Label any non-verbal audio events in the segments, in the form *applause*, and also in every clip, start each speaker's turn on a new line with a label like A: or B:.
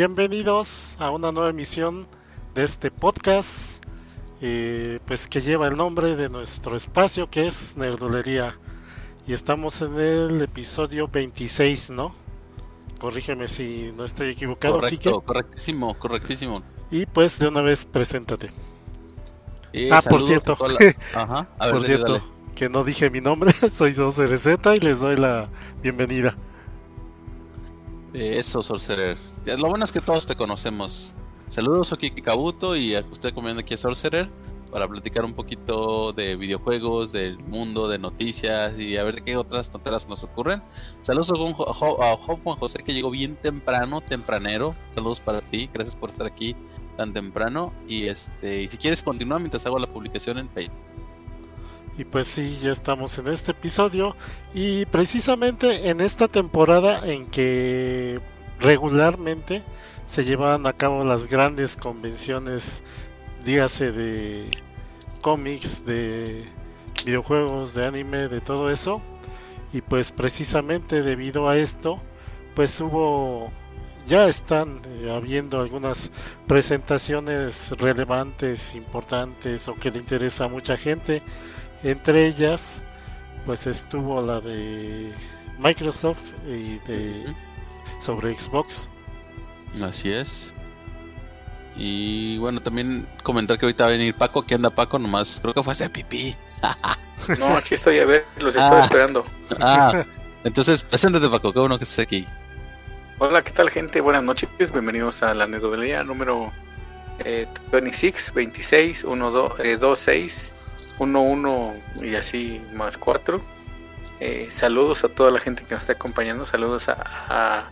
A: Bienvenidos a una nueva emisión de este podcast, eh, pues que lleva el nombre de nuestro espacio que es Nerdolería. Y estamos en el episodio 26, ¿no? Corrígeme si no estoy equivocado.
B: Correcto, correctísimo, correctísimo.
A: Y pues de una vez preséntate. ah, por cierto, *laughs* Ajá. por cierto, que no dije mi nombre, *laughs* soy Z y les doy la bienvenida.
B: Eso, Sorcerer. Lo bueno es que todos te conocemos. Saludos, aquí Kabuto, y a usted comiendo aquí a Sorcerer para platicar un poquito de videojuegos, del mundo, de noticias y a ver qué otras tonteras nos ocurren. Saludos a Juan José que llegó bien temprano, tempranero. Saludos para ti, gracias por estar aquí tan temprano. Y este, si quieres continuar mientras hago la publicación en Facebook.
A: Y pues sí, ya estamos en este episodio y precisamente en esta temporada en que regularmente se llevan a cabo las grandes convenciones, dígase de cómics, de videojuegos, de anime, de todo eso. Y pues precisamente debido a esto, pues hubo, ya están eh, habiendo algunas presentaciones relevantes, importantes o que le interesa a mucha gente. Entre ellas, pues estuvo la de Microsoft y de sobre Xbox.
B: Así es. Y bueno, también comentar que ahorita va a venir Paco. ¿Qué anda Paco? Nomás creo que fue a hacer pipí. *laughs*
C: no, aquí estoy a ver, los estaba ah. esperando.
B: Ah, *laughs* entonces, preséntate Paco, qué bueno que estés aquí.
C: Hola, ¿qué tal gente? Buenas noches, bienvenidos a la anedolia número eh, 26, 26, 1, 2, 2, 6 1, 1 y así más 4. Eh, saludos a toda la gente que nos está acompañando. Saludos a, a,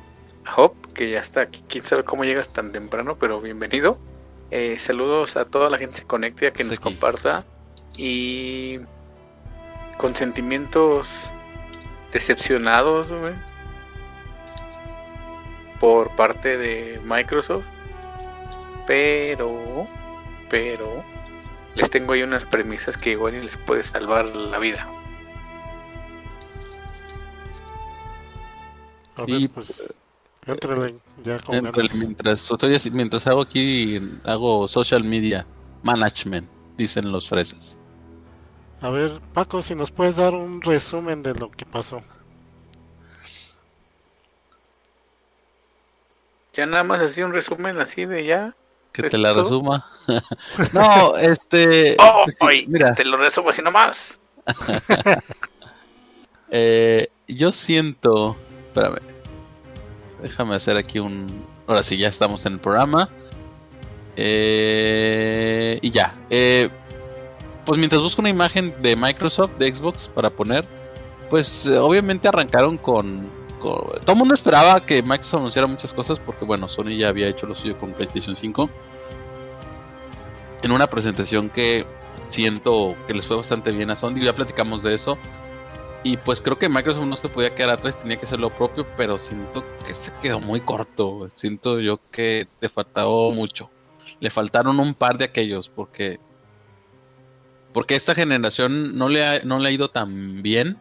C: Hop, que ya está aquí. Quién sabe cómo llegas tan temprano, pero bienvenido. Eh, saludos a toda la gente que se conecte, a que nos comparta. Y con sentimientos decepcionados por parte de Microsoft. Pero, pero, les tengo ahí unas premisas que igual les puede salvar la vida.
A: y pues ya
B: mientras, estoy, mientras hago aquí hago social media management dicen los fresas
A: a ver Paco si nos puedes dar un resumen de lo que pasó
C: ya nada más así un resumen así de ya
B: que te la resuma. *laughs* no, este. *laughs*
C: Oh, pues mira. Te lo resumo así nomás. *laughs*
B: eh, yo siento. Espérame. Déjame hacer aquí un. Ahora sí, ya estamos en el programa. Eh, y ya. Eh, pues mientras busco una imagen de Microsoft, de Xbox, para poner. Pues obviamente arrancaron con, todo el mundo esperaba que Microsoft anunciara muchas cosas porque bueno, Sony ya había hecho lo suyo con PlayStation 5. En una presentación que siento que les fue bastante bien a Sony, ya platicamos de eso. Y pues creo que Microsoft no se podía quedar atrás, tenía que hacer lo propio, pero siento que se quedó muy corto. Siento yo que le faltó mucho. Le faltaron un par de aquellos porque porque esta generación no le no le ha ido tan bien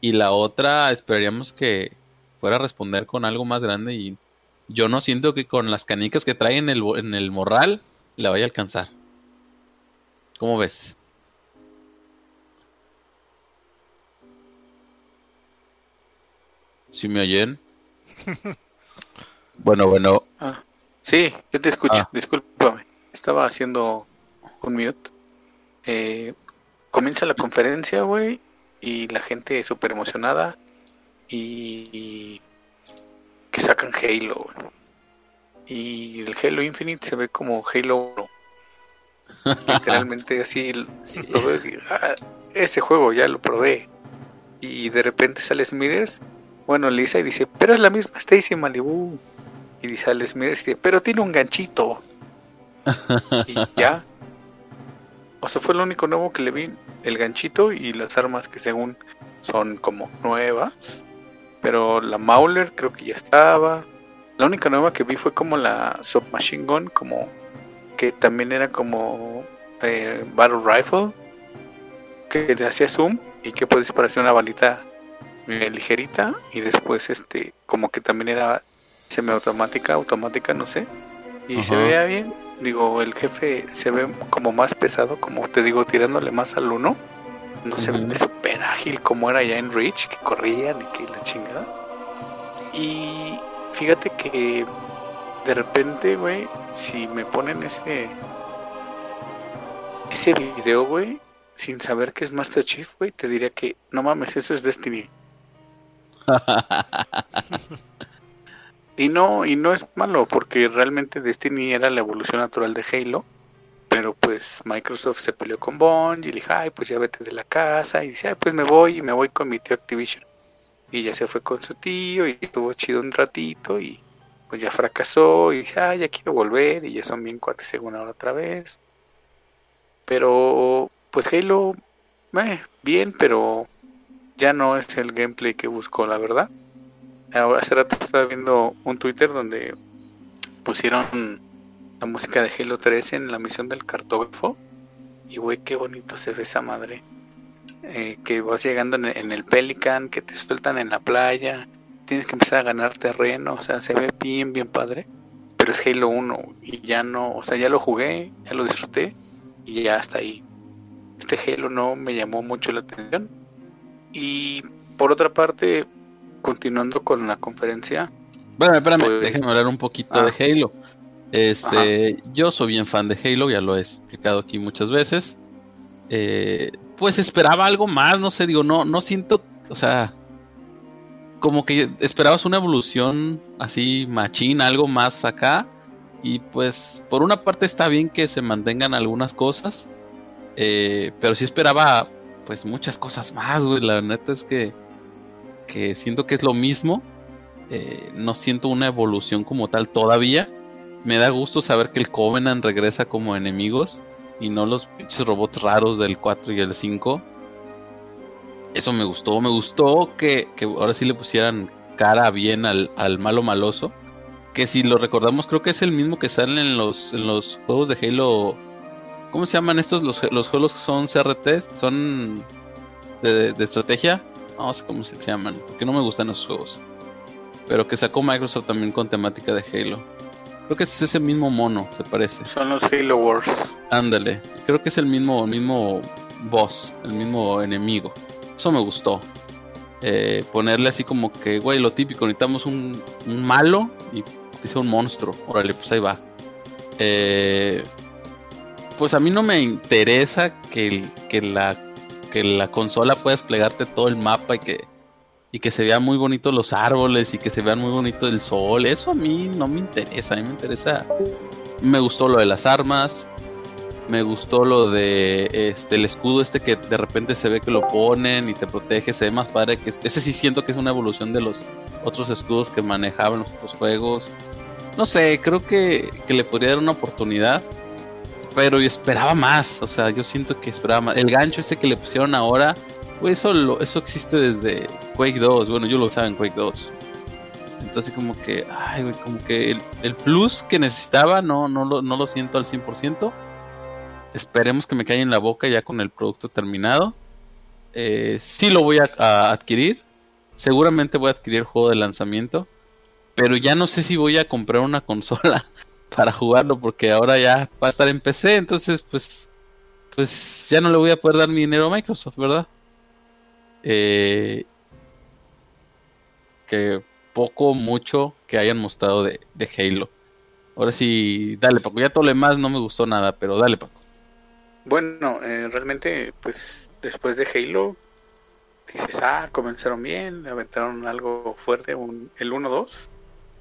B: y la otra esperaríamos que fuera a responder con algo más grande y yo no siento que con las canicas que trae en el, en el morral la vaya a alcanzar. ¿Cómo ves? ¿Sí me oyen? *laughs* bueno, bueno.
C: Ah, sí, yo te escucho, ah. discúlpame. Estaba haciendo un mute. Eh, comienza la conferencia, güey, y la gente súper emocionada y, que sacan Halo. Y el Halo Infinite se ve como Halo 1. *laughs* Literalmente así ah, ese juego ya lo probé. Y de repente sale Smithers. Bueno, Lisa y dice, pero es la misma Stacy Malibu. Y dice sale Smithers y dice, pero tiene un ganchito. y *laughs* ya. O sea, fue lo único nuevo que le vi, el ganchito y las armas que según son como nuevas. Pero la Mauler creo que ya estaba. La única nueva que vi fue como la Submachine Gun, como que también era como eh, Battle Rifle, que le hacía zoom y que puede hacer una balita ligerita y después este como que también era semiautomática, automática, no sé. Y se veía bien. Digo, el jefe se ve como más pesado, como te digo, tirándole más al uno. No se ve súper ágil como era ya en Reach, que corrían y que la chingada. Y fíjate que de repente, güey, si me ponen ese ese video, güey, sin saber que es Master Chief, güey, te diría que no mames, eso es Destiny. Y no, y no es malo, porque realmente Destiny era la evolución natural de Halo. Pero pues Microsoft se peleó con Bond y le dijo, ay, pues ya vete de la casa. Y dice, ay, pues me voy y me voy con mi tío Activision. Y ya se fue con su tío y estuvo chido un ratito y pues ya fracasó y dice, ay, ya quiero volver y ya son bien cuates según ahora otra vez. Pero pues Halo, eh, bien, pero ya no es el gameplay que buscó, la verdad. Ahora hace rato estaba viendo un Twitter donde pusieron la música de Halo 3 en la misión del cartógrafo. Y güey, qué bonito se ve esa madre. Eh, que vas llegando en el, Pelican, que te sueltan en la playa, tienes que empezar a ganar terreno, o sea, se ve bien, bien padre. Pero es Halo 1 y ya no, o sea, ya lo jugué, ya lo disfruté y ya hasta ahí. Este Halo no me llamó mucho la atención. Y por otra parte, continuando con la conferencia.
B: Bueno, espérame, pues, déjenme hablar un poquito de. Halo. Este, yo soy bien fan de Halo, ya lo he explicado aquí muchas veces. Eh, pues esperaba algo más, no sé, digo, no, no siento, o sea, como que esperabas una evolución así machín, algo más acá. Y pues por una parte está bien que se mantengan algunas cosas, eh, pero sí esperaba pues muchas cosas más, güey. La neta es que, que siento que es lo mismo. Eh, no siento una evolución como tal todavía. Me da gusto saber que el Covenant regresa como enemigos y no los pinches robots raros del 4 y el 5. Eso me gustó. Me gustó que, ahora sí le pusieran cara bien al, malo maloso. Que si lo recordamos, creo que es el mismo que sale en los, en los juegos de Halo. ¿Cómo se llaman estos? Los, los juegos que son CRT, son de, de, estrategia. No sé cómo se llaman, porque no me gustan esos juegos. Pero que sacó Microsoft también con temática de Halo. Creo que es ese mismo mono, se parece.
C: Son los Halo Wars.
B: Ándale, creo que es el mismo, mismo boss, el mismo enemigo. Eso me gustó. Eh, ponerle así como que, güey, lo típico, necesitamos un, malo y que sea un monstruo. Órale, pues ahí va. Eh, pues a mí no me interesa que, que, la, que la consola pueda desplegarte todo el mapa y que y que se vean muy bonitos los árboles y que se vean muy bonito el sol. Eso a mí no me interesa, a mí me interesa. Me gustó lo de las armas, me gustó lo de este el escudo este que de repente se ve que lo ponen y te protege, se ve más padre que ese sí siento que es una evolución de los otros escudos que manejaban los otros juegos. No sé, creo que, que le podría dar una oportunidad. Pero yo esperaba más, o sea, yo siento que esperaba más. El gancho este que le pusieron ahora, pues eso, eso existe desde Quake 2. Bueno, yo lo usaba en Quake 2. Entonces como que, ay, como que el, plus que necesitaba no, no, lo, no lo siento al 100%. Esperemos que me caiga en la boca ya con el producto terminado. Eh, sí lo voy a, adquirir. Seguramente voy a adquirir el juego de lanzamiento. Pero ya no sé si voy a comprar una *laughs* consola para jugarlo porque ahora ya va a estar en PC. Entonces pues, pues ya no le voy a poder dar mi dinero a Microsoft, ¿verdad? Eh, que poco, mucho que hayan mostrado de, Halo. Ahora sí, dale Paco, ya todo lo no me gustó nada, pero dale Paco.
C: Bueno, eh, realmente, pues después de Halo, dices, ah, comenzaron bien, aventaron algo fuerte, un, el 1-2,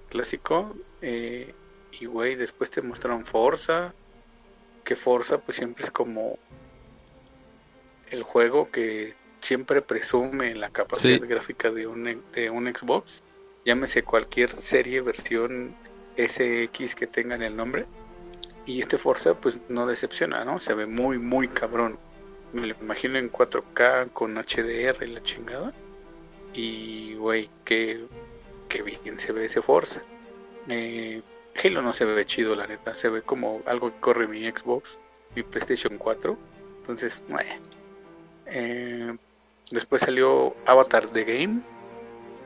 C: clásico, eh, y güey, después te mostraron Forza, que Forza pues siempre es como el juego que siempre presume la capacidad gráfica de un, de un Xbox, llámese cualquier serie, versión SX que tengan el nombre. Y este Forza pues no decepciona, ¿no? Se ve muy, muy cabrón. Me lo imagino en 4K con HDR y la chingada. Y, güey, qué, qué bien se ve ese Forza. Eh, Halo no se ve chido, la neta. Se ve como algo que corre mi Xbox, mi PlayStation 4. Entonces, eh, Después salió Avatar The Game,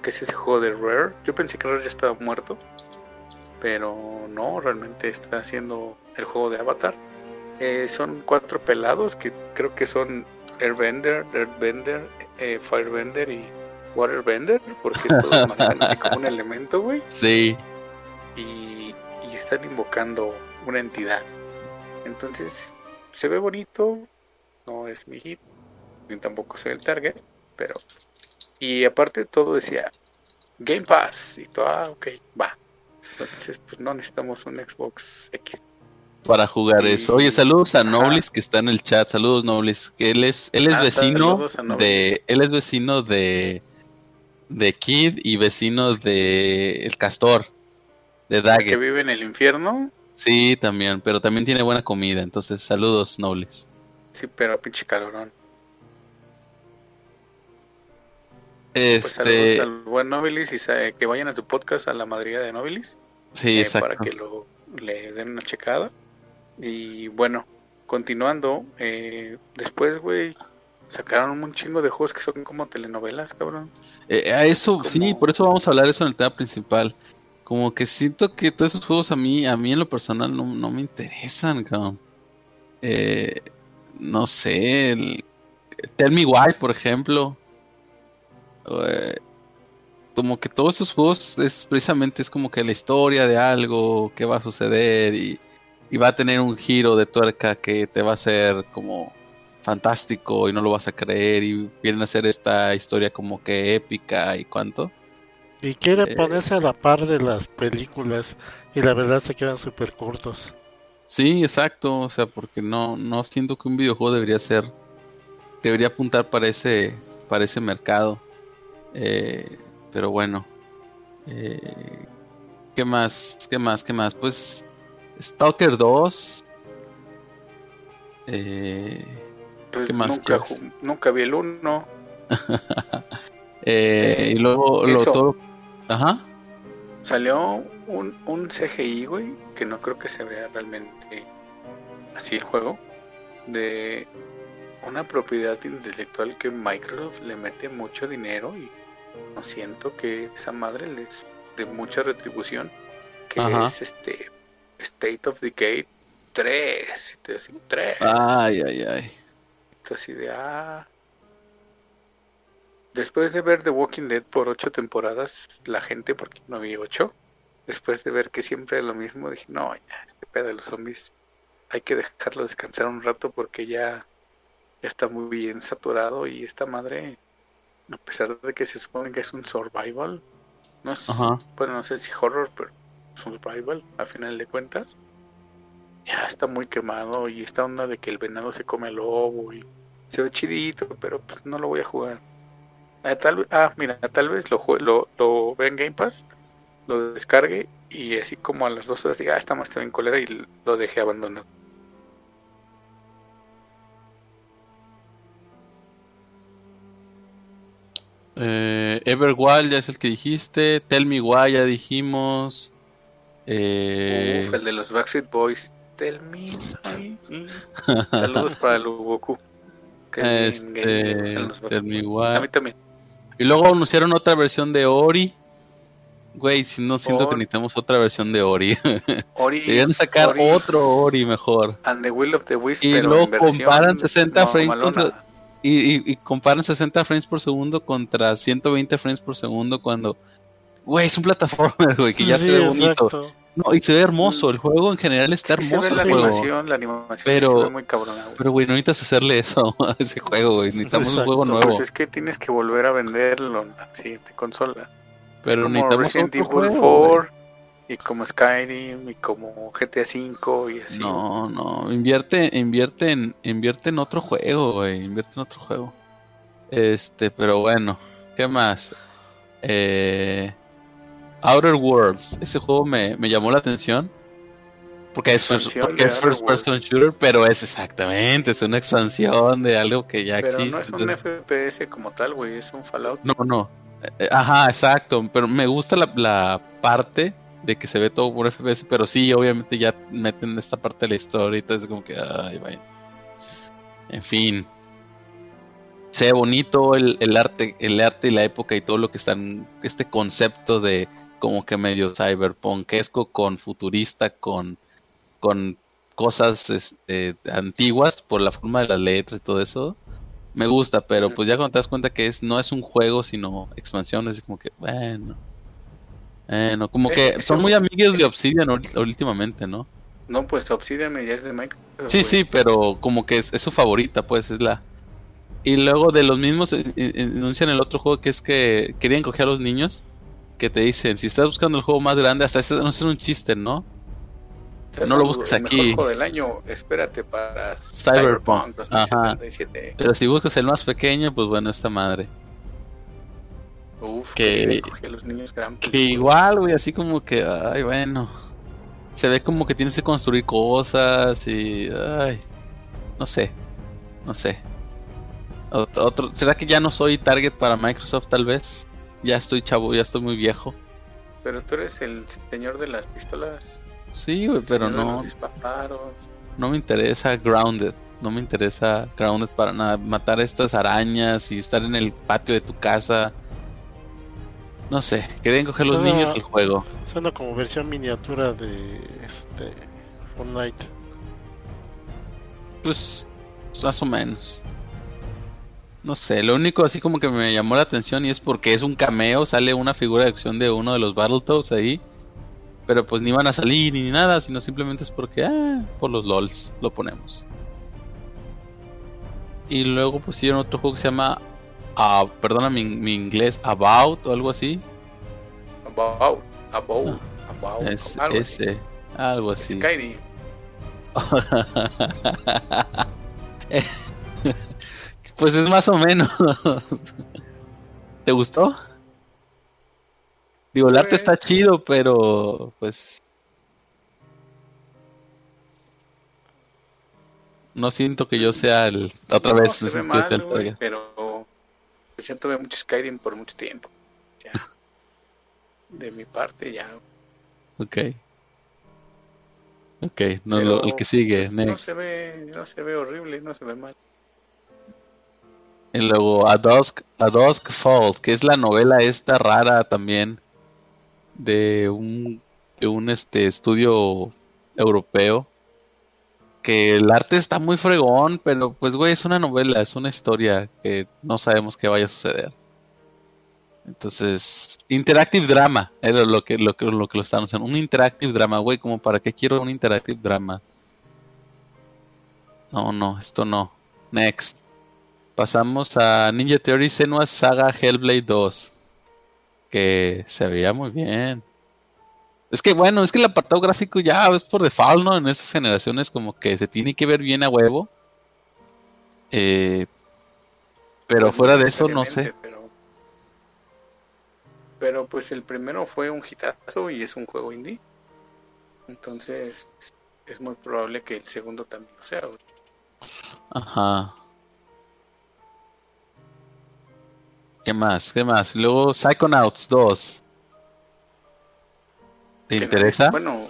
C: que es ese juego de Rare. Yo pensé que Rare ya estaba muerto. pero no, realmente está haciendo el juego de Avatar. Eh, son cuatro pelados que creo que son Airbender, Earthbender, eh, Firebender y Waterbender, porque todos manejan así como un *laughs* elemento, güey.
B: Sí.
C: Y, y están invocando una entidad. Entonces, se ve bonito, no es mi hit, ni tampoco soy el target, pero... Y aparte todo decía Game Pass, y todo, ah, ok, va. Entonces, pues no necesitamos un Xbox X.
B: Para jugar eso. Oye, saludos a Noblis que está en el chat. Saludos Noblis, que él es él es
C: Ah,
B: vecino de él es vecino de de Kid y vecino de El Castor de
C: Que
B: Dagger.
C: vive en el infierno,
B: Sí, también, pero también tiene buena comida, entonces saludos Noblis.
C: sí, pero pinche calorón. Pues saludos
B: Este,
C: al buen Nobilis y que vayan a su podcast a la madriguera de Nobilis.
B: sí,
C: eh,
B: exacto.
C: para que lo le den una checada. Y bueno, continuando, eh, después, güey, sacaron un chingo de juegos que son como telenovelas, cabrón.
B: Eh, a eso,
C: Como-
B: sí, por eso vamos a hablar eso en el tema principal. Como que siento que todos esos juegos a mí, a mí en lo personal no, no me interesan, cabrón. Eh, no sé, el, Tell Me Why, por ejemplo. Eh, como que todos esos juegos es precisamente es como que la historia de algo que va a suceder y, y va a tener un giro de tuerca que te va a hacer como fantástico y no lo vas a creer y vienen a hacer esta historia como que épica y cuánto.
A: Y quieren
B: Eh.
A: ponerse a la par de las películas y la verdad se quedan súper cortos.
B: Sí, exacto, o sea, porque no, no siento que un videojuego debería ser, debería apuntar para ese, para ese mercado. Eh, pero bueno, eh, ¿qué más? ¿Qué más? ¿Qué más? Pues Stalker 2. Eh,
C: Pues
B: ¿Qué más
C: nunca, nunca vi el uno.
B: eh, *laughs*
C: Eh,
B: y luego lo todo. Ajá.
C: Salió un, un CGI, güey, que no creo que se vea realmente así el juego, de una propiedad intelectual que Microsoft le mete mucho dinero y no siento que esa madre les dé mucha retribución, que
B: Ajá.
C: es este State of Decay 3, y te decía 3,
B: Ay, ay, ay.
C: así de ah. Después de ver The Walking Dead por ocho temporadas, la gente, porque no había ocho, después de ver que siempre es lo mismo, dije, no, ya, este pedo de los zombies, hay que dejarlo descansar un rato porque ya, ya está muy bien saturado y esta madre, a pesar de que se supone que es un survival, no es,
B: Ajá.
C: bueno, no sé si horror, pero survival, a final de cuentas, ya está muy quemado y esta onda de que el venado se come al lobo y se ve chidito, pero pues no lo voy a jugar. Ah, tal, ah, mira, tal vez lo, lo, lo ve en Game Pass, lo descargue y así como a las dos horas diga, ah, está más bien colera y lo dejé abandonado.
B: Eh, Everwild ya es el que dijiste. Tell Me Why ya dijimos. Eh,
C: Uf, el de los Backstreet Boys. Tell me, mm. *laughs* Saludos para el bien, que
B: este,
C: los
B: Tell
C: Backstreet
B: Me
C: Boys. A
B: Why.
C: mí también.
B: Y luego anunciaron otra versión de Ori. Güey, si no siento que necesitamos otra versión de Ori. *laughs*
C: Ori,
B: Deberían sacar
C: Ori
B: otro Ori mejor.
C: and the Will of the Wisp,
B: Y
C: pero
B: luego
C: en
B: comparan 60 frames Y, y, y comparan 60 frames por segundo contra 120 frames por segundo cuando... Güey, es un plataformer, güey, que ya
A: Sí,
B: se ve bonito.
A: exacto.
B: No, y se ve hermoso. El juego en general está
C: Sí, se
B: hermoso.
C: ve la
B: el juego.
C: animación, la animación sí
B: Pero-
C: se ve muy cabrona, güey.
B: Pero, güey, no necesitas hacerle eso *laughs* a ese juego, güey. Necesitamos un juego
A: Exacto.
B: nuevo.
C: Pues es que tienes que volver a venderlo en la siguiente consola.
B: pero
C: es como
B: necesitamos
C: Resident Evil
B: juego, güey.
C: 4 y como Skyrim y como GTA 5 y así.
B: No, no, invierte, invierte en, invierte en otro juego, güey, invierte en otro juego. Este, pero bueno, ¿qué más? Eh, Outer Worlds, ese juego me, me llamó la atención. Porque es, first, porque es first person shooter, pero es exactamente, es una expansión de algo que ya
C: Pero
B: existe.
C: no es un
B: entonces-
C: FPS como tal, güey, es un Fallout.
B: No, no. Eh, Ajá, exacto. Pero me gusta la, la parte de que se ve todo por FPS, pero sí, obviamente ya meten esta parte de la historia y todo es como que, ay, vaya. En fin. Se ve bonito el, el arte, el arte y la época y todo lo que están, este concepto de, como que medio cyberpunkesco con futurista, con, con cosas este, antiguas por la forma de la letra y todo eso. Me gusta, pero pues ya cuando te das cuenta que es no es un juego, sino expansiones, es como que, bueno. Bueno, como que son muy amigos de Obsidian últimamente, ¿no?
C: No, pues Obsidian ya es de Microsoft.
B: Sí, sí, pero como que es, su favorita, pues es la... Y luego de los mismos eh, eh, anuncian el otro juego que es que querían coger a los niños, que te dicen, si estás buscando el juego más grande, hasta ese no es un chiste, ¿no? no lo busques aquí. El
C: juego del año, espérate para
B: Cyberpunk. Ajá. Pero si buscas el más pequeño, pues bueno, esta madre.
C: Uf, que, que, los niños
B: que igual, güey, así como que, ay, bueno. Se ve como que tienes que construir cosas y, ay, no sé, no sé. Otro, ¿Será que ya no soy target para Microsoft tal vez? Ya estoy chavo, ya estoy muy viejo.
C: Pero tú eres el señor de las pistolas.
B: Sí, güey, pero no. No me interesa Grounded. No me interesa Grounded para nada. Matar estas arañas y estar en el patio de tu casa. No sé, querían coger los niños el juego.
A: Suena como versión miniatura de este Fortnite.
B: Pues más o menos. No sé, lo único así como que me llamó la atención y es porque es un cameo, sale una figura de acción de uno de los Battletoads ahí pero pues ni van a salir ni nada, sino simplemente es porque, ah, por los LOLs lo ponemos. Y luego pusieron otro juego que se llama, uh, perdona mi, mi, inglés, About o algo así.
C: About, About, About.
B: Es, algo ese, así. algo así.
C: Skyrim. *laughs*
B: pues es más o menos. ¿Te gustó? Digo, el arte está pues, chido, pero pues. No siento que yo sea el. Otra vez.
C: Se ve mal, pero. Pues tuve mucho Skyrim por mucho tiempo. Ya. De mi parte, ya.
B: Ok. Ok, no, lo, el que sigue.
C: Pues, no, se ve, no se ve horrible, no se ve mal.
B: Y luego A Dusk, A Dusk Falls, que es la novela esta rara también de un, de un este, estudio europeo. Que el arte está muy fregón, pero pues güey, es una novela, es una historia que no sabemos qué vaya a suceder. Entonces, interactive drama, era lo que lo que lo que lo están haciendo, un interactive drama, güey, como para qué quiero un interactive drama. No, no, esto no. Next. Pasamos a Ninja Theory Senua Saga Hellblade 2 que se veía muy bien. Es que bueno, es que el apartado gráfico ya es por default, ¿no? En estas generaciones como que se tiene que ver bien a huevo. Eh, pero pues fuera de eso no sé.
C: Pero, pero pues el primero fue un hitazo y es un juego indie. Entonces es muy probable que el segundo también lo sea.
B: Ajá. ¿Qué más? ¿Qué más? Luego Psychonauts 2. ¿Te interesa?
C: Bueno,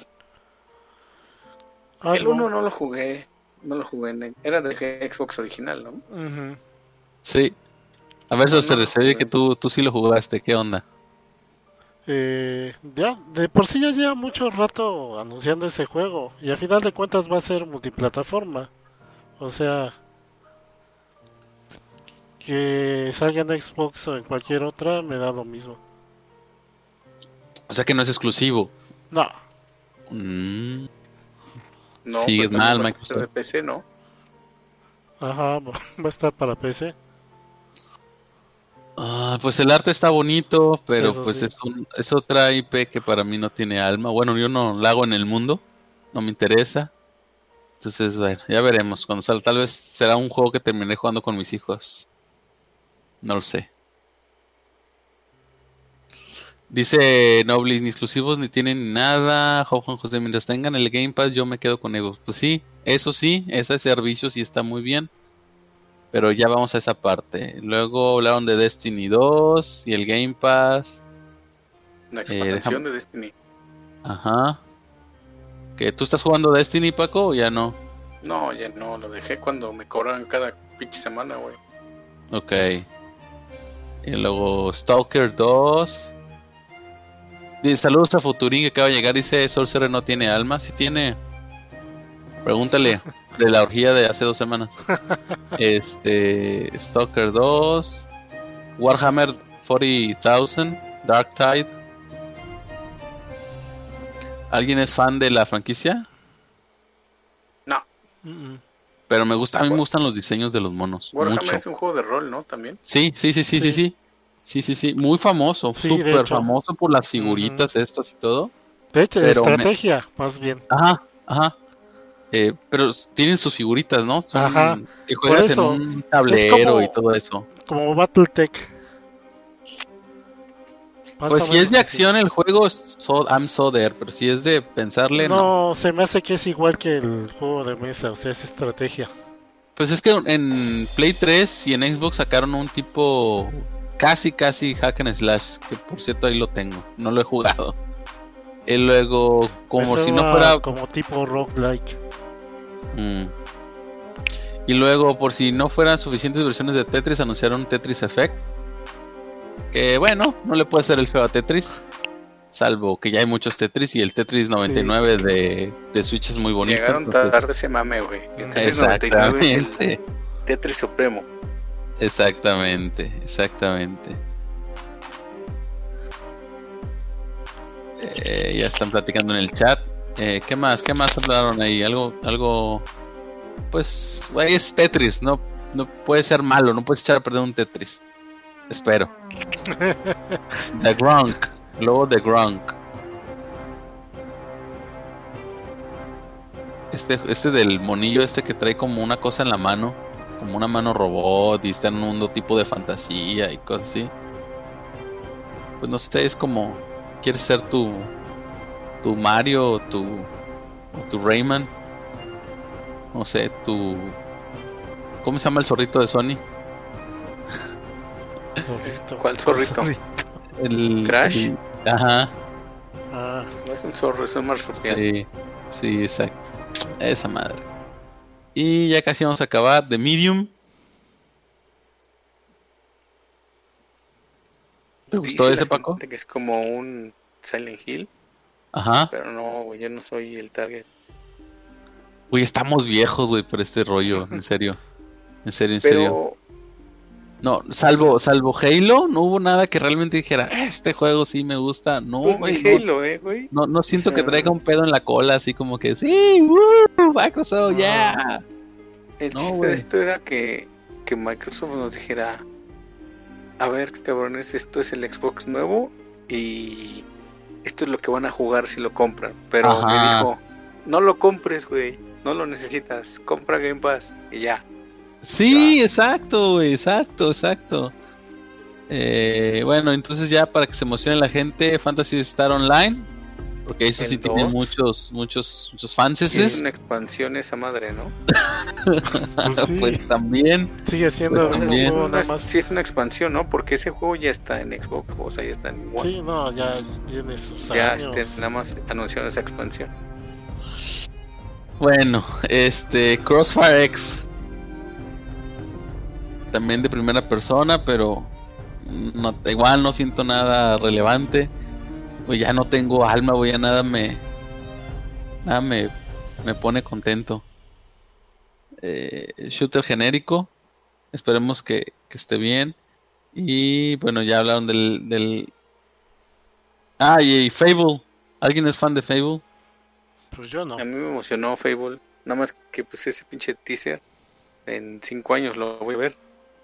C: ah, el 1 no lo jugué. No lo jugué. era de Xbox original, ¿no?
B: Sí. A ver, no, se ve que tú, tú sí lo jugaste. ¿Qué onda?
A: Eh, ya, de por sí ya lleva mucho rato anunciando ese juego. Y a final de cuentas va a ser multiplataforma. O sea, que salga en Xbox o en cualquier otra me da lo mismo.
B: O sea que no es exclusivo.
A: No.
B: Mm.
C: No, Sigues pues mal, Microsoft. de PC, ¿no?
A: Ajá, va a estar para PC.
B: Ah, pues el arte está bonito, pero pues es, es otra IP que para mí no tiene alma. Bueno, yo no la hago en el mundo, no me interesa. Entonces, bueno, ya veremos. Cuando salga, tal vez será un juego que terminé jugando con mis hijos. No lo sé. Dice Noblis, ni exclusivos ni tienen nada. Juan José, mientras tengan el Game Pass, yo me quedo con ellos. Pues sí, eso sí, ese servicio sí está muy bien. Pero ya vamos a esa parte. Luego hablaron de Destiny 2 y el Game Pass.
C: La eh, expansión de Destiny.
B: Ajá. ¿Que tú estás jugando Destiny, Paco, o ya no?
C: No, ya no, lo dejé cuando me cobran cada pinche semana, güey.
B: Ok. Y luego Stalker 2. saludos a Futurín que acaba de llegar. Dice: Sorcerer no tiene alma. Si tiene. Pregúntale *laughs* de la orgía de hace dos semanas. Este. Stalker 2. Warhammer 40,000. Dark Tide. ¿Alguien es fan de la franquicia?
C: No.
B: Pero me gusta, a mí me gustan los diseños de los monos.
C: Warhammer es un juego de rol, ¿no? También.
B: Sí, sí, sí, sí, sí, sí. Sí, sí, sí. Muy famoso. Súper famoso por las figuritas estas y todo.
A: De hecho, de estrategia, más bien.
B: Ajá, ajá. Eh, pero tienen sus figuritas, ¿no?
A: ajá.
B: Que juegas en un tablero y todo eso.
A: Como Battletech.
B: Pues si es de acción el juego, so, I'm so there, pero si es de pensarle,
A: no, no. se me hace que es igual que el juego de mesa, o sea, es estrategia.
B: Pues es que en Play 3 y en Xbox sacaron un tipo casi, casi hack and slash, que por cierto ahí lo tengo, no lo he jugado. Y luego, como si no fuera...
A: Como tipo roguelike.
B: Mm. Y luego, por si no fueran suficientes versiones de Tetris, anunciaron Tetris Effect que bueno, no le puede ser el feo a Tetris. Salvo que ya hay muchos Tetris y el Tetris 99 de, de, Switch es muy bonito.
C: Llegaron tarde ese mame, güey.
B: Tetris exactamente.
C: Tetris Supremo.
B: Exactamente, exactamente. Eh, ya están platicando en el chat. Eh, ¿Qué más? ¿Qué más hablaron ahí? Algo, algo. Pues, güey, es Tetris. No, no puede ser malo. No puedes echar a perder un Tetris. Espero. The Gronk. Luego The Gronk. Este, este del monillo este que trae como una cosa en la mano. Como una mano robot y está en un mundo tipo de fantasía y cosas así. Pues no sé, es como... ¿Quieres ser tu... Tu Mario o tu... O tu Rayman? No sé, tu... ¿Cómo se llama el zorrito de Sony?
C: ¿Cuál zorrito?
B: El
C: Crash.
B: ajá.
C: Ah, no es un zorro, es un marsupial.
B: Sí, sí, exacto. Esa madre. Y ya casi vamos a acabar. The Medium. ¿Te gustó ese, Paco?
C: Que es como un Silent Hill.
B: Ajá.
C: Pero no, yo no soy el target.
B: Uy, estamos viejos, güey, por este rollo, en serio. En serio, en serio. No, salvo, salvo Halo, no hubo nada que realmente dijera, este juego sí me gusta. No,
C: pues
B: güey.
C: Halo, eh, güey.
B: No, no siento que traiga un pedo en la cola, así como que, sí, woo, Microsoft, ya. Yeah.
C: El chiste de esto era que, que Microsoft nos dijera, a ver, cabrones, esto es el Xbox nuevo y esto es lo que van a jugar si lo compran. Pero me dijo, no lo compres, güey, no lo necesitas, compra Game Pass y ya.
B: Sí, exacto, exacto, exacto. Eh, bueno, entonces ya para que se emocione la gente, Fantasy Star Online, porque eso sí tiene muchos, muchos, muchos fans.
C: Es una expansión esa madre, ¿no? *laughs*
B: pues, pues también.
A: Sigue siendo
C: pues, un nada más. Sí es una expansión, ¿no? Porque ese juego ya está en Xbox, o sea, ya está en
A: One. Sí, no, ya tiene sus
C: ya años. Ya este, nada más anunciaron esa expansión.
B: Bueno, este Crossfire X también de primera persona, pero no, igual no siento nada relevante. Pues ya no tengo alma, voy a nada me nada me, me pone contento. Eh, shooter genérico, esperemos que, que, esté bien. Y bueno, ya hablaron del, del... Ah, y, Fable. ¿Alguien es fan de Fable?
A: Pues yo no.
C: A mí me emocionó Fable. Nada más que pues ese pinche teaser. En cinco años lo voy a ver.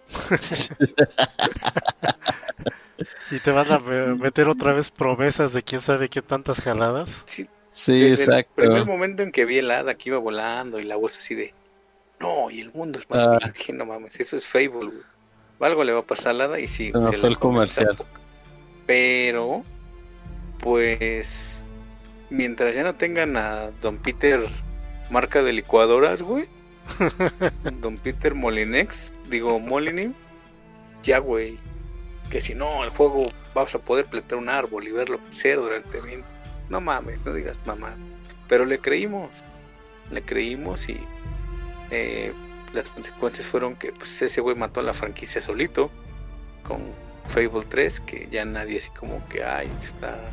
C: *laughs*
A: y te van a meter otra vez promesas de quién sabe qué tantas jaladas.
C: Sí,
B: sí exacto.
C: El primer momento en que vi el hada que iba volando y la voz así de no, y el mundo es más ah. no mames, eso es Fable, Algo le va a pasar al hada y sí,
B: se, fue el comercial.
C: Pero, pues, mientras ya no tengan a Don Peter marca de licuadoras, güey, *laughs* Don Peter Molinex, digo Molini, ya güey, que si no, el juego vas a poder plantar un árbol y verlo crecer durante 20. No mames, no digas mamá. Pero le creímos, le creímos y eh, las consecuencias fueron que pues, ese güey mató a la franquicia solito con Fable 3, que ya nadie así como que, ay, está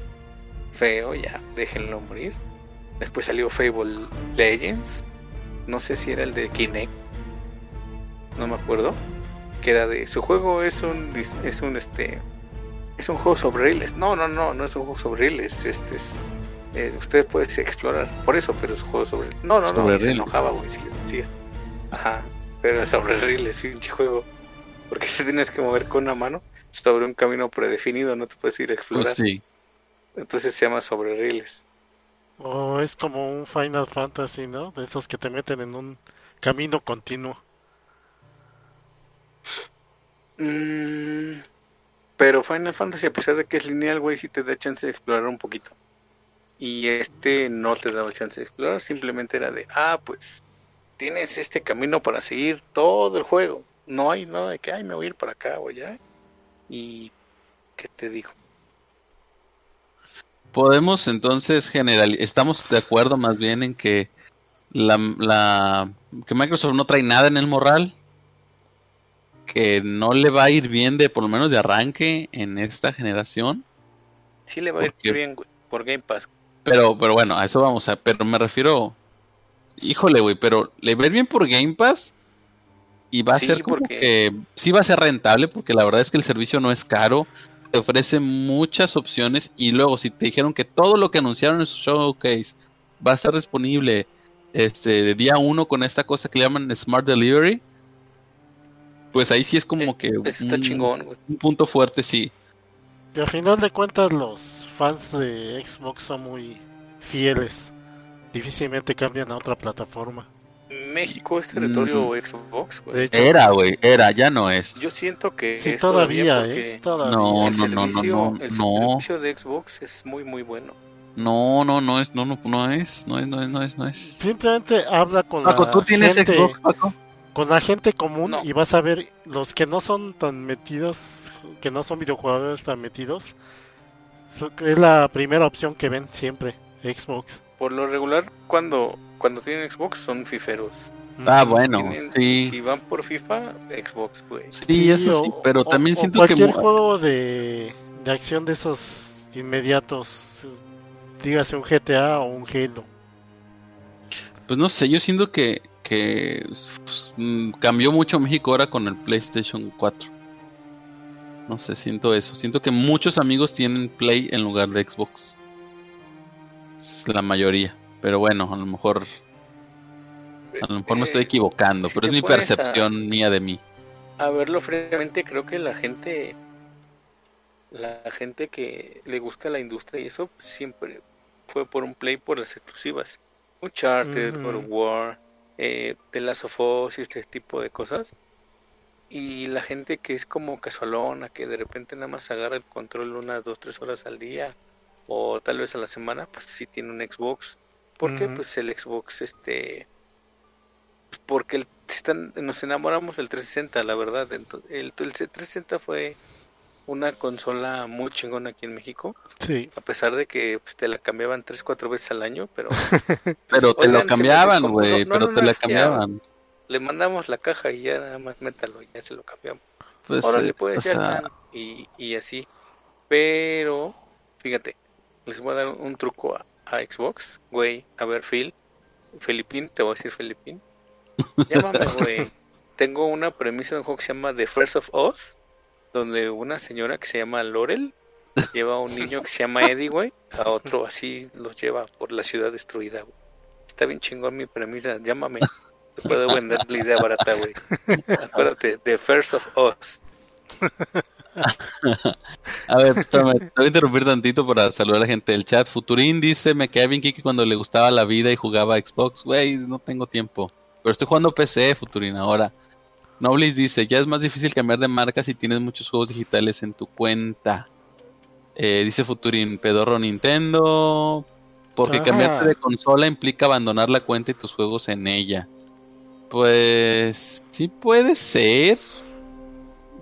C: feo, ya, déjenlo morir. Después salió Fable Legends, no sé si era el de Kinect, no me acuerdo, que era de su juego es un es un este es un juego sobre riles. No, no, no, no es un juego sobre riles, este es usted puede explorar por eso, pero es un juego sobre No, no, no, se enojaba, güey, si le decía. Ajá, pero es sobre riles, pinche juego. Porque *laughs* te tienes que mover con una mano sobre un camino predefinido, no te puedes ir a explorar. Pues sí. Entonces se llama sobre riles.
A: O es como un Final Fantasy, ¿no? De esos que te meten en un camino continuo.
C: Mm, pero Final Fantasy, a pesar de que es lineal, güey, sí te da chance de explorar un poquito. Y este no te daba chance de explorar, simplemente era de, ah, pues tienes este camino para seguir todo el juego. No hay nada de que, ay, me voy a ir para acá o allá. Y, ¿qué te digo?
B: Podemos entonces general, estamos de acuerdo más bien en que la, la que Microsoft no trae nada en el moral, que no le va a ir bien de por lo menos de arranque en esta generación.
C: Sí le va a ir bien por Game Pass.
B: Pero, pero bueno, a eso vamos a, pero me refiero, híjole, güey, pero le va a ir bien por Game Pass y va a ser como que sí va a ser rentable porque la verdad es que el servicio no es caro te ofrece muchas opciones y luego si te dijeron que todo lo que anunciaron en su showcase va a estar disponible este de día uno con esta cosa que le llaman Smart Delivery, pues ahí sí es como que un, punto fuerte, sí.
A: Y al final de cuentas los fans de Xbox son muy fieles. Difícilmente cambian a otra plataforma.
C: México es territorio Xbox,
B: era, güey, era, ya no es.
C: Yo siento que
A: sí, todavía, eh, todavía.
B: No, no, no, no, no,
C: el servicio de Xbox es muy, muy bueno.
B: No, no, no es, no, no, no es, no es, no es, no es, no es.
A: Simplemente habla con
B: Paco,
A: la
B: ¿tú tienes
A: gente,
B: Xbox, Paco?
A: con la gente común y vas a ver los que no son tan metidos, que no son videojugadores tan metidos, es la primera opción que ven siempre, Xbox.
C: Por lo regular, cuando cuando tienen Xbox son fiferos.
B: Ah, bueno, sí.
C: Si van por FIFA, Xbox, güey.
B: Sí, eso sí, pero también siento
A: que...
B: Cualquier
A: juego de, de acción de esos inmediatos, dígase un GTA o un Halo.
B: Pues no sé, yo siento que, que pues, mm, cambió mucho México ahora con el PlayStation 4. No sé, siento eso. Siento que muchos amigos tienen Play en lugar de Xbox. La mayoría. Pero bueno, a lo mejor. A lo mejor me estoy eh, equivocando, pero es mi percepción mía de mí.
C: A verlo fríamente, creo que la gente. La gente que le gusta la industria y eso siempre fue por un play por las exclusivas. Uncharted, mm. War, eh, The Last of Us y este tipo de cosas. Y la gente que es como casualona, que de repente nada más agarra el control unas 2, 3 horas al día o tal vez a la semana, pues sí tiene un Xbox porque pues el Xbox, este, porque el, nos enamoramos del 360, la verdad. El, el, 360 fue una consola muy chingona aquí en México.
A: Sí.
C: A pesar de que pues, te la cambiaban 3, 4 veces al año, pero... *laughs*
B: pero te lo cambiaban, güey, pero te la cambiaban.
C: Le mandamos la caja y ya nada más métalo, ya se lo cambiamos. Pues, Ahora le puedes, ya están. Y, y así. Pero, fíjate, les voy a dar un truco a, a Xbox, güey, a ver, Phil, Filipín, te voy a decir Filipín. Llámame, *laughs* güey. Tengo una premisa de un juego que se llama The First of Us, donde una señora que se llama Laurel lleva a un niño que se llama Eddie, güey, a otro así los lleva por la ciudad destruida, güey. Está bien chingón mi premisa, llámame. Te puedo vender la idea barata, güey. Acuérdate, The First of Us. *laughs* *laughs*
B: a ver, te voy a interrumpir tantito para saludar a la gente del chat. Futurín dice, me quedé bien Kiki cuando le gustaba la vida y jugaba Xbox. Güey, no tengo tiempo. Pero estoy jugando PC, Futurín, ahora. Noblis dice, ya es más difícil cambiar de marca si tienes muchos juegos digitales en tu cuenta. Eh, dice Futurín, pedorro Nintendo. Porque cambiarte de consola implica abandonar la cuenta y tus juegos en ella. Pues sí puede ser.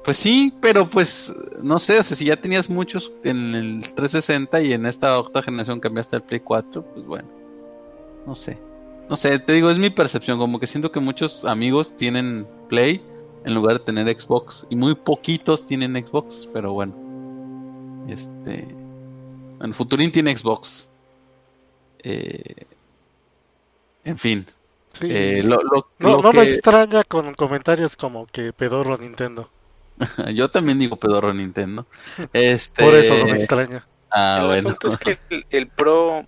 B: Pues sí, pero pues no sé, o sea, si ya tenías muchos en el 360 y en esta octava generación cambiaste al Play 4, pues bueno, no sé. No sé, te digo, es mi percepción, como que siento que muchos amigos tienen Play en lugar de tener Xbox y muy poquitos tienen Xbox, pero bueno. Este En Futurín tiene Xbox. Eh, en fin. Eh,
A: no, me extraña con comentarios como que pedorro Nintendo. *laughs*
B: Yo también digo pedorro Nintendo. *laughs* Este...
A: Por eso no me extraña.
C: Ah, el asunto es que el, Pro,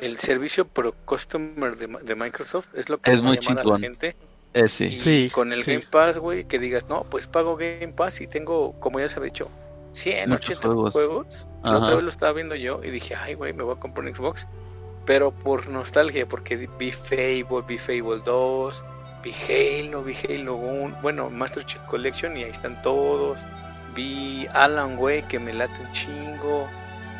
C: el servicio Pro Customer de, Microsoft es lo que
B: es muy a la
C: gente.
B: Eh, sí.
C: Y con el Game Pass, güey, que digas, no, pues pago Game Pass y tengo, como ya se ha dicho, 180 juegos. juegos. La otra vez lo estaba viendo yo y dije, ay, güey, me voy a comprar un Xbox pero por nostalgia, porque vi Fable, vi Fable 2, vi Halo, vi Halo 1, bueno, Master Chief Collection y ahí están todos. Vi Alan Way que me late un chingo.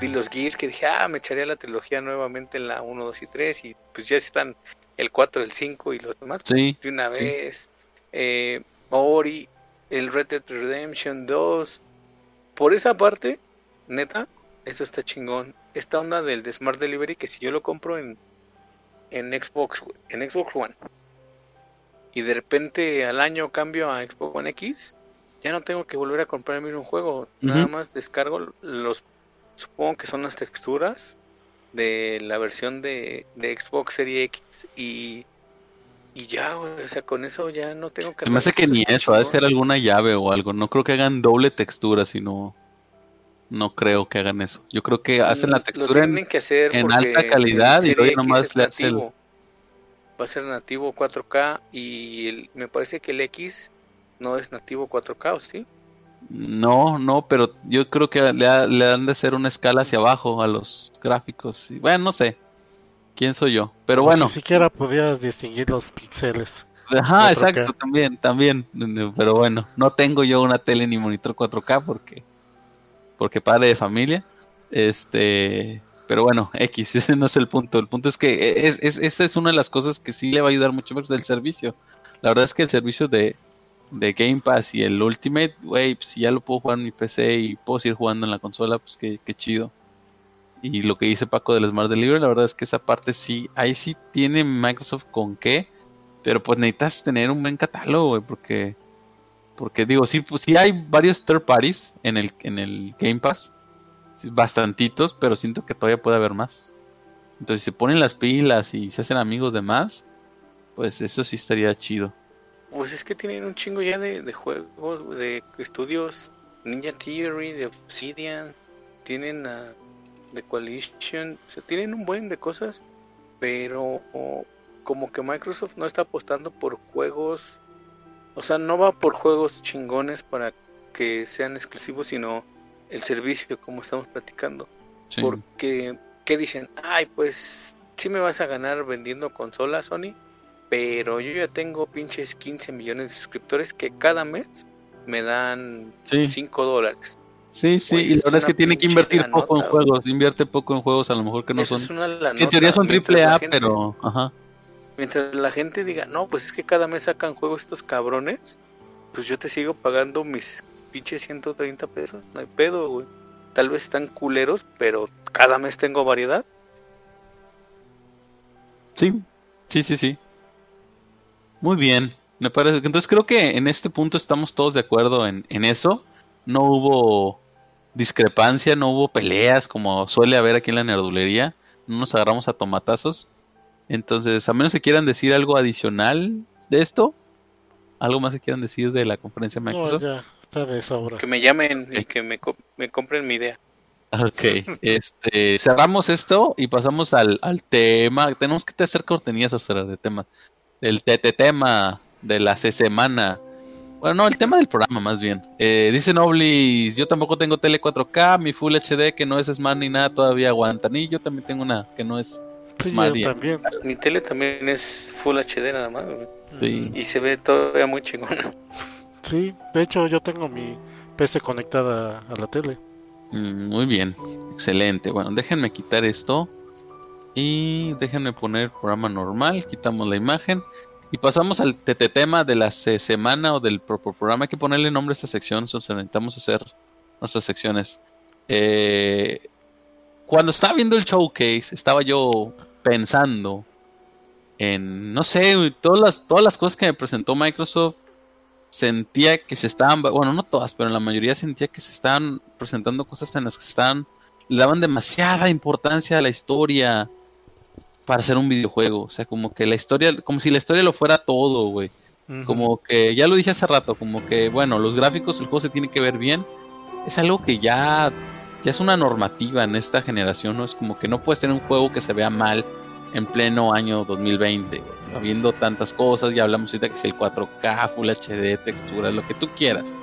C: Vi los Gears que dije, ah, me echaría la trilogía nuevamente en la 1, 2 y 3 y pues ya están el 4, el 5 y los demás
B: sí,
C: de una vez. Eh, Ori, el Red Dead Redemption 2. Por esa parte, neta, eso está chingón. Esta onda del de Smart Delivery que si yo lo compro en, en Xbox, en Xbox One y de repente al año cambio a Xbox One X, ya no tengo que volver a comprarme un juego. Nada más descargo los, supongo que son las texturas de la versión de, de Xbox Series X y, y ya, o sea, con eso ya no tengo
B: que... Me hace que ni eso, ha de ser alguna llave o algo. No creo que hagan doble textura, sino no creo que hagan eso. Yo creo que hacen la mm, textura en, alta calidad y luego nomás le hacen
C: Va a ser nativo 4K y me parece que el X no es nativo 4K, sí?
B: No, no, pero yo creo que le, han de hacer una escala hacia abajo a los gráficos. bueno, no sé. ¿Quién soy yo? Pero bueno. Ni
A: siquiera podías distinguir los píxeles.
B: Ajá, exacto, también, también. Pero bueno, no tengo yo una tele ni monitor 4K porque porque padre de familia. Este, pero bueno, *laughs* X, ese no es el punto. El punto es que es, es, esa es una de las cosas que sí le va a ayudar mucho más del servicio. La verdad es que el servicio de, de Game Pass y el Ultimate, güey, pues si ya lo puedo jugar en mi PC y puedo seguir jugando en la consola, pues qué, qué chido. Y lo que dice Paco del Smart Delivery, la verdad es que esa parte sí, ahí sí tiene Microsoft con qué, pero pues necesitas tener un buen catálogo, güey, porque porque digo, sí, pues, sí hay varios third parties en el, en el Game Pass. Bastantitos, pero siento que todavía puede haber más. Entonces, si se ponen las pilas y se hacen amigos de más, pues eso sí estaría chido.
C: Pues es que tienen un chingo ya de, juegos, de estudios. Ninja Theory, de Obsidian, tienen The Coalition, o sea, tienen un buen de cosas, pero como que Microsoft no está apostando por juegos o sea, no va por juegos chingones para que sean exclusivos, sino el servicio, como estamos platicando. Porque, ¿qué dicen? Ay, pues sí me vas a ganar vendiendo consolas, Sony, pero yo ya tengo pinches 15 millones de suscriptores que cada mes me dan 5 dólares.
B: Sí, sí, pues y la verdad es que tiene que invertir poco en juegos, invierte poco en juegos, a lo mejor que no son... en teoría son triple A, pero... Ajá.
C: Mientras la gente diga, no, pues es que cada mes sacan juegos estos cabrones, pues yo te sigo pagando mis pinches 130 pesos, no hay pedo, güey. Tal vez están culeros, pero cada mes tengo variedad.
B: Sí, sí, sí, sí. Muy bien, me parece. Entonces creo que en este punto estamos todos de acuerdo en, en eso. No hubo discrepancia, no hubo peleas como suele haber aquí en la nerdulería. No nos agarramos a tomatazos. Entonces, a menos que quieran decir algo adicional de esto, algo más que quieran decir de la conferencia de Microsoft.
A: No, ya, está de sobra.
C: Que me llamen y que me, me compren mi idea.
B: Ok, este, cerramos esto y pasamos al, al tema. Tenemos que hacer cortinillas de temas. El TT tema de la semana. Bueno, no, el tema del programa más bien. Eh, dice Noblis, yo tampoco tengo tele 4K, mi Full HD que no es Smart ni nada todavía aguanta. Ni yo también tengo una que no es
C: también. Mi tele también es Full HD nada más. Y se ve todavía muy chingona. *laughs*
A: Sí, de hecho yo tengo mi PC conectada a la tele.
B: Mm, muy bien, excelente. Bueno, déjenme quitar esto. Y déjenme poner programa normal. Quitamos la imagen. Y pasamos al tema de la semana o del propio programa. Hay que ponerle nombre a esta sección. Entonces necesitamos hacer nuestras secciones. Eh, cuando estaba viendo el showcase, estaba yo pensando en, no sé, todas las, todas las cosas que me presentó Microsoft, sentía que se estaban, bueno, no todas, pero en la mayoría sentía que se estaban presentando cosas en las que estaban le daban demasiada importancia a la historia para hacer un videojuego. O sea, como que la historia, como si la historia lo fuera todo, güey. Como que, ya lo dije hace rato, como que, bueno, los gráficos, el juego se tiene que ver bien. Es algo que ya, ya es una normativa en esta generación, ¿no? Es como que no puedes tener un juego que se vea mal en pleno año 2020, habiendo tantas cosas, ya hablamos ahorita que si el 4K, Full HD, texturas, lo que tú quieras.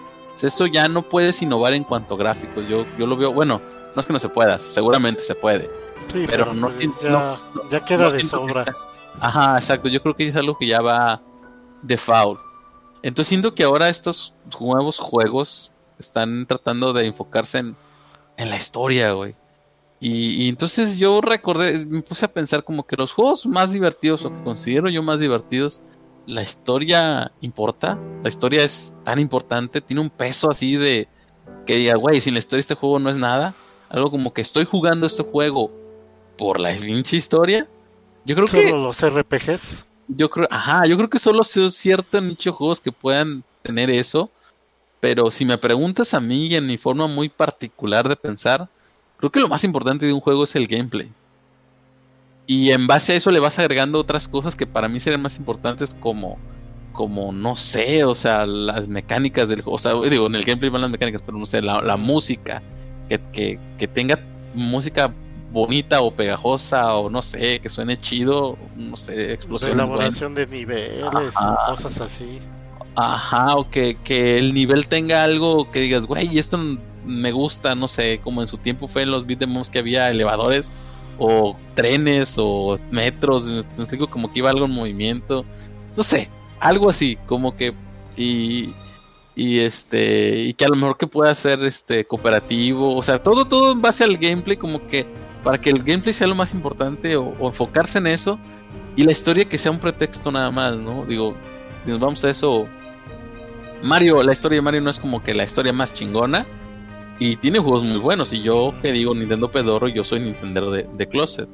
B: O esto ya no puedes innovar en cuanto a gráficos. Yo, yo lo veo, bueno, no es que no se pueda, seguramente se puede. pero, no,
A: pues ya, ya, queda de sobra.
B: ajá, exacto. Yo creo que es algo que ya va default. Entonces siento que ahora estos nuevos juegos están tratando de enfocarse en, en la historia, güey. Y, entonces yo recordé, me puse a pensar como que los juegos más divertidos, o que considero yo más divertidos, la historia importa, la historia es tan importante, tiene un peso así de que diga, güey, sin la historia este juego no es nada. Algo como que estoy jugando este juego por la pinche historia. Yo creo
A: ¿Solo
B: que.
A: los RPGs?
B: Yo creo, ajá, yo creo que solo cierto nicho de juegos que puedan tener eso. Pero si me preguntas a mí en mi forma muy particular de pensar, creo que lo más importante de un juego es el gameplay. Y en base a eso le vas agregando otras cosas que para mí serían más importantes como, como no sé, o sea, las mecánicas del juego. O sea, digo, en el gameplay van las mecánicas, pero no sé, la, música, que, que, que tenga música bonita o pegajosa o no sé, que suene chido, no sé, explosión.
A: Elaboración de niveles, cosas así.
B: Ajá, o que, que el nivel tenga algo que digas, güey, esto me gusta, no sé, como en su tiempo fue en los beat'em que había elevadores o trenes o metros, me explico como que iba algo en movimiento, no sé, algo así, como que y y este y que a lo mejor que pueda ser este cooperativo, o sea, todo todo en base al gameplay como que para que el gameplay sea lo más importante o, enfocarse en eso y la historia que sea un pretexto nada más, ¿no? Digo, si nos vamos a eso Mario, la historia de Mario no es como que la historia más chingona, y tiene juegos muy buenos. Y yo que digo Nintendo Pedoro, yo soy Nintendo de, de Closet.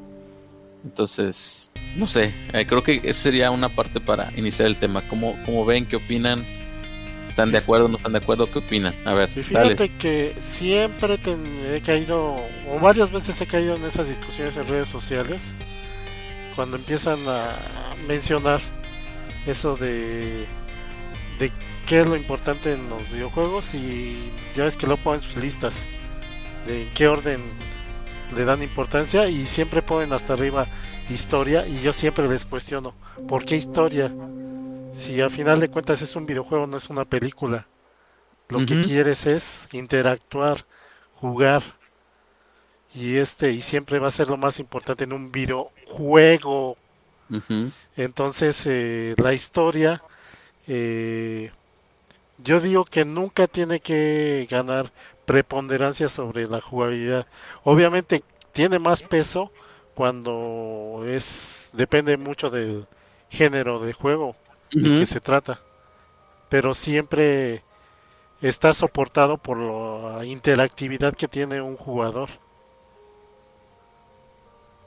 B: Entonces, no sé, eh, creo que esa sería una parte para iniciar el tema. ¿Cómo, cómo ven? ¿Qué opinan? ¿Están de acuerdo? ¿No están de acuerdo? ¿Qué opinan? A ver.
A: Y fíjate que siempre he caído, o varias veces he caído en esas discusiones en redes sociales, cuando empiezan a mencionar eso de, de qué es lo importante en los videojuegos y ya ves que lo ponen sus listas de en qué orden le dan importancia y siempre ponen hasta arriba historia y yo siempre les cuestiono, ¿por qué historia? Si a final de cuentas es un videojuego, no es una película. Lo que quieres es interactuar, jugar. Y este y siempre va a ser lo más importante en un videojuego. Entonces eh, la historia eh, yo digo que nunca tiene que ganar preponderancia sobre la jugabilidad. Obviamente tiene más peso cuando es depende mucho del género de juego de que se trata. Pero siempre está soportado por la interactividad que tiene un jugador.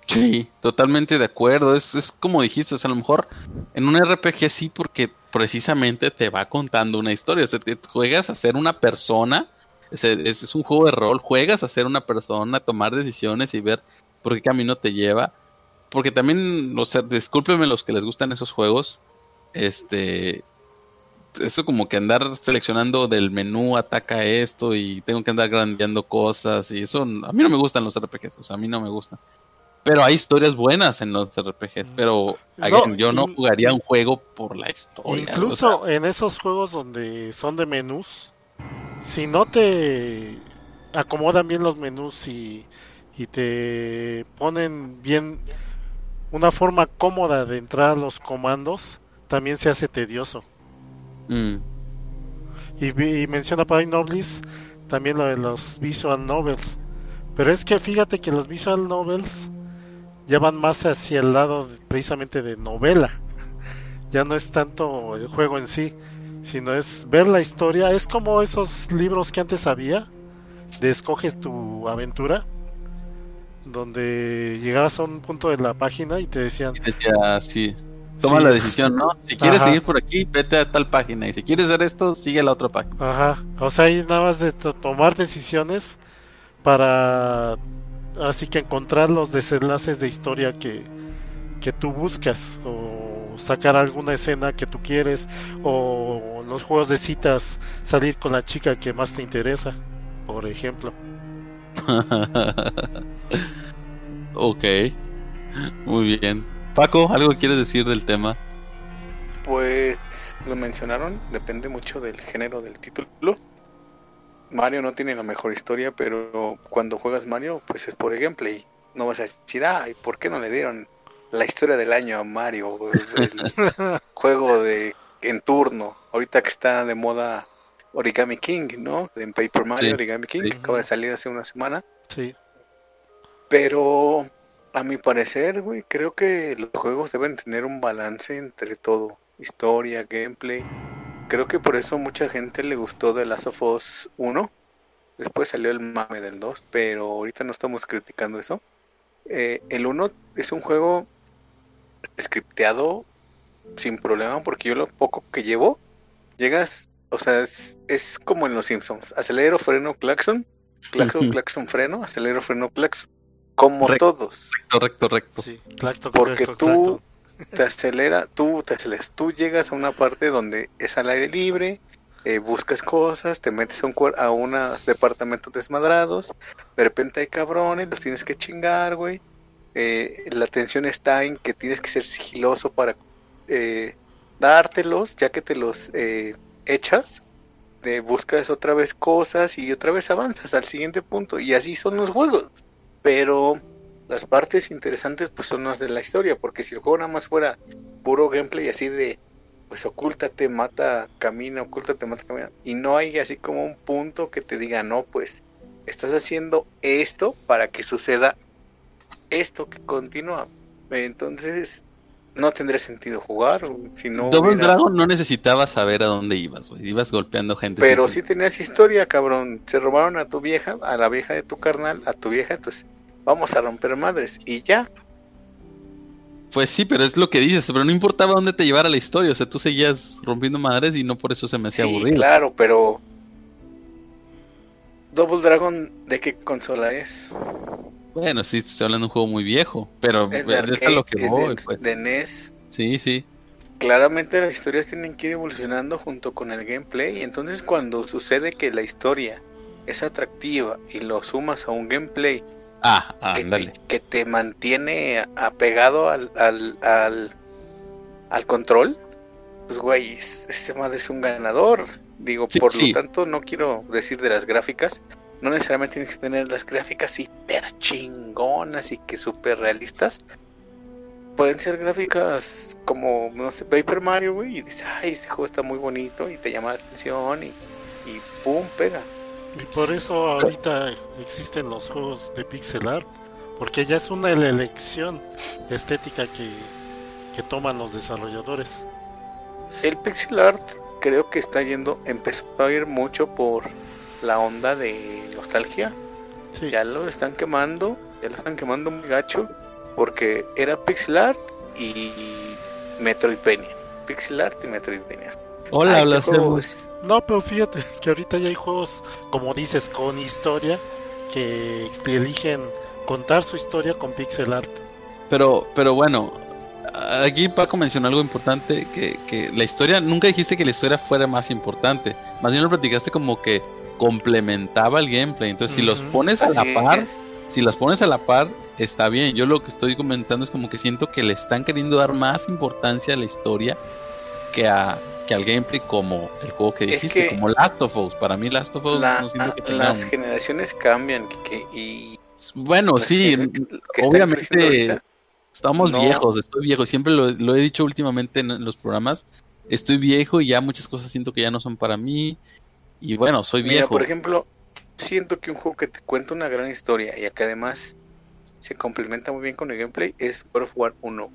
B: Sí, totalmente de acuerdo. Es, es como dijiste, o sea, a lo mejor en un RPG sí, porque precisamente te va contando una historia. O sea, te juegas a ser una persona. Es, es, un juego de rol. Juegas a ser una persona, tomar decisiones y ver por qué camino te lleva. Porque también, o sea, discúlpenme los que les gustan esos juegos. Este. Eso como que andar seleccionando del menú ataca esto y tengo que andar grandeando cosas y eso a mí no me gustan los RPGs, o sea, a mí no me gustan. Pero hay historias buenas en los RPGs, mm. pero yo no jugaría un juego por la historia.
A: Incluso en esos juegos donde son de menús, si no te acomodan bien los menús y, y te ponen bien una forma cómoda de entrar a los comandos, también se hace tedioso. Mm. Y, y, menciona para Noblis también lo de los visual novels. Pero es que fíjate que los visual novels ya van más hacia el lado precisamente de novela. Ya no es tanto el juego en sí, sino es ver la historia. Es como esos libros que antes había, de escoges tu aventura, donde llegabas a un punto de la página y te decían...
B: decía, sí, toma la decisión, ¿no? Si quieres seguir por aquí, vete a tal página. Y si quieres hacer esto, sigue a la otra página.
A: Ajá. O sea, hay nada más de tomar decisiones para así que encontrar los desenlaces de historia que, que tú buscas o sacar alguna escena que tú quieres o los juegos de citas salir con la chica que más te interesa, por ejemplo. *laughs*
B: ok, muy bien. Paco, ¿algo quieres decir del tema?
C: Pues lo mencionaron, depende mucho del género del título. Mario no tiene la mejor historia, pero cuando juegas Mario, pues es por gameplay. No vas a decir, ay, ¿por qué no le dieron la historia del año a Mario? El *laughs* juego de en turno. Ahorita que está de moda Origami King, ¿no? En Paper Mario, Origami King, acaba de salir hace una semana.
A: Sí.
C: Pero a mi parecer, güey, creo que los juegos deben tener un balance entre todo. Historia, gameplay creo que por eso mucha gente le gustó The Last of Us 1. Después salió el mame del 2, pero ahorita no estamos criticando eso. Eh, el 1 es un juego scripteado sin problema, porque yo lo poco que llevo, llegas, o sea, es, como en los Simpsons: acelero, freno, claxon, claxon, claxon, freno, acelero, freno, claxon. Como todos.
B: Recto, recto, recto.
A: Sí, claxon,
C: porque tú te acelera, tú te aceleras, tú llegas a una parte donde es al aire libre, eh, buscas cosas, te metes a, un, a unos departamentos desmadrados, de repente hay cabrones, los tienes que chingar, güey. Eh, la tensión está en que tienes que ser sigiloso para eh, dártelos, ya que te los echas, de buscas otra vez cosas y otra vez avanzas al siguiente punto. Y así son los juegos. Pero las partes interesantes pues son las de la historia, porque si el juego nada más fuera puro gameplay así de pues ocúltate, mata, camina, ocúltate, mata, camina, y no hay así como un punto que te diga, no, pues estás haciendo esto para que suceda esto que continúa. Entonces, no tendría sentido jugar. Si no
B: Double Dragon no necesitaba saber a dónde ibas, Ibas golpeando gente.
C: Pero sí tenías historia, cabrón. Se robaron a tu vieja, a la vieja de tu carnal, a tu vieja, entonces vamos a romper madres y ya.
B: Pues sí, pero es lo que dices, pero no importaba dónde te llevara la historia, o sea, tú seguías rompiendo madres y no por eso se me hacía sí,
C: Claro, pero Double Dragon, ¿de qué consola es?
B: Bueno, sí, estoy hablando de un juego muy viejo, pero es de, lo que voy,
C: de, pues. de NES.
B: Sí, sí.
C: Claramente las historias tienen que ir evolucionando junto con el gameplay, entonces cuando sucede que la historia es atractiva y lo sumas a un gameplay
B: Ah,
C: que, te, mantiene apegado al, al, al, control. Pues, güey, este madre es un ganador. Digo, por lo tanto, no quiero decir de las gráficas. No necesariamente tienes que tener las gráficas hiper chingonas y que super realistas. Pueden ser gráficas como, no sé, Paper Mario, güey, y dices, ay, este juego está muy bonito y te llama la atención y, y pum, pega.
A: Y por eso ahorita existen los juegos de pixel art, porque ya es una elección estética que, que toman los desarrolladores.
C: El pixel art creo que está yendo, empezó a ir mucho por la onda de nostalgia. Ya lo están quemando, ya lo están quemando muy gacho, porque era pixel art y Metroidvania. Pixel art y Metroidvania.
B: Hola, este
A: No, pero fíjate *laughs* que ahorita ya hay juegos, como dices, con historia, que eligen contar su historia con pixel art.
B: Pero, pero bueno, aquí Paco mencionó algo importante, que, que la historia, nunca dijiste que la historia fuera más importante, más bien lo platicaste como que complementaba el gameplay, entonces si los pones a la par, si las pones a la par, está bien, yo lo que estoy comentando es como que siento que le están queriendo dar más importancia a la historia que a, que al gameplay como el juego que dijiste, como Last of Us. Para mí Last of Us
C: Las generaciones cambian y...
B: Bueno, sí, obviamente estamos viejos, estoy viejo, siempre lo, he dicho últimamente en, los programas, estoy viejo y ya muchas cosas siento que ya no son para mí y bueno, soy viejo.
C: por ejemplo, siento que un juego que te cuenta una gran historia y que además se complementa muy bien con el gameplay es God of War 1.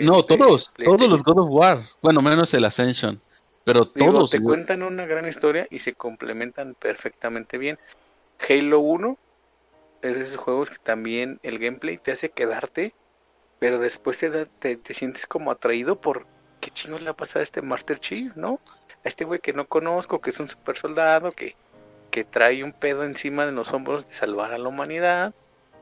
B: No, todos, todos los God of War. Bueno, menos el Ascension. Pero todos.
C: te cuentan una gran historia y se complementan perfectamente bien. Halo 1 es de esos juegos que también el gameplay te hace quedarte, pero después te, te, sientes como atraído por qué chingos le ha pasado a este Master Chief, ¿no? A este güey que no conozco, que es un super soldado, que, que trae un pedo encima de los hombros de salvar a la humanidad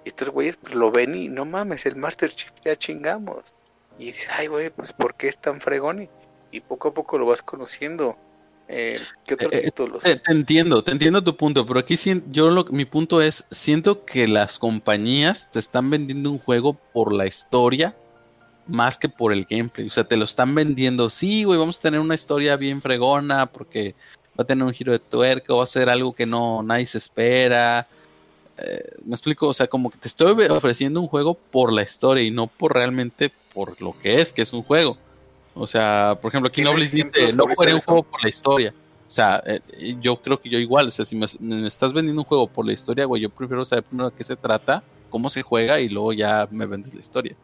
C: Y estos güeyes pues, lo ven y no mames, el Master Chief ya chingamos. Y dices, ay, güey, pues ¿por qué es tan fregón? Y, poco a poco lo vas conociendo. Eh, ¿Qué otros
B: eh, títulos? te entiendo, te entiendo tu punto, pero aquí yo lo, mi punto es, siento que las compañías te están vendiendo un juego por la historia más que por el gameplay. O sea, te lo están vendiendo, sí, güey, vamos a tener una historia bien fregona porque va a tener un giro de tuerca, va a ser algo que no nadie se espera. Eh, me explico, o sea, como que te estoy ofreciendo un juego por la historia y no por realmente por lo que es, que es un juego. O sea, por ejemplo, aquí Noblis dice, no jugaré un juego por la historia. O sea, eh, yo creo que yo igual, o sea, si me, estás vendiendo un juego por la historia, güey, yo prefiero saber primero de qué se trata, cómo se juega y luego ya me vendes la historia.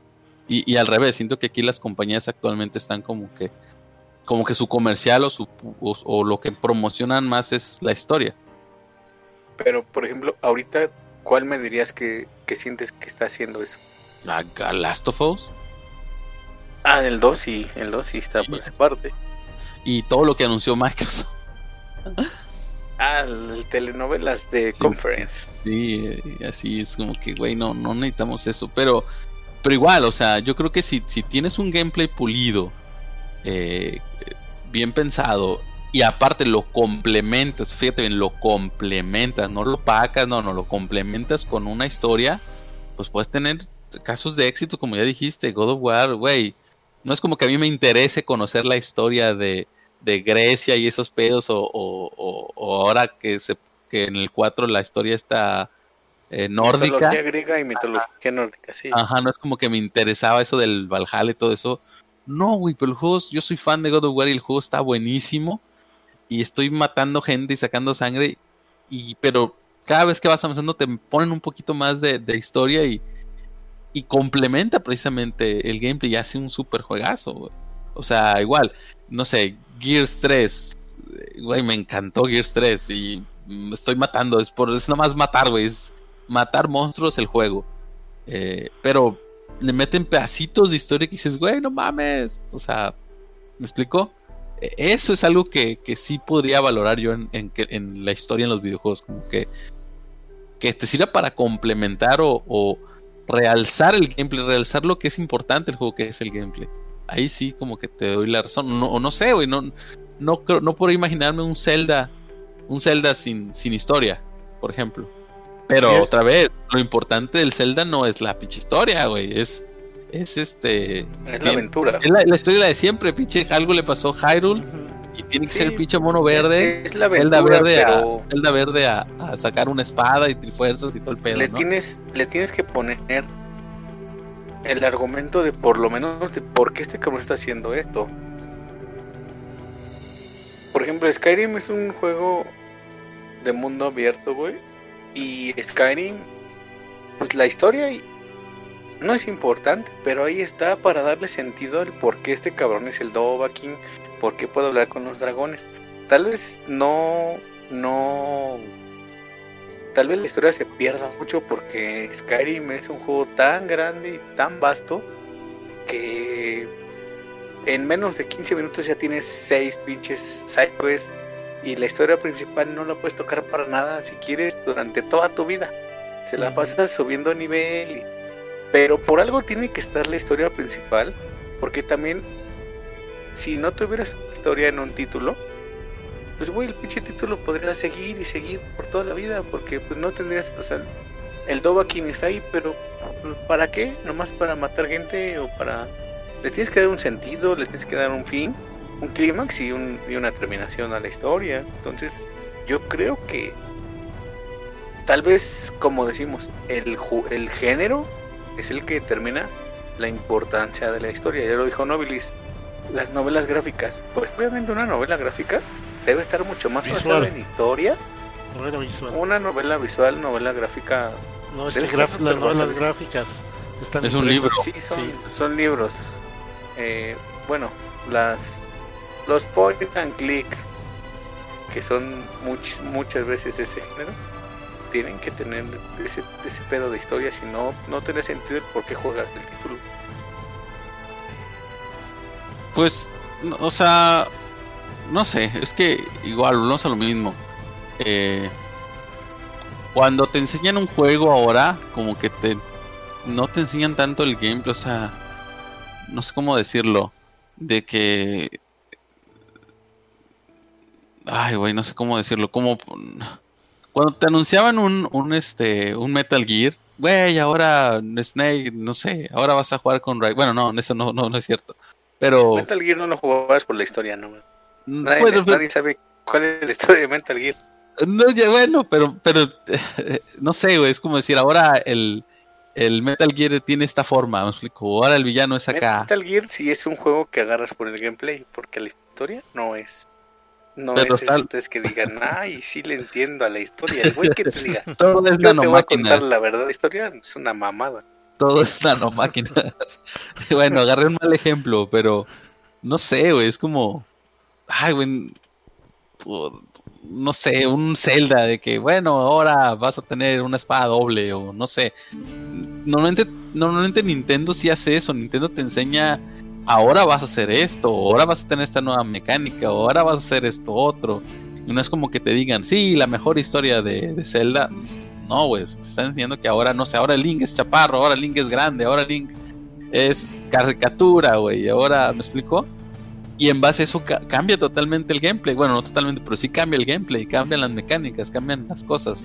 B: Y, al revés, siento que aquí las compañías actualmente están como que como que su comercial o, su, o, lo que promocionan más es la historia.
C: Pero, por ejemplo, ahorita, ¿cuál me dirías que, sientes que está haciendo eso?
B: ¿La Last of Us?
C: Ah, el 2 sí, el 2 sí está por esa parte.
B: Y todo lo que anunció Microsoft.
C: ah, el telenovelas de Conference.
B: Sí, así es como que, güey, no, no necesitamos eso. Pero pero igual, o sea, yo creo que si, si tienes un gameplay pulido, eh, bien pensado, y aparte lo complementas, fíjate bien, lo complementas, no lo pacas, no, no, lo complementas con una historia, pues puedes tener casos de éxito, como ya dijiste, God of War, güey. No es como que a mí me interese conocer la historia de, de Grecia y esos pedos, o, o, o, ahora que, se, que en el 4 la historia está eh, nórdica.
C: Mitología griega y mitología nórdica, sí.
B: Ajá, no es como que me interesaba eso del Valhalla y todo eso. No, güey, pero el juego, yo soy fan de God of War y el juego está buenísimo. Y estoy matando gente y sacando sangre. Y, pero cada vez que vas avanzando te ponen un poquito más de, historia y, y complementa precisamente el gameplay y hace un super juegazo, O sea, igual, no sé, Gears 3, güey, me encantó Gears 3 y me estoy matando, es por, es nomás matar, güey, es matar monstruos el juego. Eh, pero le meten pedacitos de historia que dices, güey, no mames. O sea, ¿me explico? E, eso es algo que, sí podría valorar yo en, en, la historia en los videojuegos. Como que, que te sirva para complementar o, realzar el gameplay, realzar lo que es importante el juego que es el gameplay. Ahí sí, como que te doy la razón. No, o no sé, güey, no, no, no puedo imaginarme un Zelda, un Zelda sin, sin historia, por ejemplo. Pero otra vez, lo importante del Zelda no es la pinche historia, güey. Es, es este.
C: Es la aventura.
B: Es la, historia de siempre, pinche. Algo le pasó a Hyrule. Y tiene que ser el pinche mono verde.
C: Es la aventura, verde,
B: a, verde a, sacar una espada y trifuerzas y todo el pedo.
C: Le, tienes, le tienes que poner el argumento de por lo menos de por qué este cabrón está haciendo esto. Por ejemplo, Skyrim es un juego de mundo abierto, güey y Skyrim, pues la historia no es importante, pero ahí está para darle sentido al por qué este cabrón es el Dovahkiin, por qué puede hablar con los dragones. Tal vez no, no, tal vez la historia se pierda mucho porque Skyrim es un juego tan grande y tan vasto que en menos de 15 minutos ya tienes 6 pinches sidequests y la historia principal no la puedes tocar para nada si quieres durante toda tu vida. Se la pasas subiendo nivel. Pero por algo tiene que estar la historia principal, porque también si no tuvieras historia en un título, pues güey, el pinche título podría seguir y seguir por toda la vida, porque pues no tendrías, o sea, el Dovahkiin está ahí, pero pues, ¿para qué? ¿Nomás para matar gente o para... Le tienes que dar un sentido, le tienes que dar un fin un clímax y, un, y una terminación a la historia. Entonces, yo creo que tal vez, como decimos, el, el género es el que determina la importancia de la historia. Ya lo dijo Nobilis. Las novelas gráficas, pues obviamente una novela gráfica debe estar mucho más basada en historia.
A: Novela visual.
C: Una novela visual, novela gráfica.
A: No, es que las novelas gráficas están
B: Es un libro.
C: Sí, son, libros. Eh, bueno, las los point and click, que son muchas veces ese género, tienen que tener ese, ese pedo de historia, si no, no tiene sentido el por qué juegas el título.
B: Pues, o sea, no sé, es que igual, no es lo mismo. Eh, cuando te enseñan un juego ahora, como que te no te enseñan tanto el gameplay, o sea, no sé cómo decirlo, de que ay, güey, no sé cómo decirlo, como cuando te anunciaban un un este un Metal Gear, güey, ahora Snake, no sé, ahora vas a jugar con Ray. Bueno, no, eso no, no, no es cierto. Pero
C: Metal Gear no lo jugabas por la historia, no. Mm, nadie, nadie sabe cuál es la historia de Metal Gear.
B: No, ya, bueno, pero, pero *laughs* no sé, güey, es como decir, ahora el, el Metal Gear tiene esta forma, me explico, ahora el villano es acá.
C: Metal Gear sí es un juego que agarras por el gameplay, porque la historia no es. No es tal... que digan, *laughs* ay, sí le entiendo a la historia. El güey que te diga, *laughs*
B: todo es yo te voy a contar
C: la verdad, la historia es una mamada.
B: Todo es nanomáquinas. *laughs* bueno, agarré un mal ejemplo, pero no sé, güey, es como, ay, güey, no sé, un Zelda de que, bueno, ahora vas a tener una espada doble o no sé. Normalmente, normalmente Nintendo sí hace eso, Nintendo te enseña, ahora vas a hacer esto, ahora vas a tener esta nueva mecánica, ahora vas a hacer esto otro. Y no es como que te digan, sí, la mejor historia de, de Zelda. No, güey, te están enseñando que ahora, no sé, ahora Link es chaparro, ahora Link es grande, ahora Link es caricatura, güey, ahora, ¿me explico? Y en base a eso cambia totalmente el gameplay. Bueno, no totalmente, pero sí cambia el gameplay, cambian las mecánicas, cambian las cosas.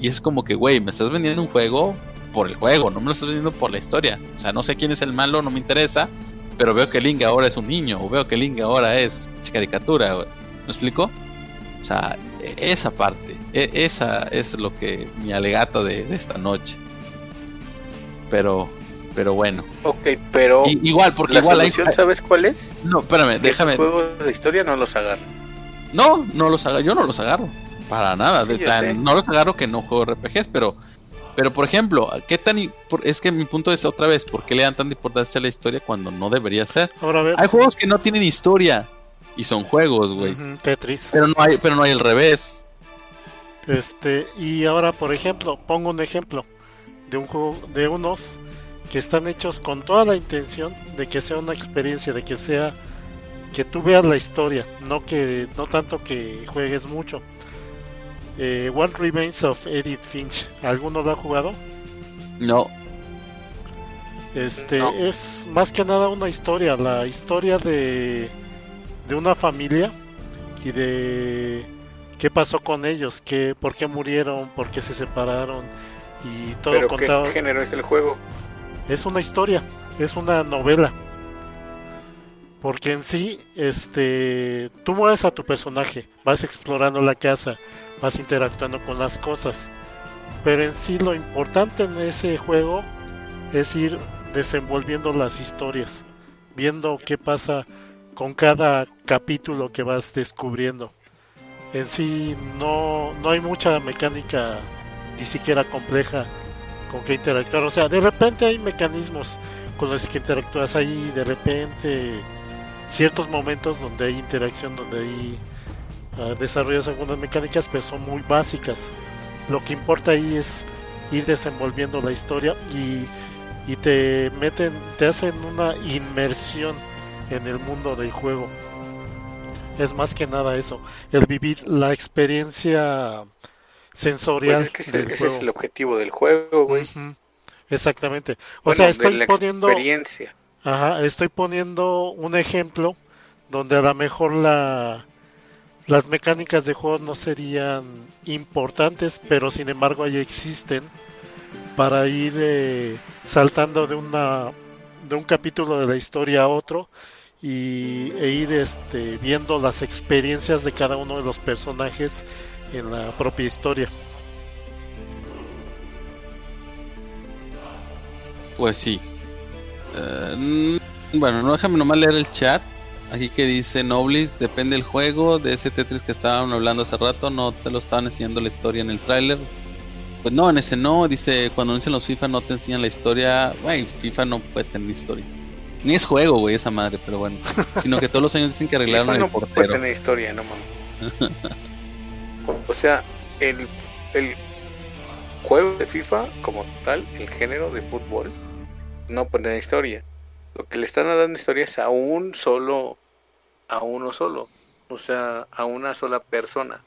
B: Y es como que, güey, me estás vendiendo un juego por el juego, no me lo estás vendiendo por la historia. O sea, no sé quién es el malo, no me interesa, pero veo que Link ahora es un niño, o veo que Link ahora es caricatura, güey. ¿Me explico? O sea, e, esa parte, e, esa es lo que mi alegato de, de esta noche. Pero pero bueno.
C: Ok, pero.
B: igual, porque
C: la
B: igual
C: solución, ¿sabes cuál es?
B: No, espérame, déjame.
C: Los juegos de historia no los agarro.
B: No, no los agarro. Yo no los agarro. Para nada. no los agarro que no juego RPGs, pero. Pero por ejemplo, ¿qué tan es que mi punto es otra vez, ¿por qué le dan tanta importancia a la historia cuando no debería ser? Hay juegos que no tienen historia y son juegos, güey.
A: Tetris.
B: Pero no hay pero no hay el revés.
A: Este, y ahora por ejemplo, pongo un ejemplo de un juego de unos que están hechos con toda la intención de que sea una experiencia, de que sea que tú veas la historia, no que no tanto que juegues mucho. Eh, One Remains of Edith Finch, ¿alguno lo ha jugado?
B: No.
A: Este es más que nada una historia, la historia de de una familia y de qué pasó con ellos, qué, por qué murieron, por qué se separaron y todo
C: ¿Pero contado. ¿Qué género es el juego?
A: es una historia, es una novela. Porque en sí, este, tú mueves a tu personaje, vas explorando la casa, vas interactuando con las cosas. Pero en sí lo importante en ese juego es ir desenvolviendo las historias, viendo qué pasa con cada capítulo que vas descubriendo. En sí no, no hay mucha mecánica ni siquiera compleja con que interactuar. O sea, de repente hay mecanismos con los que interactúas ahí, de repente ciertos momentos donde hay interacción, donde hay uh, desarrollas algunas mecánicas, pero son muy básicas. Lo que importa ahí es ir desenvolviendo la historia y, y te meten, te hacen una inmersión en el mundo del juego. Es más que nada eso, el vivir la experiencia sensorial.
C: Pues es que ese, es el objetivo del juego, güey.
A: Exactamente. O sea, estoy poniendo. Ajá, estoy poniendo un ejemplo donde a lo mejor la, las mecánicas de juego no serían importantes, pero sin embargo ahí existen para ir eh, saltando de una de un capítulo de la historia a otro y e ir este viendo las experiencias de cada uno de los personajes en la propia historia.
B: Pues sí. Eh, bueno, no déjame nomás leer el chat. Aquí que dice Noblis, depende del juego, de ese Tetris que estaban hablando hace rato, no te lo estaban enseñando la historia en el tráiler. Pues no, en ese no, dice, cuando dicen los FIFA no te enseñan la historia, güey, FIFA no puede tener historia. Ni es juego, güey, esa madre, pero bueno. Sino que todos los años dicen que arreglaron el portero.
C: puede tener historia, no mames. O sea, el, el juego de FIFA como tal, el género de fútbol, no pone historia. Lo que le están dando historia es a un solo, a uno solo, o sea, a una sola persona.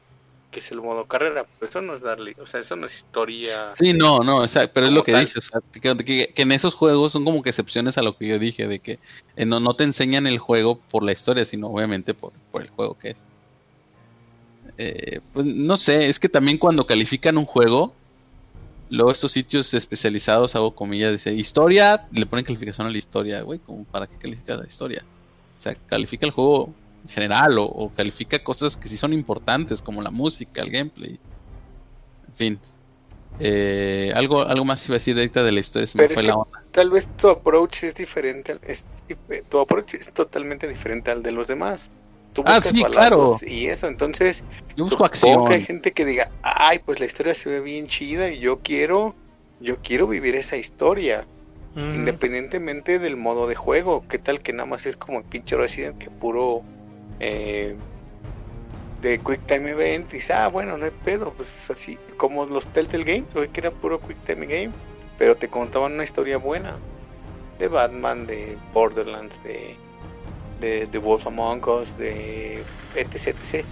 C: Que es el modo carrera, pero eso no es darle, o sea, eso no es historia.
B: Sí, no, no, pero es lo que dice, o sea, que, en esos juegos son como que excepciones a lo que yo dije, de que eh, no, no te enseñan el juego por la historia, sino obviamente por, por el juego que es. Eh, pues no sé, es que también cuando califican un juego, luego estos sitios especializados, hago comillas, dice historia, le ponen calificación a la historia, güey, como para qué califica la historia. O sea, califica el juego en general o, califica cosas que sí son importantes, como la música, el gameplay. En fin. Eh, algo, algo más iba a decir ahorita de la historia, se me fue la onda.
C: Tal vez tu approach es diferente, es, tu approach es totalmente diferente al de los demás
B: ah, sí, claro.
C: y eso, entonces
B: yo busco acción.
C: que hay gente que diga, ay, pues la historia se ve bien chida y yo quiero, yo quiero vivir esa historia, independientemente del modo de juego, qué tal que nada más es como el pinche Resident que puro eh, de Quick Time Event y dice, ah, bueno, no hay pedo, pues así, como los Telltale Games, que era puro Quick Time Game, pero te contaban una historia buena de Batman, de Borderlands, de de Wolf Among Us, de etc, etc.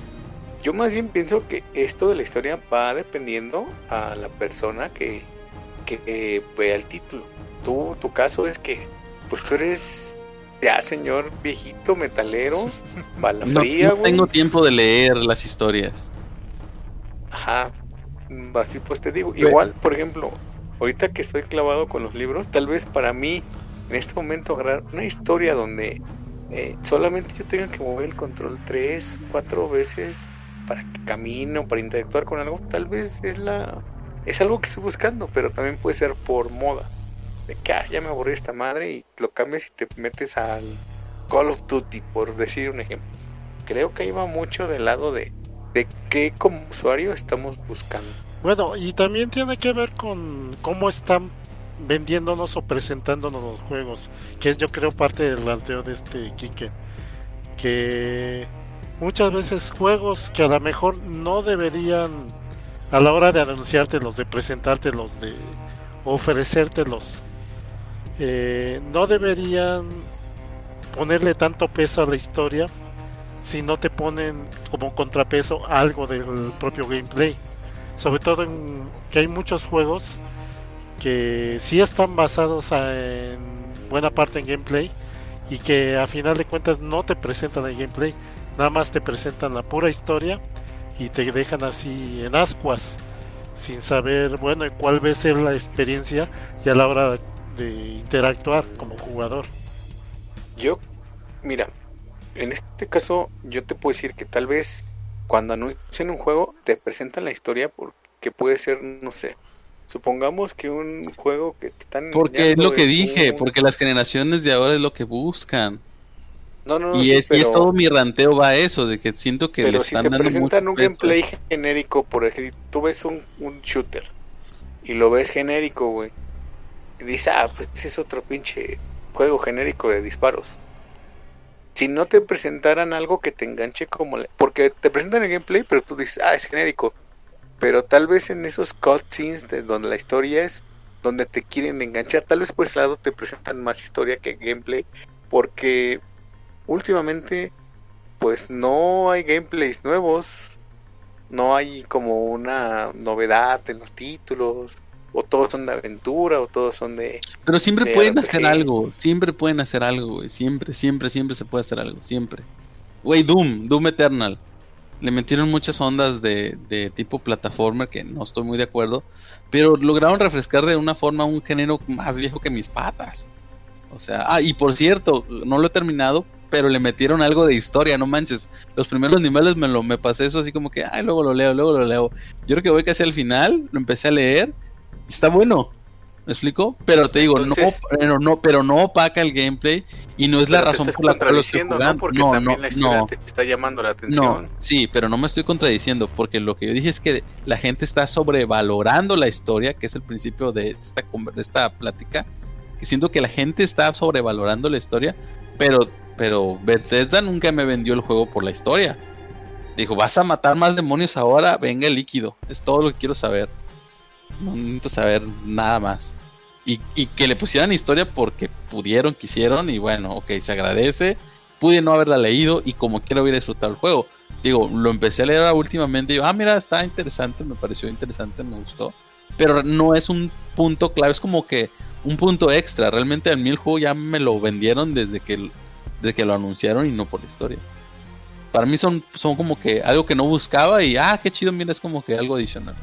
C: Yo más bien pienso que esto de la historia va dependiendo a la persona que, que vea el título. Tú, tu caso es que, pues tú eres ya señor viejito metalero, *laughs* bala fría,
B: no, tengo tiempo de leer las historias.
C: Ajá, así pues te digo. Igual, por ejemplo, ahorita que estoy clavado con los libros, tal vez para mí en este momento agarrar una historia donde eh, solamente yo tenga que mover el control tres, cuatro veces para que camino, para interactuar con algo, tal vez es la es algo que estoy buscando, pero también puede ser por moda. Que ah, ya me aburrí esta madre y lo cambias y te metes al Call of Duty, por decir un ejemplo. Creo que va mucho del lado de, de qué como usuario estamos buscando.
A: Bueno, y también tiene que ver con cómo están vendiéndonos o presentándonos los juegos, que es yo creo parte del planteo de este Kike, que muchas veces juegos que a lo mejor no deberían a la hora de anunciártelos, de presentártelos, de ofrecértelos, eh, no deberían ponerle tanto peso a la historia si no te ponen como contrapeso algo del propio gameplay. Sobre todo en que hay muchos juegos que sí están basados en buena parte en gameplay y que a final de cuentas no te presentan el gameplay, nada más te presentan la pura historia y te dejan así en ascuas sin saber, bueno, cuál va a ser la experiencia y a la hora de interactuar como jugador.
C: Yo, mira, en este caso yo te puedo decir que tal vez cuando anuncian un juego te presentan la historia porque puede ser, no sé, Supongamos que un juego que te están
B: Porque es lo que dije, porque las generaciones de ahora es lo que buscan.
C: No, no,
B: y, es, y es todo mi ranteo va a eso, de que siento que
C: pero le están si te presentan un gameplay genérico, por ejemplo, tú ves un, un shooter y lo ves genérico, güey, dices, ah, pues es otro pinche juego genérico de disparos. Si no te presentaran algo que te enganche como... Porque te presentan el gameplay, pero tú dices, ah, es genérico pero tal vez en esos cutscenes de donde la historia es donde te quieren enganchar, tal vez por ese lado te presentan más historia que gameplay, porque últimamente pues no hay gameplays nuevos, no hay como una novedad en los títulos, o todos son de aventura, o todos son de...
B: Pero siempre pueden hacer algo, siempre pueden hacer algo, siempre, siempre, siempre se puede hacer algo, siempre. Güey, Doom, Doom Eternal le metieron muchas ondas de, de tipo plataforma que no estoy muy de acuerdo, pero lograron refrescar de una forma un género más viejo que mis patas. O sea, ah, y por cierto, no lo he terminado, pero le metieron algo de historia, no manches. Los primeros niveles me lo me pasé eso así como que, ay, luego lo leo, luego lo leo. Yo creo que voy casi al final, lo empecé a leer está bueno. ¿Me explico? Pero te digo, no, pero no, pero no opaca el gameplay y no es la razón por la cual lo estoy jugando.
C: ¿no? Porque también la historia te está llamando la atención.
B: No, sí, pero no me estoy contradiciendo porque lo que yo dije es que la gente está sobrevalorando la historia, que es el principio de esta, de esta plática. Que siento que la gente está sobrevalorando la historia, pero, pero Bethesda nunca me vendió el juego por la historia. Dijo, vas a matar más demonios ahora, venga el líquido. Es todo lo que quiero saber. No necesito saber nada más. Y, que le pusieran historia porque pudieron, quisieron y bueno, ok, se agradece. Pude no haberla leído y como quiera hubiera disfrutado el juego. digo, lo empecé a leer últimamente y ah, mira, está interesante, me pareció interesante, me gustó. Pero no es un punto clave, es como que un punto extra. Realmente a mí el juego ya me lo vendieron desde que, desde que lo anunciaron y no por la historia. Para mí son, son como que algo que no buscaba y, ah, qué chido, mira, es como que algo adicional.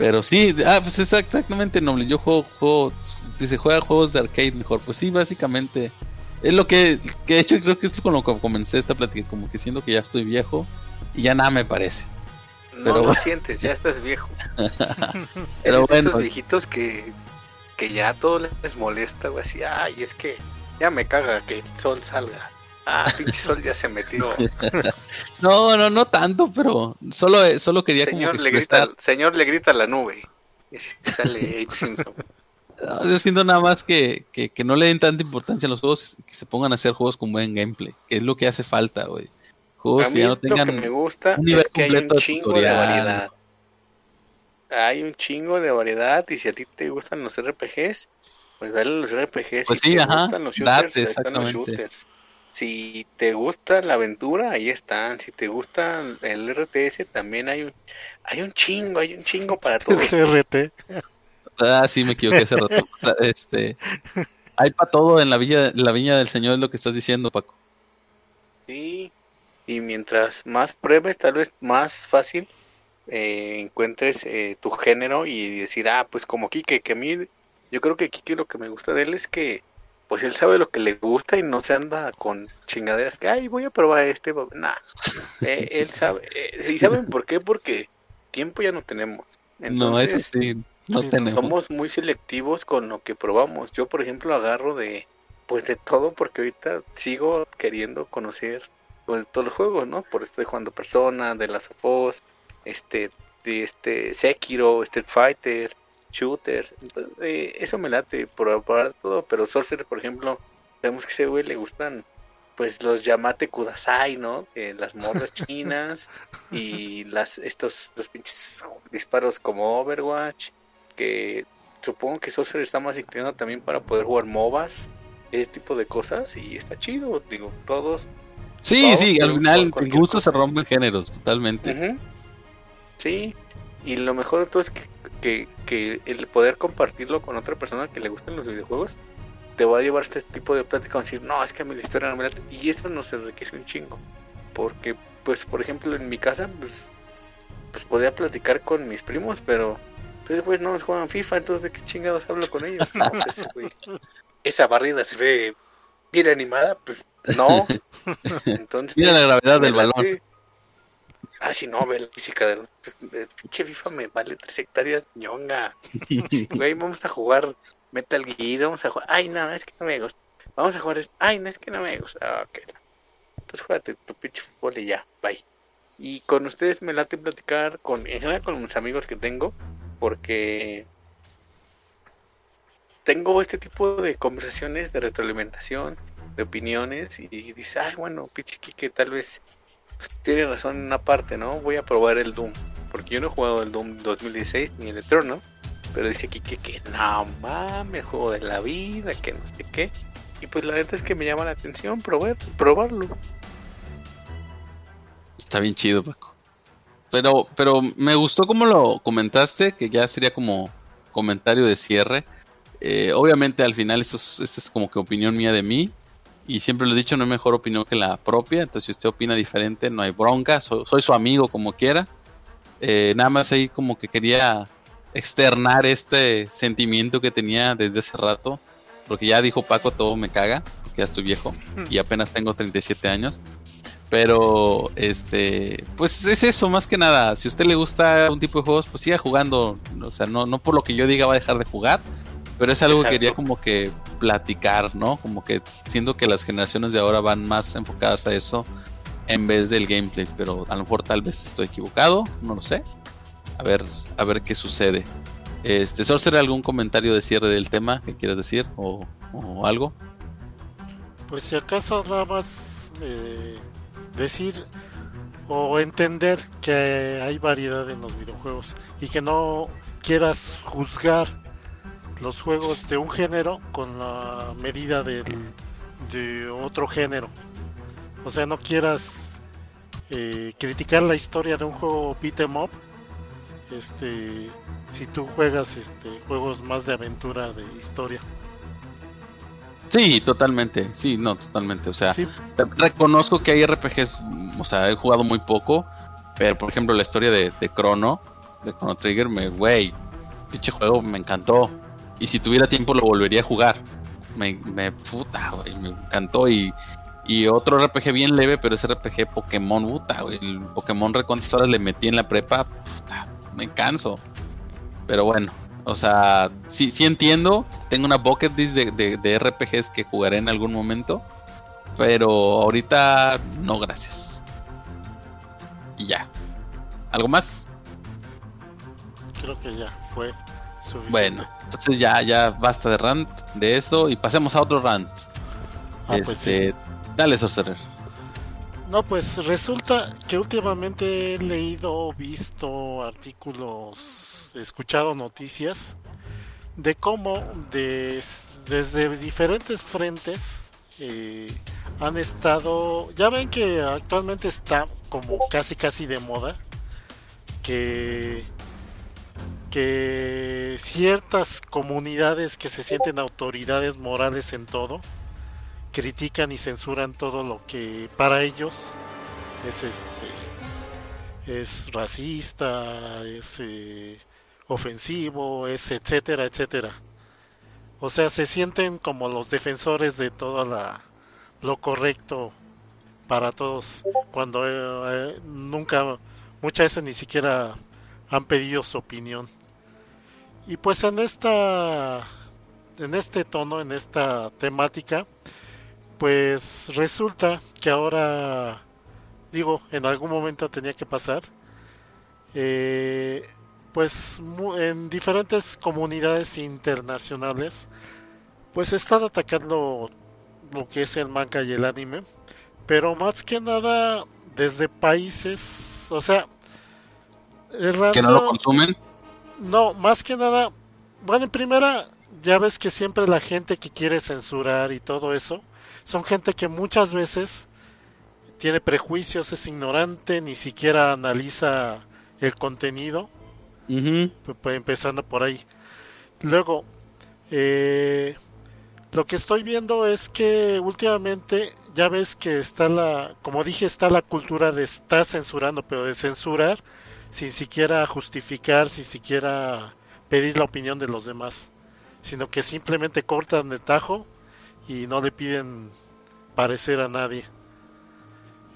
B: Pero sí, ah, pues exactamente, Noble. Yo juego, juego, dice, juega juegos de arcade mejor. Pues sí, básicamente es lo que, que de hecho creo que esto con lo que comencé esta plática, como que siento que ya estoy viejo y ya nada me parece.
C: No pero... lo sientes, ya estás viejo. *laughs* pero bueno. Esos viejitos que, que ya todo les molesta, güey, así, ay, es que ya me caga que el sol salga. Ah, pinche sol ya se metió. *laughs*
B: no, no, no tanto, pero solo, solo quería
C: señor como le grita, Señor le grita a la nube. Sale Simpson.
B: yo siento nada más que, que, no le den tanta importancia a los juegos, que se pongan a hacer juegos con buen gameplay, que es lo que hace falta, güey.
C: Juegos que ya no tengan lo que me gusta es que hay un chingo de variedad. Hay un chingo de variedad y si a ti te gustan los RPGs, pues dale los RPGs.
B: Pues
C: si
B: sí,
C: te
B: ajá,
C: gustan los shooters, están los shooters. Si te gusta la aventura, ahí están. Si te gusta el RTS, también hay un, hay un chingo, hay un chingo para *laughs* todo.
A: Es RT.
B: Ah, sí, me equivoqué hace rato. este, hay para todo en la, villa, la viña del Señor, es lo que estás diciendo, Paco.
C: Sí, y mientras más pruebes, tal vez más fácil eh, encuentres eh, tu género y decir, ah, pues como Kike, que a mí, yo creo que Kike lo que me gusta de él es que, pues él sabe lo que le gusta y no se anda con chingaderas que, ay, voy a probar este, nah, eh, él sabe, ¿y saben por qué? Porque tiempo ya no tenemos.
B: no, eso sí.
C: Somos muy selectivos con lo que probamos. Yo, por ejemplo, agarro de pues de todo porque ahorita sigo queriendo conocer pues todos los juegos, ¿no? Por estoy jugando Persona, de las of este de este Sekiro, Street Fighter, Shooter, eh, eso me late por todo, pero Sorcerer, por ejemplo, vemos que ese güey le gustan pues los Yamate Kudasai, ¿no? Eh, las morras *laughs* chinas y las estos los pinches disparos como Overwatch que supongo que Sorcerer está más inclinado también para poder jugar MOBAs, ese tipo de cosas, y está chido, digo, todos.
B: Sí, sí, al final el gusto se rompen géneros, totalmente.
C: Sí, y lo mejor de todo es que, que, el poder compartirlo con otra persona que le gusten los videojuegos te va a llevar a este tipo de plática a decir, no, es que a mí la historia no me late. Y eso nos enriquece un chingo. Porque, pues, por ejemplo, en mi casa, pues, pues podía platicar con mis primos, pero después no juegan FIFA, entonces de qué chingados hablo con ellos. *laughs* Pues, esa barrida se ve bien animada, pues no. *laughs* Entonces,
B: Mira la gravedad del balón.
C: Ah, si no, ve la física del pues, pinche FIFA me vale tres hectáreas ñonga. *laughs* güey, vamos a jugar Metal Gear, vamos a jugar. Ay, no, es que no me gusta. Vamos a jugar. Ay, no, es que no me gusta. Ah, ok. Entonces juégate tu pinche fútbol y ya, bye. Y con ustedes me late platicar con, en general con mis amigos que tengo, porque tengo este tipo de conversaciones de retroalimentación, de opiniones, y dice, ay, bueno, Pichiqui, que tal vez tiene razón en una parte, ¿no? Voy a probar el Doom, porque yo no he jugado el Doom 2016 ni el Eterno, pero dice Kike que no mames, juego de la vida, que no sé qué. Y pues la verdad es que me llama la atención probar, probarlo.
B: Está bien chido, Paco. Pero, pero me gustó como lo comentaste, que ya sería como comentario de cierre. Eh, obviamente al final esto es, como que opinión mía de mí. Y siempre lo he dicho, no hay mejor opinión que la propia. Entonces si usted opina diferente, no hay bronca. soy su amigo como quiera. Eh, nada más ahí como que quería externar este sentimiento que tenía desde hace rato. Porque ya dijo Paco, todo me caga. Porque ya estoy viejo. Y apenas tengo 37 años. Pero, este, pues es eso, más que nada. Si a usted le gusta un tipo de juegos, pues siga jugando. O sea, no, no por lo que yo diga va a dejar de jugar, pero es algo que quería como que platicar, ¿no? Como que siento que las generaciones de ahora van más enfocadas a eso en vez del gameplay, pero a lo mejor tal vez estoy equivocado, no lo sé. A ver, a ver qué sucede. Este, Sorcerer, ¿algún comentario de cierre del tema que quieras decir o, o algo?
A: Pues si acaso nada más eh, decir o entender que hay variedad en los videojuegos y que no quieras juzgar los juegos de un género con la medida del, de otro género. O sea, no quieras eh, criticar la historia de un juego beat em up. Este, si tú juegas este, juegos más de aventura, de historia.
B: Sí, totalmente. Sí, no, totalmente. O sea, reconozco que hay RPGs, o sea, he jugado muy poco, pero por ejemplo la historia de, de Chrono, de Chrono Trigger, me, güey, pinche juego me encantó. Y si tuviera tiempo lo volvería a jugar. Me, me puta, me encantó y, y otro RPG bien leve, pero ese RPG Pokémon, puta, el Pokémon cuántas horas le metí en la prepa, puta, me canso. Pero bueno, o sea, sí, sí entiendo. Tengo una bucket list de, de, RPGs que jugaré en algún momento. Pero ahorita no, gracias. Y ya. ¿Algo más?
A: Creo que ya fue suficiente.
B: Bueno, entonces ya, ya basta de rant de eso y pasemos a otro rant. Ah, pues este, Dale, Sorcerer.
A: No, pues resulta que últimamente he leído, visto artículos escuchado noticias de cómo desde diferentes frentes eh, han estado, ya ven que actualmente está como casi casi de moda que que ciertas comunidades que se sienten autoridades morales en todo critican y censuran todo lo que para ellos es este es racista es eh, ofensivo, es etcétera, etcétera. O sea, se sienten como los defensores de todo la, lo correcto para todos, cuando eh, eh, nunca, muchas veces ni siquiera han pedido su opinión. Y pues en esta, en este tono, en esta temática, pues resulta que ahora, digo, en algún momento tenía que pasar, eh, pues en diferentes comunidades internacionales pues están atacando lo que es el manga y el anime pero más que nada desde países o sea
B: que no lo consumen
A: no más que nada bueno en primera ya ves que siempre la gente que quiere censurar y todo eso son gente que muchas veces tiene prejuicios es ignorante ni siquiera analiza el contenido pues, empezando por ahí. Luego, eh, lo que estoy viendo es que últimamente ya ves que está la, como dije, está la cultura de estar censurando, pero de censurar sin siquiera justificar, sin siquiera pedir la opinión de los demás, sino que simplemente cortan el tajo y no le piden parecer a nadie.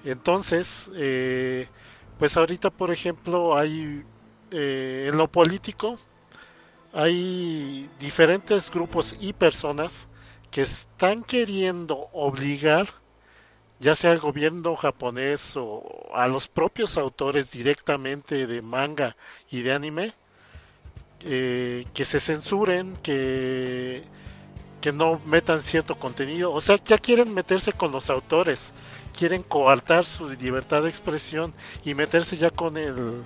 A: Entonces, eh, pues ahorita, por ejemplo, hay eh, en lo político hay diferentes grupos y personas que están queriendo obligar ya sea al gobierno japonés o a los propios autores directamente de manga y de anime eh, que se censuren que que no metan cierto contenido. O sea ya quieren meterse con los autores quieren coartar su libertad de expresión y meterse ya con el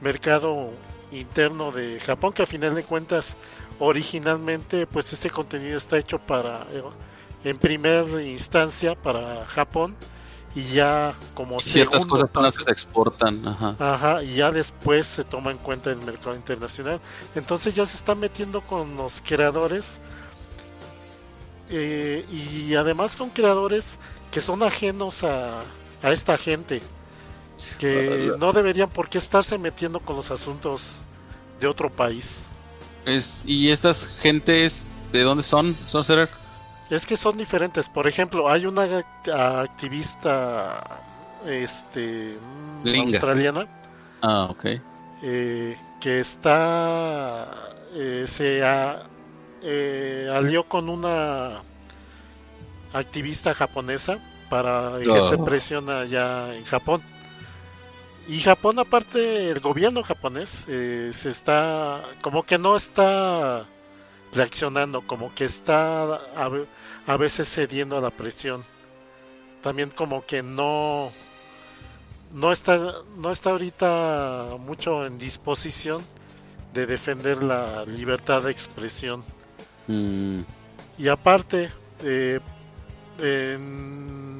A: mercado interno de Japón, que a final de cuentas originalmente pues ese contenido está hecho para eh, en primera instancia para Japón y ya como
B: ciertas cosas se exportan
A: ajá. y ya después se toma en cuenta el mercado internacional entonces ya se está metiendo con los creadores eh, y además con creadores que son ajenos a, a esta gente que no deberían por qué estarse metiendo con los asuntos de otro país.
B: Es, ¿Y estas gentes de dónde son? ¿Son ser?
A: Es que son diferentes. Por ejemplo, hay una activista este australiana.
B: Ah, ok.
A: Eh, que está eh, se eh, alió con una activista japonesa para ejercer oh. presión allá en Japón. Y Japón, aparte, el gobierno japonés eh, se está, como que no está reaccionando, como que está a, veces cediendo a la presión. También como que no, no está, no está ahorita mucho en disposición de defender la libertad de expresión.
B: Mm.
A: Y aparte, eh, en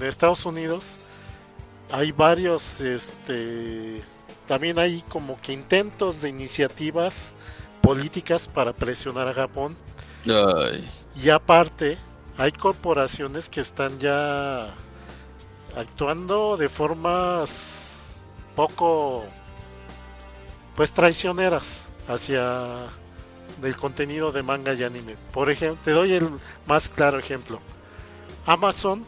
A: en Estados Unidos hay varios, este, también hay como que intentos de iniciativas políticas para presionar a Japón. Y aparte, hay corporaciones que están ya actuando de formas poco, pues traicioneras hacia el contenido de manga y anime. Por ejemplo, te doy el más claro ejemplo. Amazon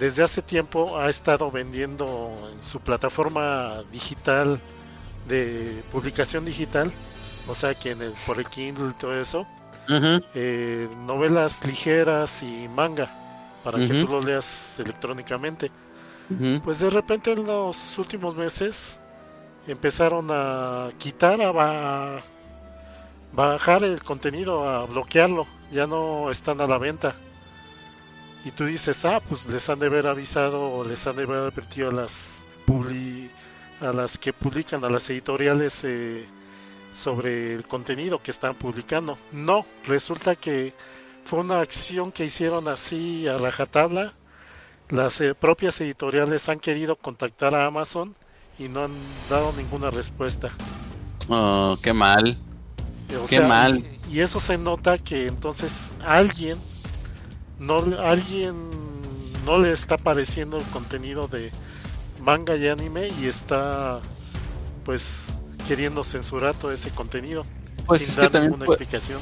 A: desde hace tiempo ha estado vendiendo en su plataforma digital de publicación digital, o sea que en el, por el Kindle y todo eso, eh, novelas ligeras y manga para que tú lo leas electrónicamente. Pues de repente en los últimos meses empezaron a quitar, a bajar el contenido, a bloquearlo, ya no están a la venta. Y tú dices, ah, pues les han de haber avisado o les han de haber advertido a las a las que publican, a las editoriales eh, sobre el contenido que están publicando. No, resulta que fue una acción que hicieron así a rajatabla. Las eh, propias editoriales han querido contactar a Amazon y no han dado ninguna respuesta.
B: Oh, qué mal. qué mal.
A: y eso se nota que entonces alguien no alguien no le está pareciendo el contenido de manga y anime y está pues queriendo censurar todo ese contenido
B: pues sin dar ninguna explicación.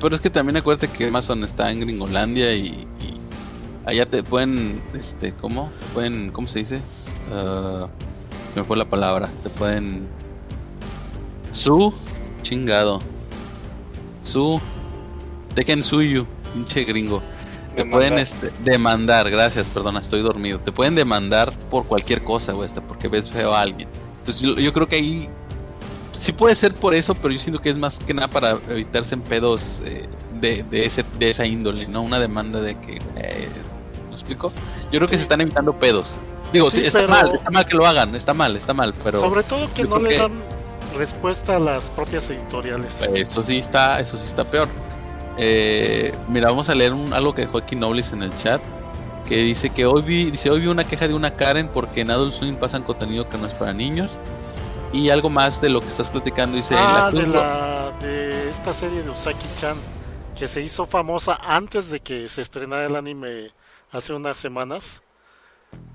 B: Pero es que también acuérdate que Amazon está en Gringolandia y, allá te pueden, este, ¿cómo? Pueden, ¿cómo se dice? Ah, se me fue la palabra. Te pueden su chingado. Su Tekken Suyu, pinche gringo. Te pueden este, demandar, gracias, perdona, estoy dormido. Te pueden demandar por cualquier cosa, güey, hasta porque ves feo a alguien. Entonces yo, creo que ahí sí puede ser por eso, pero yo siento que es más que nada para evitarse en pedos eh, de, de, ese, de esa índole, ¿no? Una demanda de que... Eh, ¿Me explico? Yo creo que se están evitando pedos. Digo, está mal, está mal que lo hagan, está mal, está mal, pero...
A: Sobre todo que no le dan respuesta a las propias editoriales.
B: Eso sí está, eso sí está peor. Eh, mira, vamos a leer algo que dejó aquí Noblis en el chat. Que dice que hoy vi, dice, hoy vi una queja de una Karen porque en Adult Swim pasan contenido que no es para niños. Y algo más de lo que estás platicando, dice...
A: Ah, de, la, de esta serie de Usaki-chan, que se hizo famosa antes de que se estrenara el anime hace unas semanas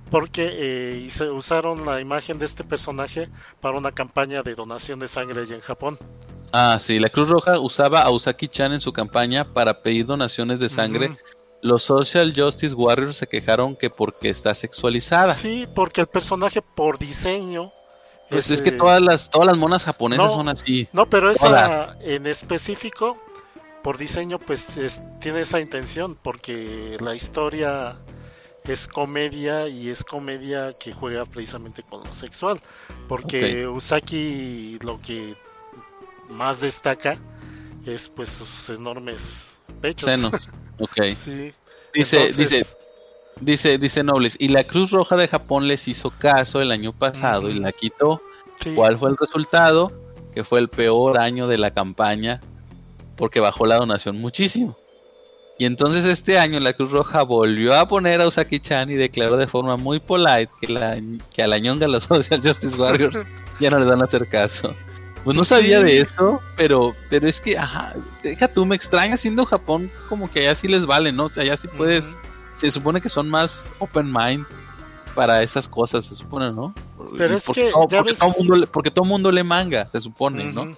A: porque eh, usaron la imagen de este personaje para una campaña de donación de sangre allá en Japón.
B: Ah, sí, la Cruz Roja usaba a Usaki-chan en su campaña para pedir donaciones de sangre. Los Social Justice Warriors se quejaron que porque está sexualizada.
A: Sí, porque el personaje por diseño.
B: Pues es, que todas las todas las monas japonesas son así.
A: No, pero esa en específico por diseño pues tiene esa intención porque la historia es comedia y es comedia que juega precisamente con lo sexual porque Usaki lo que más destaca es pues sus enormes pechos.
B: Senos. *laughs* Ok. Dice, dice, dice, dice Nobles, y la Cruz Roja de Japón les hizo caso el año pasado y la quitó. ¿Cuál fue el resultado? Que fue el peor año de la campaña porque bajó la donación muchísimo. Y entonces este año la Cruz Roja volvió a poner a Usaki-chan y declaró de forma muy polite que, la, que a la ñonga los *laughs* Social Justice Warriors ya no les van a hacer caso. Pues no sabía de eso, pero, pero es que, ajá, deja tú, me extraña siendo Japón como que allá sí les vale, ¿no? O sea, allá sí puedes, se supone que son más open mind para esas cosas, se supone, ¿no?
A: Pero es que,
B: todo, porque, todo mundo, porque todo mundo le manga, se supone, ¿no?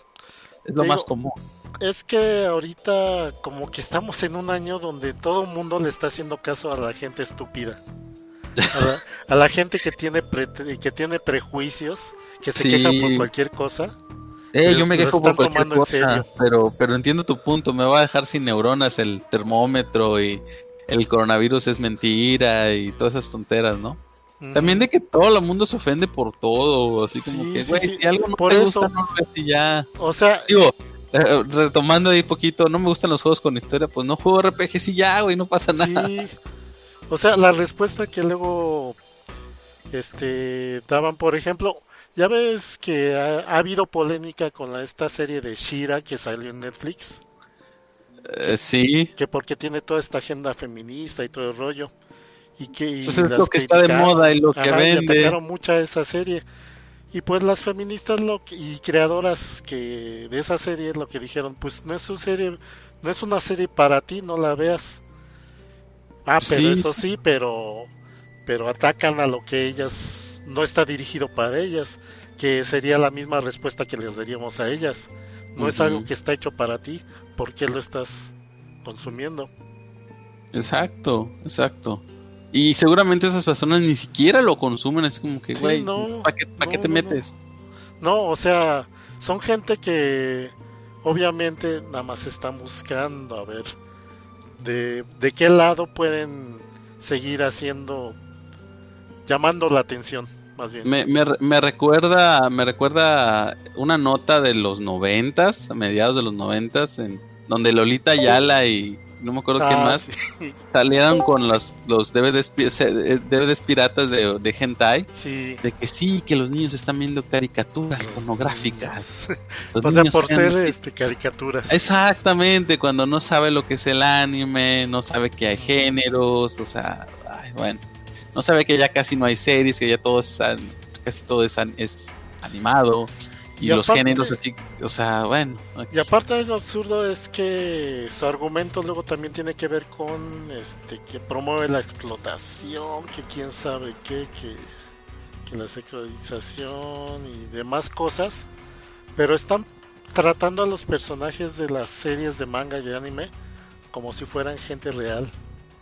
B: Es lo más común.
A: Es que ahorita como que estamos en un año donde todo el mundo le está haciendo caso a la gente estupida. A la, gente que tiene que tiene prejuicios, que se queja por cualquier cosa.
B: Eh, yo me quejo por cualquier cosa, pero, pero entiendo tu punto. Me va a dejar sin neuronas el termómetro y el coronavirus es mentira y todas esas tonteras, ¿no? También de que todo el mundo se ofende por todo, así como que, güey, si algo no por te gusta, no lo y ya.
A: O sea,
B: digo, eh, retomando ahí poquito, no me gustan los juegos con historia, pues no juego RPGs y ya, güey, no pasa nada.
A: O sea, la respuesta que luego este daban, por ejemplo, ya ves que ha, habido polémica con esta serie de Shira que salió en
B: Netflix. Eh, sí.
A: Que porque tiene toda esta agenda feminista y todo el rollo. y que
B: pues es lo que está de moda y lo que vende.
A: Y atacaron mucha esa serie. Y pues las feministas lo y creadoras que de esa serie lo que dijeron, pues no es una serie, no es una serie para ti, no la veas. Ah, pero eso sí, pero pero atacan a lo que ellas no está dirigido para ellas, que sería la misma respuesta que les daríamos a ellas. No es algo que está hecho para ti, ¿por qué lo estás consumiendo?
B: Exacto, exacto. Y seguramente esas personas ni siquiera lo consumen, es como que, güey, ¿para qué, te metes?
A: No. o sea, son gente que obviamente nada más están buscando a ver de, de qué lado pueden seguir haciendo, llamando la atención, más bien.
B: Me, me, me recuerda, me recuerda una nota de los noventas, a mediados de los noventas, en donde Lolita Yala y no me acuerdo quién ah, más, *laughs* salieron con los, los DVDs, DVDs piratas de, de hentai, de que sí, que los niños están viendo caricaturas pornográficas.
A: o sea, por ser este, caricaturas.
B: Exactamente, cuando no sabe lo que es el anime, no sabe que hay géneros, o sea, bueno, no sabe que ya casi no hay series, que ya todo es, casi todo es, es animado. Y, los géneros así, o sea, bueno.
A: Y aparte lo absurdo es que su argumento luego también tiene que ver con este que promueve la explotación, que quién sabe qué, que, que la sexualización y demás cosas, pero están tratando a los personajes de las series de manga y anime como si fueran gente real.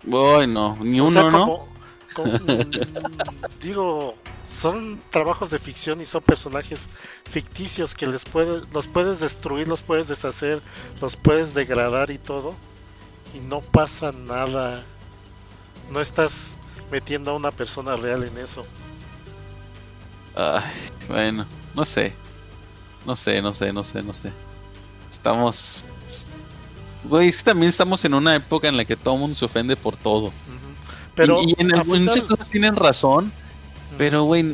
B: Bueno, ni uno, ¿no? *laughs*
A: digo, son trabajos de ficción y son personajes ficticios que les puedes, los puedes destruir, los puedes deshacer, los puedes degradar y todo. Y no pasa nada. No estás metiendo a una persona real en eso.
B: Ay, bueno, no sé. No sé, no sé, no sé, no sé. Estamos... Güey, también estamos en una época en la que todo el mundo se ofende por todo. Pero y, en, muchas cosas tienen razón pero, güey,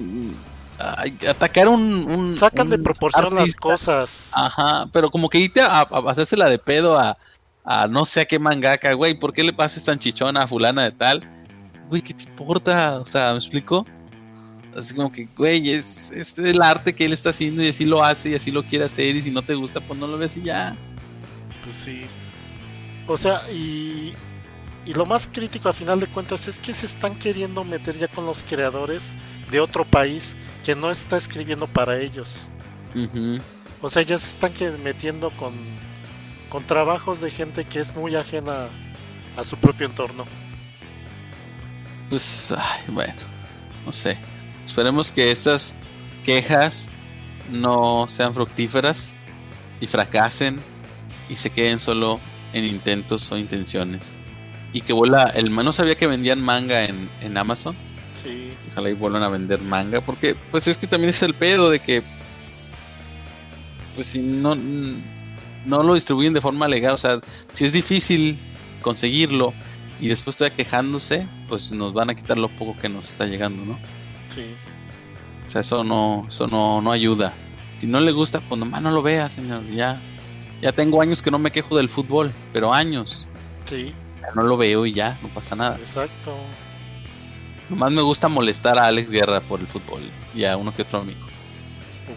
B: atacar un,
A: Sacan de proporción las cosas.
B: Ajá, pero como que irte a, hacerse la de pedo a, a no sé a qué mangaka, güey, ¿por qué le pases tan chichona a fulana de tal? Güey, ¿qué te importa? O sea, ¿me explico? Así como que, güey, es, es el arte que él está haciendo y así lo hace y así lo quiere hacer y si no te gusta, pues no lo ves y ya.
A: Pues sí. O sea, y y lo más crítico a final de cuentas es que se están queriendo meter ya con los creadores de otro país que no está escribiendo para ellos. O sea, ya se están metiendo con, con trabajos de gente que es muy ajena a su propio entorno.
B: Pues, bueno, no sé. Esperemos que estas quejas no sean fructíferas y fracasen y se queden solo en intentos o intenciones y que vuela el no sabía que vendían manga en, en Amazon.
A: Sí.
B: Ojalá y vuelvan a vender manga porque pues es que también es el pedo de que pues si no no lo distribuyen de forma legal o sea si es difícil conseguirlo y después estoy quejándose pues nos van a quitar lo poco que nos está llegando no
A: sí.
B: O sea eso no eso no no ayuda. Si no le gusta pues nomás no lo vea señor ya ya tengo años que no me quejo del fútbol pero años.
A: Sí
B: no lo veo y ya, no pasa nada.
A: Exacto.
B: Nomás me gusta molestar a Alex Guerra por el fútbol y a uno que otro amigo. *laughs*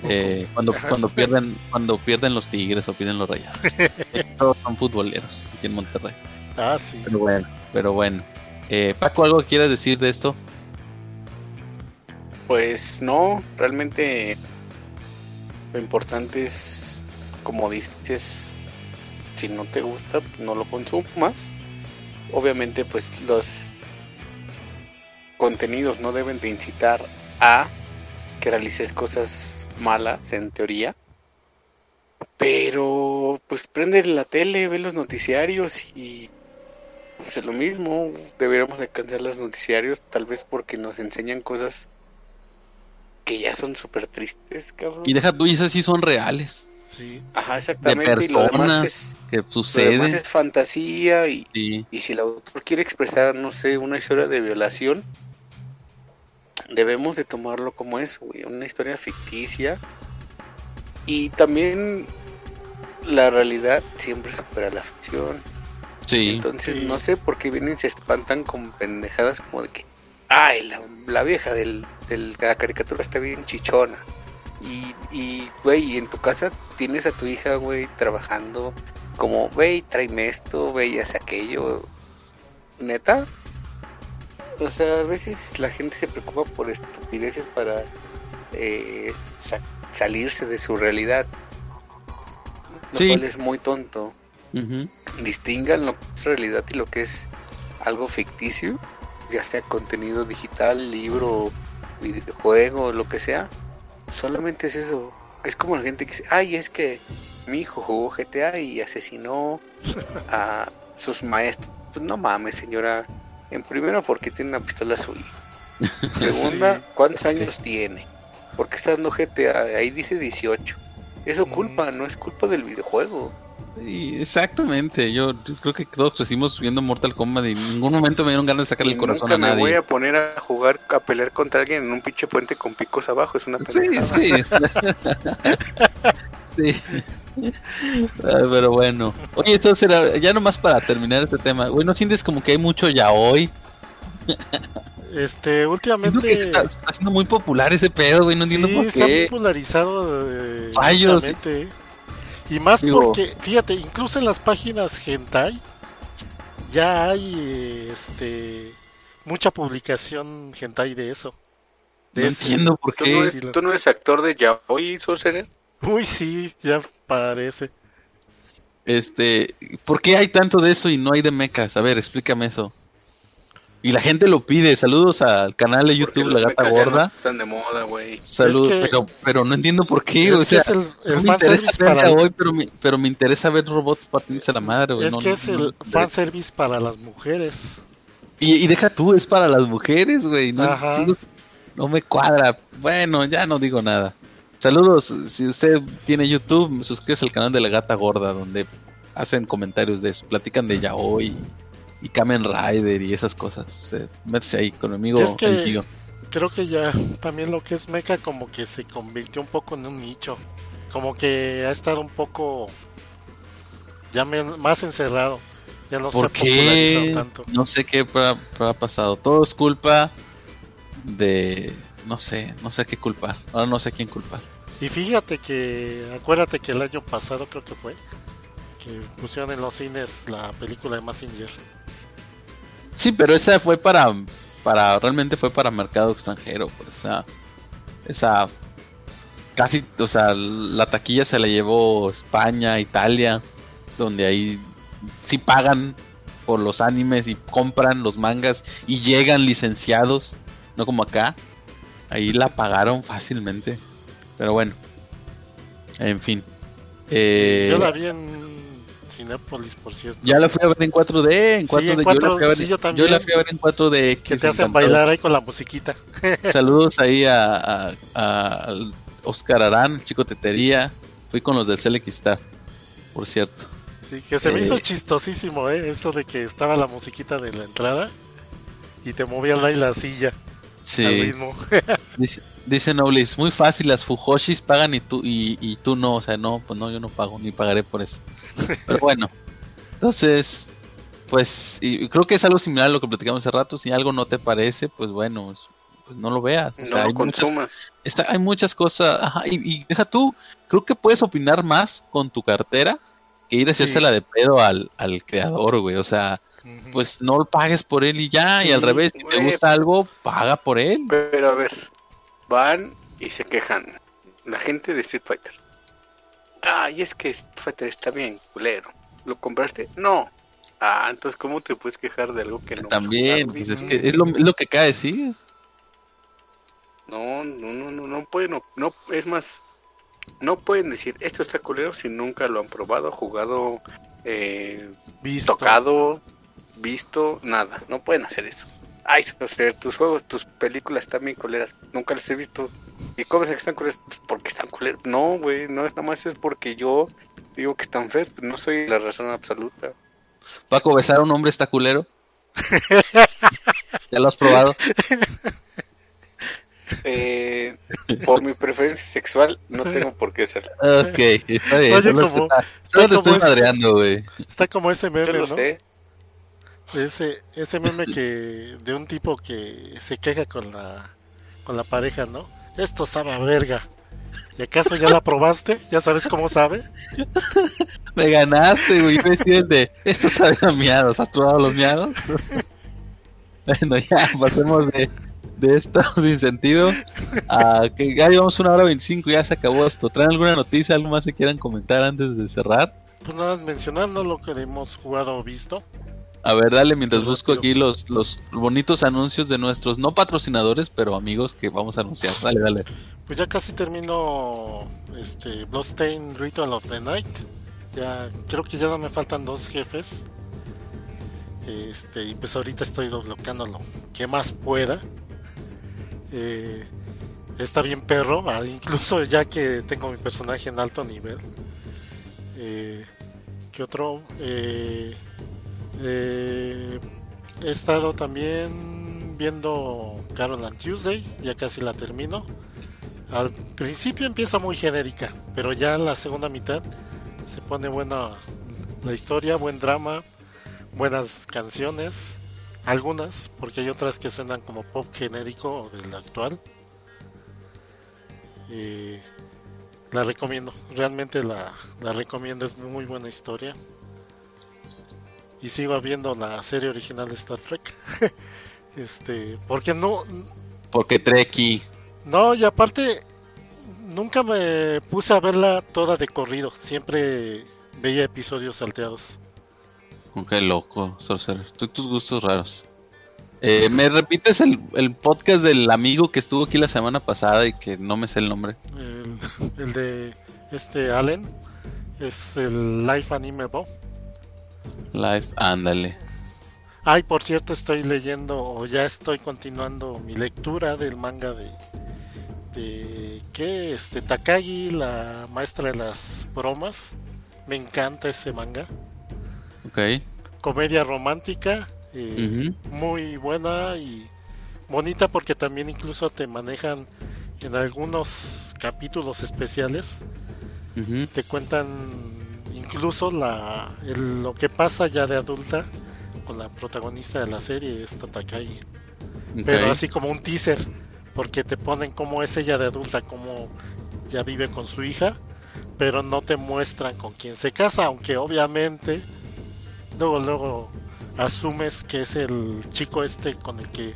B: Eh, cuando cuando pierden cuando pierden los Tigres o pierden los Rayados. *laughs* Todos son futboleros aquí en Monterrey.
A: Ah, sí.
B: Pero bueno, pero bueno. Eh, Paco, ¿algo quieres decir de esto?
C: Pues no, realmente lo importante es, como dices, si no te gusta, no lo consumas obviamente pues los contenidos no deben de incitar a que realices cosas malas en teoría. Pero pues prende la tele ve los noticiarios y pues es lo mismo. Deberíamos de cancelar los noticiarios tal vez porque nos enseñan cosas que ya son súper tristes cabrón.
B: Y deja tú esas sí son reales
C: Ajá, exactamente.
B: De personas es, que sucede.
C: es fantasía y, y si el autor quiere expresar, no sé, una historia de violación, debemos de tomarlo como eso, una historia ficticia. Y también la realidad siempre supera la ficción.
B: Sí.
C: Entonces no sé por qué vienen y se espantan con pendejadas como de que ay, la, vieja del, del, la caricatura está bien chichona. Y, y, güey, en tu casa tienes a tu hija, güey, trabajando como, güey, tráeme esto, güey, hace aquello. ¿Neta? O sea, a veces la gente se preocupa por estupideces para eh, salirse de su realidad. Lo cual es muy tonto. Distingan lo que es realidad y lo que es algo ficticio, ya sea contenido digital, libro, videojuego, lo que sea. Solamente es eso. Es como la gente que dice, ay, es que mi hijo jugó GTA y asesinó a sus maestros. Pues no mames, señora en primera, porque tiene una pistola suya. *laughs* Segunda, ¿cuántos años tiene? Porque está dando GTA, ahí dice 18. Eso mm. culpa, no es culpa del videojuego.
B: Exactamente, yo creo que todos crecimos viendo Mortal Kombat y en ningún momento me dieron ganas de sacarle el corazón a nadie.
C: me voy a poner a jugar, a pelear contra alguien en un pinche puente con picos abajo, es una
B: pendejada. Sí, *laughs* sí. sí. pero bueno. Oye, eso será ya nomás para terminar este tema. Güey, ¿no sientes como que hay mucho ya hoy?
A: Este, últimamente
B: está, siendo muy popular ese pedo, güey, no entiendo por qué. se
A: ha popularizado eh, Y más porque, fíjate, incluso en las páginas hentai ya hay este mucha publicación hentai de eso.
B: no entiendo por qué.
C: ¿Tú no, eres, actor de yaoi, Sorcerer?
A: Uy, sí, ya parece.
B: Este, ¿por qué hay tanto de eso y no hay de mecas? A ver, explícame eso. Y la gente lo pide. Saludos al canal de YouTube La Gata Gorda.
C: están de moda, güey.
B: Saludos, pero, pero no entiendo por qué. o sea, es el, fanservice para hoy, pero me, pero me interesa ver robots partiéndose la madre, güey.
A: Es que es el fanservice para las mujeres.
B: Y, y, deja tú, es para las mujeres, güey. No, no me cuadra. Bueno, ya no digo nada. Saludos, si usted tiene YouTube, suscríbase al canal de la gata gorda, donde hacen comentarios de eso, platican de yaoi y Kamen Rider y esas cosas. O ahí con mi amigo
A: Creo que ya también lo que es Mecha como que se convirtió un poco en un nicho. Como que ha estado un poco ya más encerrado. Ya no se ha popularizado tanto.
B: No sé qué ha pasado. Todo es culpa de no sé, no sé qué culpar. Ahora no sé quién culpar.
A: Y fíjate que, acuérdate que el año pasado creo que fue, que pusieron en los cines la película de Massinger.
B: Sí, pero esa fue para, para, realmente fue para mercado extranjero, pues, esa, esa, casi, o sea, la taquilla se la llevó España, Italia, donde ahí sí pagan por los animes y compran los mangas y llegan licenciados, no como acá, ahí la pagaron fácilmente. Pero bueno. En fin.
A: Eh, yo la vi en Cinepolis, por cierto.
B: Ya la fui a ver en 4D. En 4D.
A: yo, también.
B: yo la fui a ver en 4D.
A: Que te hacen bailar ahí con la musiquita. *laughs*
B: Saludos ahí a, a, Oscar Arán, Chico Tetería. Fui con los del Star por cierto.
A: Sí, que se me hizo eh, chistosísimo, ¿eh? Eso de que estaba la musiquita de la entrada y te movían ahí la silla. Sí. Al ritmo. *laughs*
B: Dice Noblis, muy fácil, las Fujoshis pagan y tú, y, tú no, o sea, no, pues no, yo no pago, ni pagaré por eso. *laughs* Pero bueno, entonces, pues, y creo que es algo similar a lo que platicamos hace rato, si algo no te parece, pues bueno, pues no lo veas.
C: no hay consumas.
B: Muchas, hay muchas cosas, ajá, y, deja tú, creo que puedes opinar más con tu cartera que ir a hacérsela la de pedo al, al creador, güey, o sea, pues no lo pagues por él y ya, y al revés, si te gusta algo, paga por él.
C: Pero a ver, van y se quejan. La gente de Street Fighter. Ay, es que Street Fighter está bien, culero. ¿Lo compraste? No. Ah, entonces, ¿cómo te puedes quejar de algo que no
B: También, pues es que es lo, que cae, sí.
C: No, no, no, no, no pueden, no, es más, no pueden decir esto está culero si nunca lo han probado, jugado, eh, tocado, visto, nada. No pueden hacer eso. Ay, tus juegos, tus películas están bien coleras. Nunca las he visto. ¿Y cómo es que están culeras? Pues porque están culeras. No, güey, no es nada más es porque yo digo que están feos. Pues no soy la razón absoluta.
B: Paco, besar a un hombre está culero. *laughs* ¿Ya lo has probado? *laughs*
C: Eh, por mi preferencia sexual, no tengo por qué ser.
B: Ok, está bien. Oye, como, está, estoy madreando, güey.
A: Está como ese meme, ¿no? Ese, ese meme que de un tipo que se queja con la con la pareja, ¿no? Esto sabe a verga. ¿Y acaso ya la probaste? ¿Ya sabes cómo sabe? *laughs*
B: Me ganaste, güey. De esto sabe a miados. ¿Has probado los miados? *laughs* bueno, ya pasemos de, de esto *laughs* sin sentido a que ya llevamos una hora veinticinco. Ya se acabó esto. ¿Traen alguna noticia? ¿Algo más que quieran comentar antes de cerrar?
A: Pues nada, mencionando lo que hemos jugado o visto.
B: A ver, dale, mientras busco aquí los, los bonitos anuncios de nuestros, no patrocinadores, pero amigos que vamos a anunciar. Dale, dale.
A: Pues ya casi termino este Bloodstained Ritual of the Night. Ya creo que ya no me faltan dos jefes. Este, y pues ahorita estoy desbloqueando lo que más pueda. Eh, está bien perro, ah, incluso ya que tengo mi personaje en alto nivel. Eh, ¿Qué otro? Eh, eh, he estado también viendo Carol and Tuesday, ya casi la termino. Al principio empieza muy genérica, pero ya en la segunda mitad se pone buena la historia, buen drama, buenas canciones, algunas, porque hay otras que suenan como pop genérico del actual. La recomiendo, realmente la, la recomiendo, es muy buena historia y sigo viendo la serie original de Star Trek. *laughs* este, porque no.
B: Porque Trekkie.
A: No, y aparte, nunca me puse a verla toda de corrido. Siempre veía episodios salteados.
B: Qué loco, Sorcerer. tus gustos raros. Eh, ¿Me repites el, el, podcast del amigo que estuvo aquí la semana pasada y que no me sé el nombre?
A: El, el de este Allen. Es el Life Anime Bo.
B: Live, ándale.
A: Ay, por cierto, estoy leyendo o ya estoy continuando mi lectura del manga de de qué este Takagi, la maestra de las bromas. Me encanta ese manga.
B: Ok.
A: Comedia romántica, eh, muy buena y bonita porque también incluso te manejan en algunos capítulos especiales. Te cuentan incluso la, lo que pasa ya de adulta con la protagonista de la serie, esta Takai. Pero así como un teaser, porque te ponen como es ella de adulta, como ya vive con su hija, pero no te muestran con quién se casa, aunque obviamente luego luego asumes que es el chico este con el que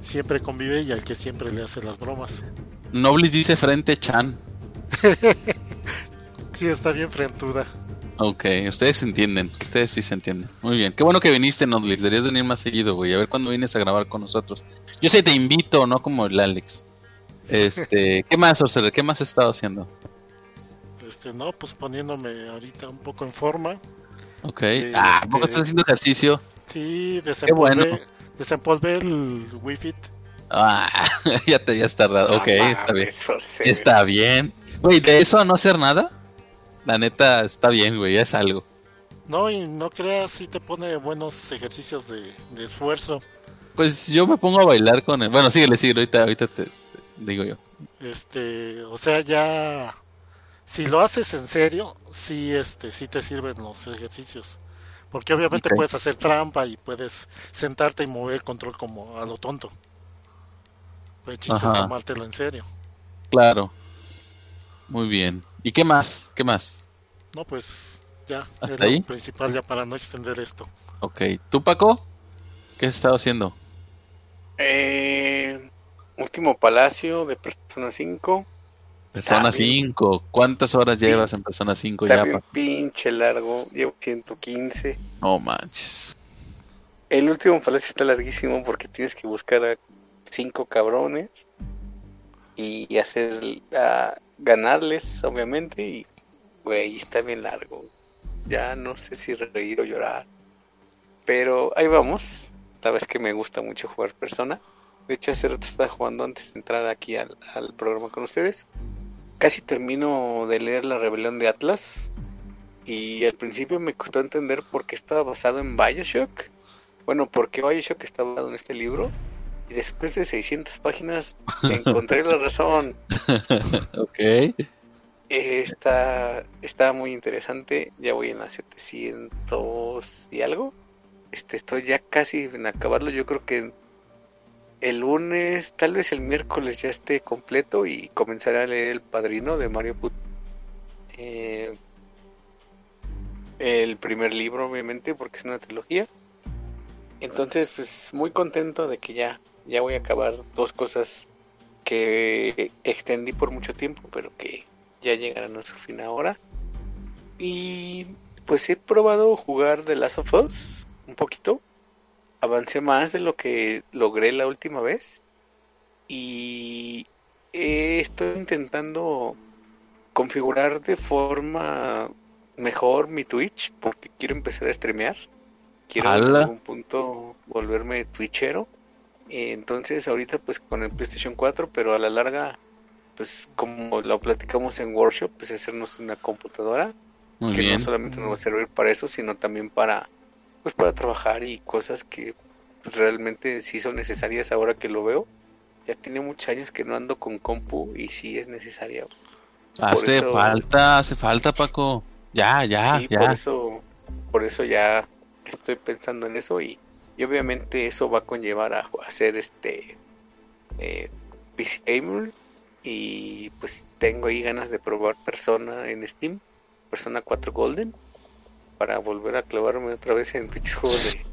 A: siempre convive y al que siempre le hace las bromas.
B: Noblis dice frente Chan. *laughs*
A: sí, está bien frentuda.
B: Ok, ustedes se entienden, ustedes sí se entienden. Muy bien, qué bueno que viniste, Nodlis, deberías venir más seguido, güey, a ver cuándo vienes a grabar con nosotros. Yo sé, te invito, no como el Alex. Este, *laughs* ¿qué más, Orser? ¿Qué más has estado haciendo?
A: Este, no, pues poniéndome ahorita un poco en forma.
B: Ok. ah, ¿a poco estás haciendo ejercicio?
A: Sí, desempolvé, bueno. desempolvé el Wi-Fi.
B: Ah, *laughs* ya te habías tardado. Ok, está bien. Está bien. Güey, ¿de eso no hacer nada? La neta está bien, güey, es algo.
A: No, y no creas, si te pone buenos ejercicios de, esfuerzo.
B: Pues yo me pongo a bailar con él. Bueno, síguele, síguele, ahorita, ahorita te, digo yo.
A: Este, o sea, ya si lo haces en serio, sí este sí te sirven los ejercicios. Porque obviamente puedes hacer trampa y puedes sentarte y mover el control como a lo tonto. El chiste es tomártelo en serio.
B: Claro. Muy bien. ¿Y qué más? ¿Qué más?
A: No, pues ya, es lo principal ya para no extender esto.
B: Ok, ¿tú Paco? ¿Qué has estado haciendo?
C: Eh, último Palacio de Persona 5.
B: Persona 5, ¿cuántas horas llevas en Persona 5 ya?
C: Bien pinche largo, llevo 115.
B: No manches.
C: El último Palacio está larguísimo porque tienes que buscar a cinco cabrones y hacer ganarles, obviamente, y güey, está bien largo. Ya no sé si reír o llorar. Pero ahí vamos. La vez que me gusta mucho jugar persona. De hecho, hace rato estaba jugando antes de entrar aquí al, programa con ustedes. Casi termino de leer La Rebelión de Atlas. Y al principio me costó entender por qué estaba basado en Bioshock. Bueno, por qué Bioshock estaba basado en este libro. Y después de 600 páginas *laughs* encontré la razón.
B: ok.
C: Está, está muy interesante. Ya voy en las 700 y algo. Este, estoy ya casi en acabarlo. Yo creo que el lunes, tal vez el miércoles ya esté completo y comenzaré a leer El Padrino de Mario Put. Eh, el primer libro, obviamente, porque es una trilogía. Entonces, pues muy contento de que ya, ya voy a acabar dos cosas que extendí por mucho tiempo, pero que ya llegarán a su fin ahora. Y pues he probado jugar The Last of Us un poquito. Avancé más de lo que logré la última vez. Y estoy intentando configurar de forma mejor mi Twitch porque quiero empezar a streamear. Quiero en algún punto volverme twitchero. Entonces ahorita pues con el PlayStation 4, pero a la larga pues como lo platicamos en workshop, pues hacernos una computadora que no solamente nos va a servir para eso, sino también para pues para trabajar y cosas que pues, realmente sí son necesarias ahora que lo veo. Ya tiene muchos años que no ando con compu y sí es necesaria.
B: Hace falta, hace falta Paco. Ya, ya, ya.
C: Por eso, por eso ya estoy pensando en eso y, obviamente eso va a conllevar a, hacer este eh, PC Gamer y pues tengo ahí ganas de probar Persona en Steam, Persona 4 Golden, para volver a clavarme otra vez en pinche juego de,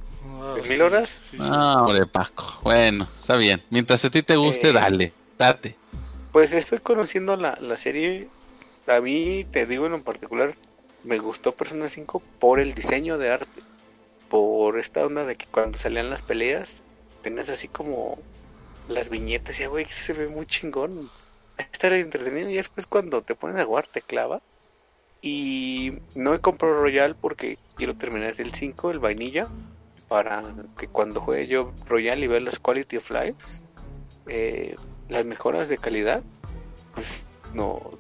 C: ah, mil horas.
B: ah, hombre, Paco. Bueno, está bien. Mientras a ti te guste, eh, dale, date.
C: Pues estoy conociendo la, la serie. A mí, te digo en particular, me gustó Persona 5 por el diseño de arte. Por esta onda de que cuando salían las peleas, tenías así como las viñetas y, güey, se ve muy chingón estar entretenido y después cuando te pones a jugar te clava. Y no he comprado Royal porque quiero terminar el 5, el vainilla, para que cuando juegue yo Royal y vea los quality of lives, eh, las mejoras de calidad, pues no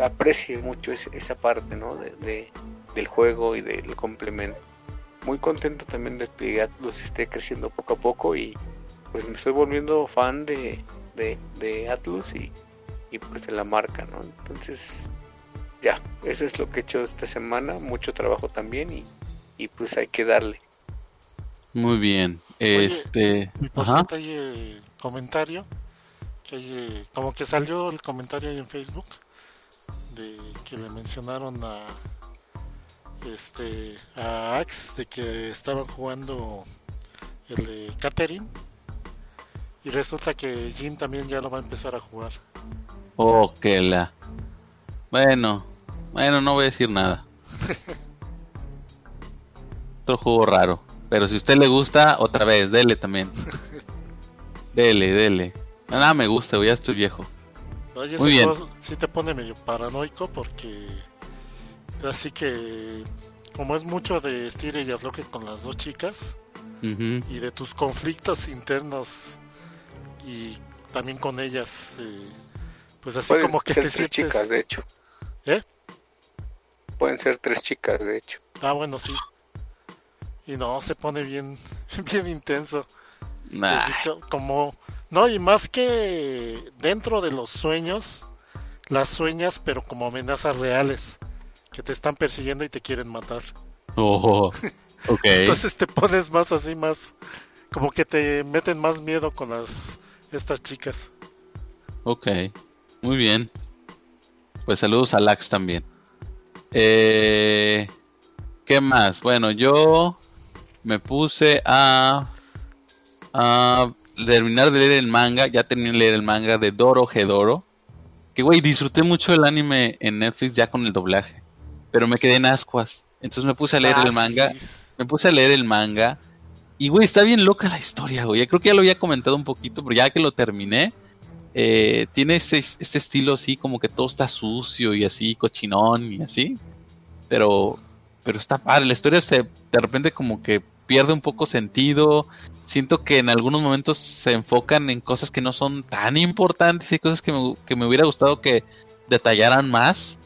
C: aprecie mucho esa parte ¿no? de, del juego y del complemento. Muy contento también de que Atlus esté creciendo poco a poco y pues me estoy volviendo fan de, de, de Atlus y y pues de la marca, ¿no? Entonces, ya, eso es lo que he hecho esta semana, mucho trabajo también y, y pues hay que darle.
B: Muy bien, este...
A: por Ajá. hay eh, comentario, que hay, eh, como que salió el comentario ahí en Facebook, de que le mencionaron a este a Axe de que estaban jugando el de Catherine y resulta que Jim también ya lo va a empezar a jugar.
B: Oh, que la. Bueno, bueno, no voy a decir nada. *laughs* Otro juego raro. Pero si a usted le gusta, otra vez, dele también. *laughs* dele, dele. Nada me gusta, ya estoy viejo.
A: Muy bien. sí te pone medio paranoico porque. Así que. Como es mucho de estire y afloje con las dos chicas. Y de tus conflictos internos. Y también con ellas. Eh, pues así como que
C: ser tres chicas, de hecho.
A: ¿Eh?
C: Pueden ser tres chicas, de hecho.
A: Ah, bueno, sí. Y no, se pone bien, *laughs* bien intenso. como, no, y más que dentro de los sueños, las sueñas, pero como amenazas reales, que te están persiguiendo y te quieren matar.
B: Oh, *laughs* ok.
A: Entonces te pones más así, más, como que te meten más miedo con las, estas chicas.
B: Ok. Muy bien. Pues saludos a Lax también. Eh, ¿Qué más? Bueno, yo me puse a, a terminar de leer el manga. Ya terminé de leer el manga de Doro Hedoro. Que, güey, disfruté mucho el anime en Netflix ya con el doblaje. Pero me quedé en ascuas. Entonces me puse a leer el manga. Me puse a leer el manga. Y, güey, está bien loca la historia, güey. Creo que ya lo había comentado un poquito, pero ya que lo terminé, eh, tiene este, este, estilo así como que todo está sucio y así cochinón y así pero pero está padre la historia se de repente como que pierde un poco sentido siento que en algunos momentos se enfocan en cosas que no son tan importantes y cosas que me, que me hubiera gustado que detallaran más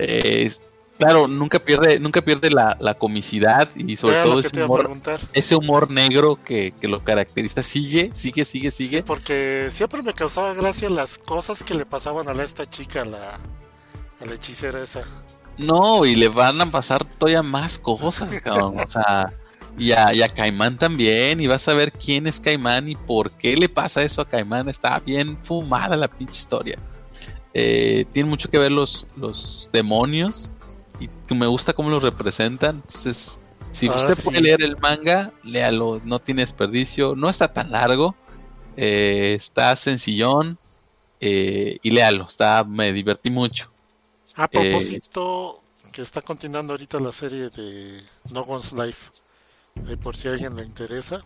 B: eh, Claro, nunca pierde, nunca pierde la, la comicidad y sobre todo ese humor, ese humor negro que, lo caracteriza. Sigue, sigue, sigue, sigue.
A: porque siempre me causaba gracia las cosas que le pasaban a esta chica, la, a la hechicera esa.
B: No, y le van a pasar todavía más cosas, cabrón. o sea, Y a, y a Caimán también, y vas a ver quién es Caimán y por qué le pasa eso a Caimán. Está bien fumada la pinche historia. Eh, tiene mucho que ver los, los demonios y me gusta cómo los representan. Entonces, si
A: Ah,
B: usted
A: sí.
B: puede leer el manga, léalo, no tiene desperdicio, no está tan largo, eh, está sencillón eh, y léalo, está, me divertí mucho.
A: A
B: Eh,
A: propósito, que está continuando ahorita la serie de No One's Life, por si a alguien le interesa.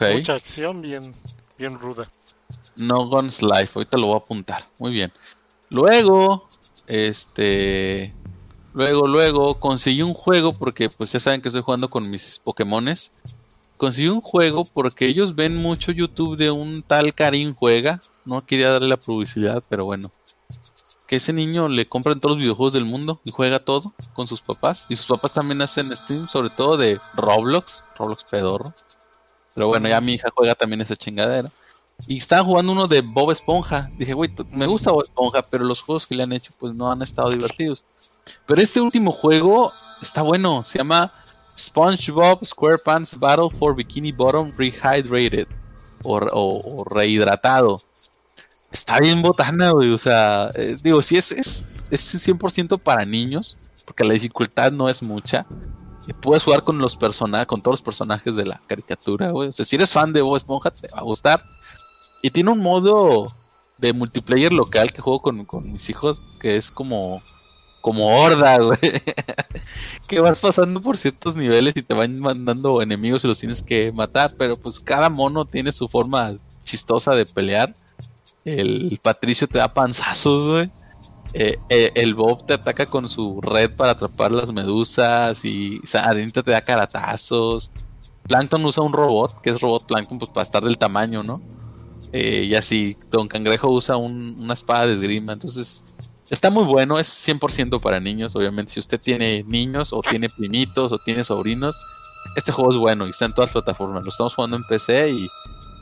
A: Mucha acción bien, bien ruda.
B: No Guns Life, ahorita lo voy a apuntar. Muy bien. Luego, este. Luego, luego, conseguí un juego porque, pues ya saben que estoy jugando con mis Pokémones. Conseguí un juego porque ellos ven mucho YouTube de un tal Karim Juega. No quería darle la publicidad, pero bueno. Que ese niño le compran todos los videojuegos del mundo y juega todo con sus papás. Y sus papás también hacen stream, sobre todo de Roblox. Roblox pedorro. Pero bueno, ya mi hija juega también esa chingadera. Y estaba jugando uno de Bob Esponja. Dije, güey, me gusta Bob Esponja, pero los juegos que le han hecho pues no han estado divertidos. Pero este último juego está bueno. Se llama SpongeBob SquarePants Battle for Bikini Bottom Rehydrated. O, rehidratado. Está bien botana, güey. O sea, eh, digo, sí es, es, es 100% para niños. Porque la dificultad no es mucha. Puedes jugar con los personajes, con todos los personajes de la caricatura, güey. O sea, si eres fan de Bob Esponja, te va a gustar. Y tiene un modo de multiplayer local que juego con, con mis hijos, que es como, como horda, *laughs* güey. que vas pasando por ciertos niveles y te van mandando enemigos y los tienes que matar, pero pues cada mono tiene su forma chistosa de pelear. El Patricio te da panzazos, güey. Eh, eh, el Bob te ataca con su red para atrapar las medusas y Sarinita te da caratazos. Plankton usa un robot, que es robot Plankton, pues para estar del tamaño, ¿no? Eh, y así, Don Cangrejo usa un- una espada de esgrima. Entonces, está muy bueno. Es 100% para niños. Obviamente, si usted tiene niños, o tiene primitos, o tiene sobrinos, este juego es bueno y está en todas las plataformas. Lo estamos jugando en PC y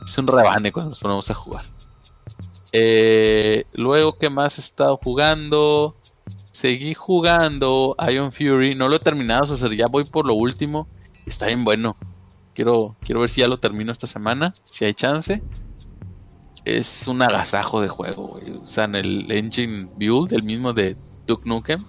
B: es un rebane cuando nos ponemos a jugar. Eh, luego, ¿qué más he estado jugando? Seguí jugando Iron Fury. No lo he terminado, o sea, ya voy por lo último. Está bien bueno. Quiero, quiero ver si ya lo termino esta semana, si hay chance. Es un agasajo de juego, güey. Usan el engine build, el mismo de Duke Nukem.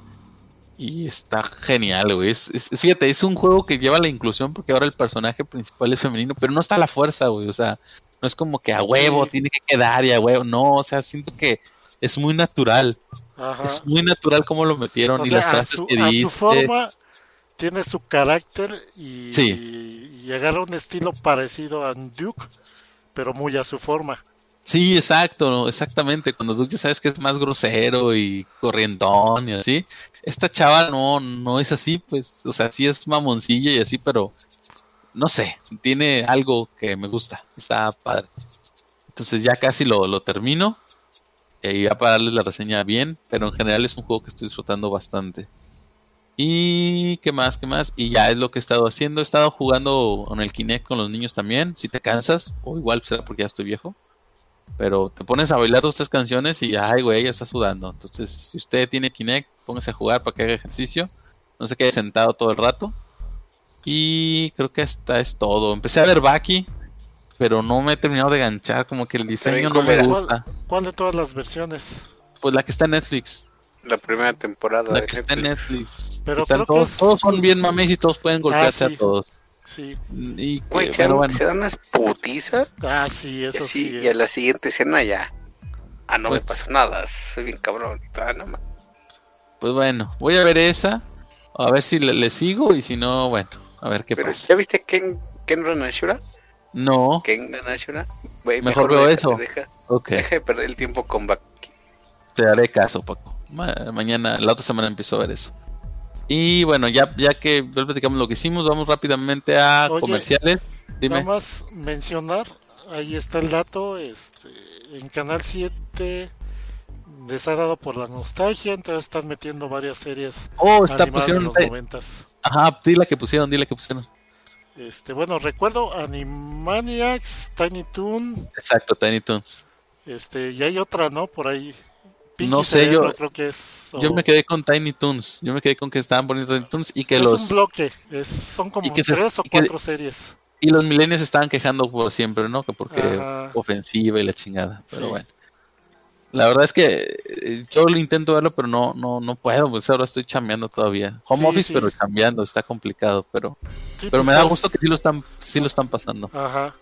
B: Y está genial, güey. Es, es- fíjate, es un juego que lleva la inclusión porque ahora el personaje principal es femenino, pero no está a la fuerza, güey. O sea, no es como que a huevo
A: Sí.
B: tiene que quedar y a huevo. No, o sea, siento que es muy natural.
A: Ajá.
B: Es muy natural cómo lo metieron
A: O
B: y
A: sea,
B: las frases
A: su,
B: que
A: a su
B: dice.
A: forma tiene su carácter y,
B: Sí.
A: y agarra un estilo parecido a Duke, pero muy a su forma.
B: Sí, exacto, exactamente. Cuando tú ya sabes que es más grosero y corrientón y así, esta chava no, no es así, pues, o sea, sí es mamoncilla y así, pero no sé, tiene algo que me gusta, está padre. Entonces ya casi lo, lo termino y ahí va para la reseña bien, pero en general es un juego que estoy disfrutando bastante. Y qué más, qué más, y ya es lo que he estado haciendo. He estado jugando con el Kinect con los niños también. Si te cansas, o igual será porque ya estoy viejo pero te pones a bailar dos tres canciones y ay güey ya está sudando. Entonces si usted tiene Kinect póngase a jugar para que haga ejercicio no se quede sentado todo el rato. Y creo que esta es todo. Empecé a ver Baki pero no me he terminado de ganchar como que el diseño no me gusta.
A: ¿Cuál de todas las versiones?
B: pues la que está en Netflix.
C: La primera temporada
B: la
C: de
B: que está en
C: Netflix.
A: Pero creo que
B: todos,
A: es-
B: todos son bien mames y todos pueden golpearse
A: sí.
B: a todos
A: Sí.
B: y
C: Güey,
B: eh,
C: se, dan,
B: bueno
C: se dan unas putizas
A: Ah, sí,
C: y,
A: eso
C: así,
A: sí.
C: y a la siguiente escena ya. Ah, no
B: Pues-
C: me pasó nada, soy bien cabrón. Ah, no,
B: pues bueno voy a ver esa a ver si le, le sigo y si no bueno a ver qué
C: Pero,
B: pasa
C: ¿ya viste Ken, Ken Ranashura?
B: no
C: Ken Ranashura? Güey,
B: Mejor
C: ve
B: veo
C: esa,
B: eso.
C: Deja,
B: ok
C: deja de perder el tiempo con Baki.
B: Te haré caso, Paco. Ma- mañana, la otra semana empiezo a ver eso. Y bueno, ya, ya que ya platicamos lo que hicimos, vamos rápidamente a
A: Oye,
B: comerciales. Dime.
A: Nada más mencionar, ahí está el dato, este, en Canal 7 desagradado por la nostalgia, entonces están metiendo varias series
B: Oh, está
A: animadas de
B: pusieron.
A: los
B: eh,
A: noventas.
B: Ajá, dile que pusieron, dile que pusieron.
A: Este, bueno, recuerdo Animaniacs, Tiny Toon,
B: Exacto, Tiny Toons.
A: este, y hay otra, ¿no? Por ahí
B: no sé, yo
A: creo que es.
B: Yo me quedé con Tiny Toons. Yo me quedé con que estaban poniendo Tiny Toons y que los.
A: Es un bloque, es, son como tres o cuatro series.
B: Y los millennials estaban quejando por siempre, ¿no? Que porque ofensiva y la chingada. Pero bueno. La verdad es que eh, yo lo intento verlo, pero no, no, no puedo, pues ahora estoy chambeando todavía. Home office, pero chambeando, está complicado, pero, pero
A: pues
B: me da gusto que sí lo están, sí lo están pasando.
A: Ajá.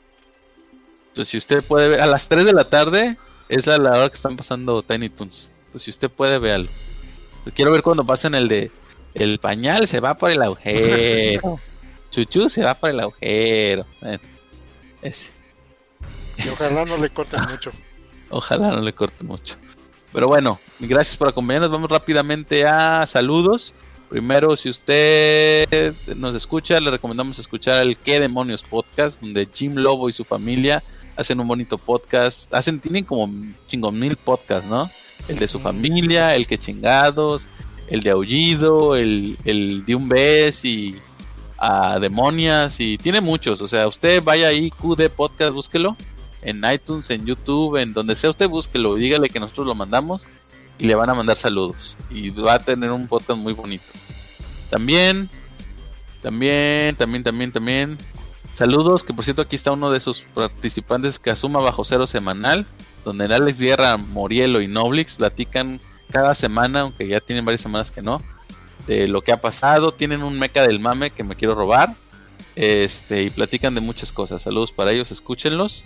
B: Entonces, si usted puede ver, a las 3 de la tarde es la, hora que están pasando Tiny Toons. Pues si usted puede, verlo. quiero ver cuando pasen el de el pañal se va por el agujero. *laughs* Chuchu se va por el agujero. ese.
A: Y ojalá no le corten mucho. *laughs*
B: Ojalá no le corte mucho. Pero bueno, gracias por acompañarnos. Vamos rápidamente a saludos. Primero, si usted nos escucha, le recomendamos escuchar el ¿Qué demonios podcast? Donde Jim Lobo y su familia hacen un bonito podcast. Hacen, tienen como chingón mil podcasts, ¿no? El de su familia, el que chingados, el de aullido, el, el de un bes y a demonias y tiene muchos. O sea, usted vaya ahí, QD Podcast, búsquelo en iTunes, en YouTube, en donde sea usted, búsquelo dígale que nosotros lo mandamos y le van a mandar saludos. Y va a tener un podcast muy bonito. También, también, también, también, también. Saludos, que por cierto aquí está uno de sus participantes asuma bajo cero semanal, donde Alex Guerra, Morielo y Noblix platican cada semana, aunque ya tienen varias semanas que no, de lo que ha pasado. Tienen un meca del mame que me quiero robar. Este, y platican de muchas cosas. Saludos para ellos, escúchenlos.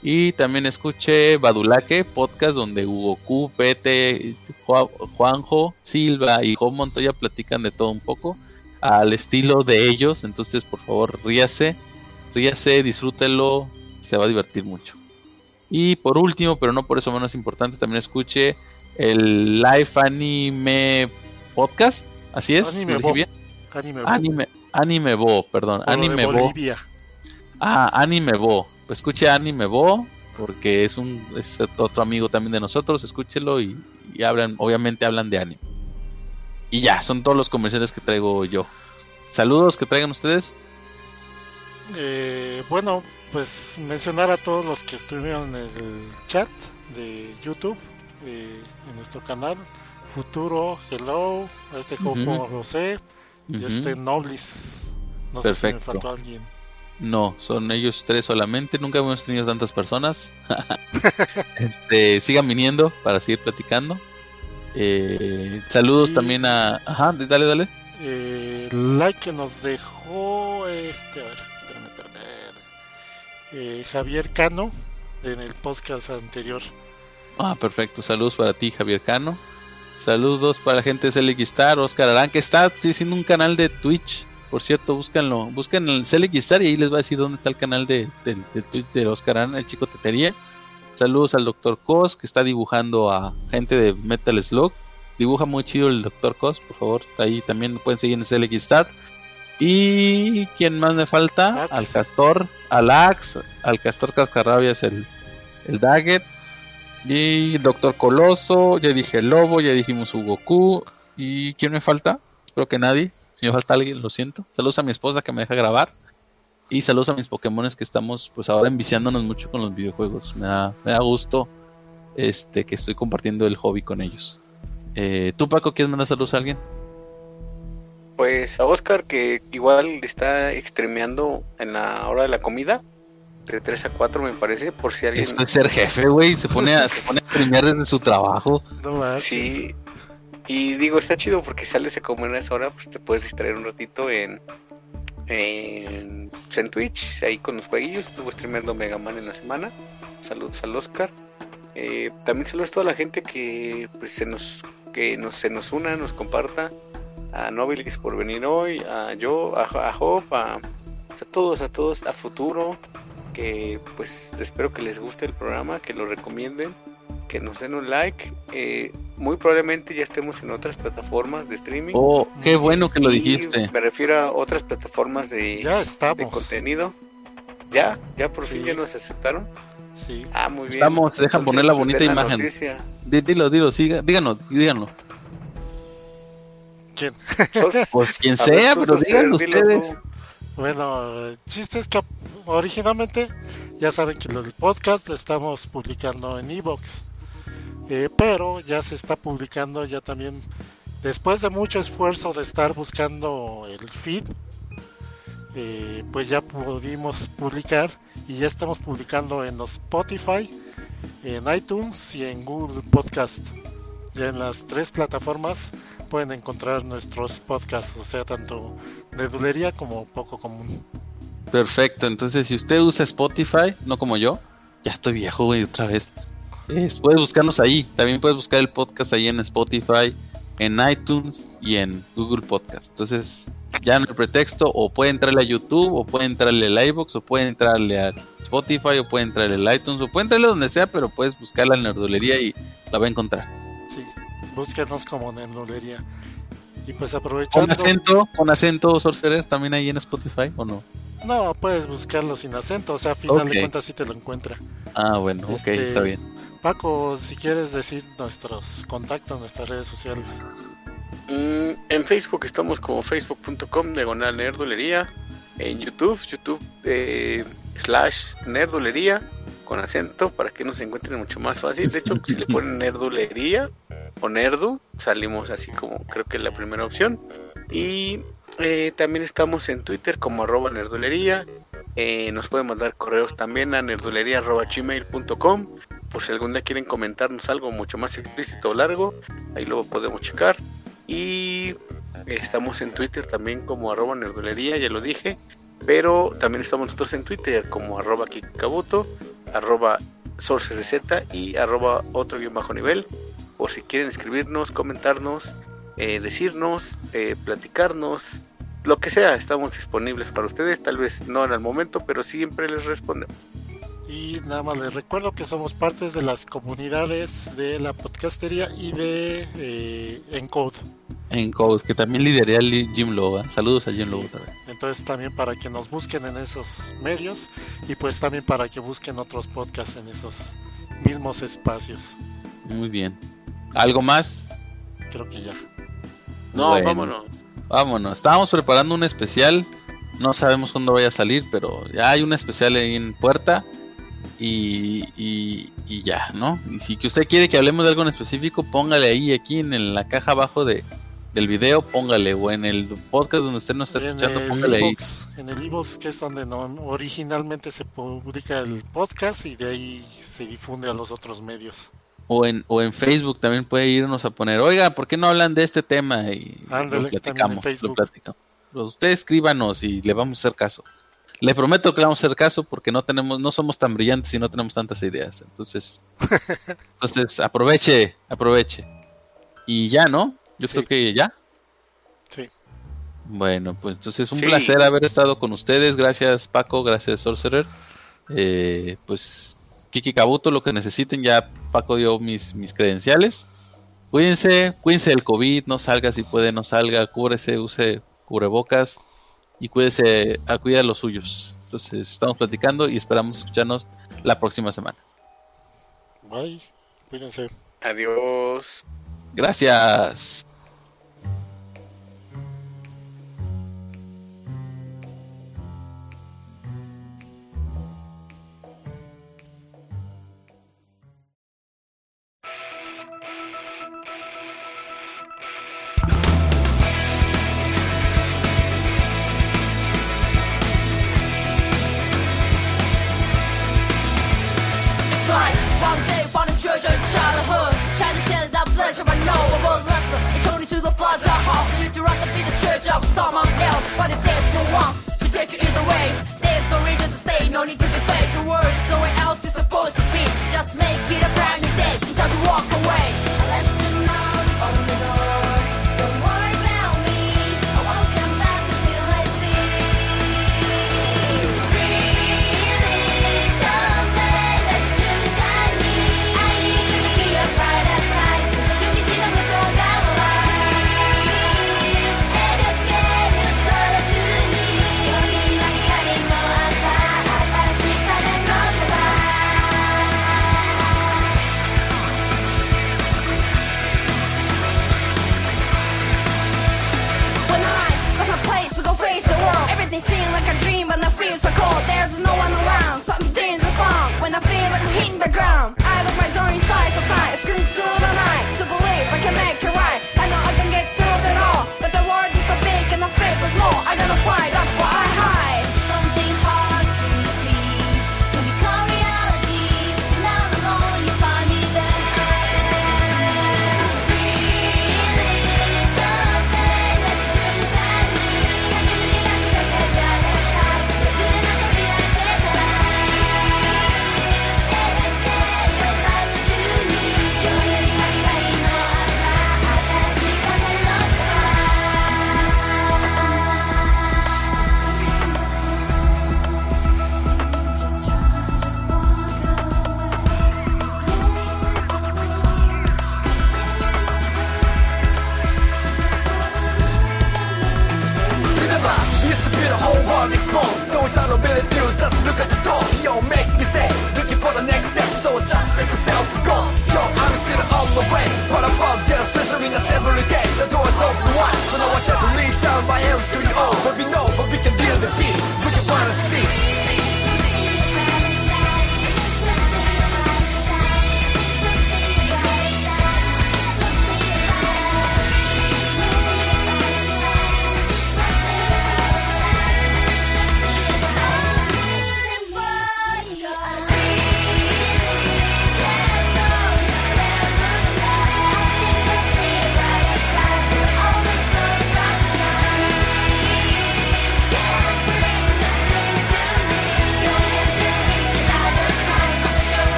B: Y también escuché Badulaque, podcast donde Hugo Q, Pete, Juanjo, Silva y Juan Montoya platican de todo un poco al estilo de ellos. Entonces, por favor, ríase, ríase, disfrútelo, se va a divertir mucho. Y por último, pero no por eso menos importante, también escuché el Live Anime Podcast. Así es,
A: Anime Bo.
B: Bien? Anime, Anime, Bo, perdón. Anime Bo. Ah, Anime Bo escuche Anime Bo, porque es un es otro amigo también de nosotros, escúchelo y, hablan, obviamente hablan de anime. Y ya, son todos los comerciales que traigo yo. Saludos que traigan ustedes.
A: Eh, bueno, pues mencionar a todos los que estuvieron en el chat de YouTube, eh, en nuestro canal. Futuro, Hello, este Jopo José y este Noblis. No sé si me faltó alguien.
B: No, son ellos tres solamente. Nunca hemos tenido tantas personas. *laughs* este, sigan viniendo para seguir platicando. Eh, saludos también a. Ajá, dale, dale.
A: Eh, like que nos dejó este, a ver, eh, Javier Cano en el podcast anterior.
B: Ah, perfecto. Saludos para ti, Javier Cano. Saludos para la gente de Select Star, Oscar Arán, que está haciendo un canal de Twitch por cierto, búscanlo, busquen el Select Star y ahí les va a decir dónde está el canal de, Twitch de Oscar Ana, el chico tetería. Saludos al Dr. Cos, que está dibujando a gente de Metal Slug. Dibuja muy chido el Dr. Cos, por favor. Ahí también pueden seguir en Select Star. Y quién más me falta? Al Castor, al Axe, al Castor Cascarrabias, el, el Daggett. Y el Doctor Coloso, ya dije el Lobo, ya dijimos Q. ¿Y quién me falta? Creo que nadie. Si me falta alguien, lo siento. Saludos a mi esposa que me deja grabar. Y saludos a mis Pokémones que estamos pues ahora enviciándonos mucho con los videojuegos. Me da, me da gusto este que estoy compartiendo el hobby con ellos. Eh, ¿Tú, Paco, quieres mandar saludos a alguien?
C: Pues a Oscar, que igual está extremeando en la hora de la comida. De 3 a 4, me parece, por si alguien.
B: Esto es ser jefe, güey. Se pone a, se pone a streamear desde su trabajo.
C: No Sí, y digo, está chido porque sales a comer a esa hora, pues te puedes distraer un ratito en, en, pues, en Twitch, ahí con los jueguillos. Estuvo streameando Mega Man en la semana. Saludos al Oscar. Eh, también saludos a toda la gente que pues se nos que nos se nos una, nos comparta. A Nobilis por venir hoy, a yo, a, a a, a todos, a todos, a futuro. Que pues espero que les guste el programa, que lo recomienden que nos den un like. Eh, muy probablemente ya estemos en otras plataformas de streaming.
B: Oh, qué bueno que lo dijiste.
C: Me refiero a otras plataformas de,
A: ya
C: de contenido. Ya, ya por fin ya nos aceptaron.
A: Sí.
C: Ah, muy bien.
B: Estamos, dejan poner la bonita imagen. Dilo, dilo, siga, díganos, díganlo.
A: ¿Quién?
B: pues *laughs* quien sea, pero díganlo ustedes.
A: Bueno, el chiste es que originalmente ya saben que el podcast lo estamos publicando en Evox eh, pero ya se está publicando ya también después de mucho esfuerzo de estar buscando el feed eh, pues ya pudimos publicar y ya estamos publicando en Spotify en iTunes y en Google Podcast ya en las tres plataformas pueden encontrar nuestros podcasts o sea tanto de dulería como poco común
B: perfecto entonces si usted usa Spotify no como yo ya estoy viejo güey otra vez puedes buscarnos ahí. También puedes buscar el podcast ahí en Spotify, en iTunes y en Google Podcast. Entonces, ya no hay pretexto, o puede entrarle a YouTube, o puede entrarle al iBox, o puede entrarle a Spotify, o puede entrarle al iTunes, o puede entrarle donde sea, pero puedes buscar la nerdolería y la va a encontrar.
A: Búsquenos como nerdolería. Y pues aprovechando.
B: Con acento, con acento, Sorcerer, también ahí en Spotify, ¿o no?
A: No, puedes buscarlo sin acento, o sea, a final de cuentas sí te lo encuentra.
B: Ah, bueno, ok, está este, bien.
A: Paco, si quieres decir nuestros contactos, nuestras redes sociales.
C: Mm, en Facebook estamos como facebook.com diagonal nerdolería. En YouTube, YouTube eh, slash nerdolería con acento para que nos encuentren mucho más fácil. De hecho, si le ponen *laughs* nerdolería o nerdo, salimos así como creo que es la primera opción. Y eh, también estamos en Twitter como arroba nerdolería. Eh, nos pueden mandar correos también a nerdolería.gmail.com por si algún día quieren comentarnos algo mucho más explícito o largo, ahí lo podemos checar. Y estamos en Twitter también como arroba nerdolería, ya lo dije. Pero también estamos nosotros en Twitter como arroba kikabuto, arroba sourcereceta y arroba otro guion bajo nivel. Por si quieren escribirnos, comentarnos, eh, decirnos, eh, platicarnos, lo que sea, estamos disponibles para ustedes. Tal vez no en el momento, pero siempre les respondemos.
A: Y nada más les recuerdo que somos partes de las comunidades de la podcastería y de eh, Encode.
B: Encode, que también lidera Jim Lowe. Saludos a Jim Lowe otra vez.
A: Entonces también para que nos busquen en esos medios y pues también para que busquen otros podcasts en esos mismos espacios.
B: Muy bien. ¿Algo más?
A: Creo que ya.
C: No, vámonos.
B: Vámonos. Estábamos preparando un especial. No sabemos cuándo vaya a salir, pero ya hay un especial ahí en puerta y, y, ya, ¿no? Y si que usted quiere que hablemos de algo en específico, póngale ahí, aquí en, la caja abajo de, del video, póngale, o en el podcast donde usted nos está escuchando, póngale ahí.
A: En el e que es donde no, originalmente se publica el podcast y de ahí se difunde a los otros medios.
B: O en, o en Facebook también puede irnos a poner, oiga, ¿por qué no hablan de este tema? Y
A: lo platicamos, lo platicamos.
B: Usted escríbanos y le vamos a hacer caso. Le prometo que le vamos a hacer caso porque no tenemos, no somos tan brillantes y no tenemos tantas ideas. Entonces, *laughs* entonces aproveche, aproveche. Y ya, ¿no? Yo creo que ya.
A: Sí.
B: Bueno, pues entonces un placer haber estado con ustedes. Gracias Paco, gracias Sorcerer. Eh, pues Kiki Kabuto, lo que necesiten, ya Paco dio mis, mis credenciales. Cuídense, cuídense del COVID, no salga si puede, no salga, cúbrese, use cubrebocas y cuídese, a cuidar a los suyos. Entonces, estamos platicando y esperamos escucharnos la próxima semana.
A: Bye, cuídense.
C: Adiós.
B: Gracias.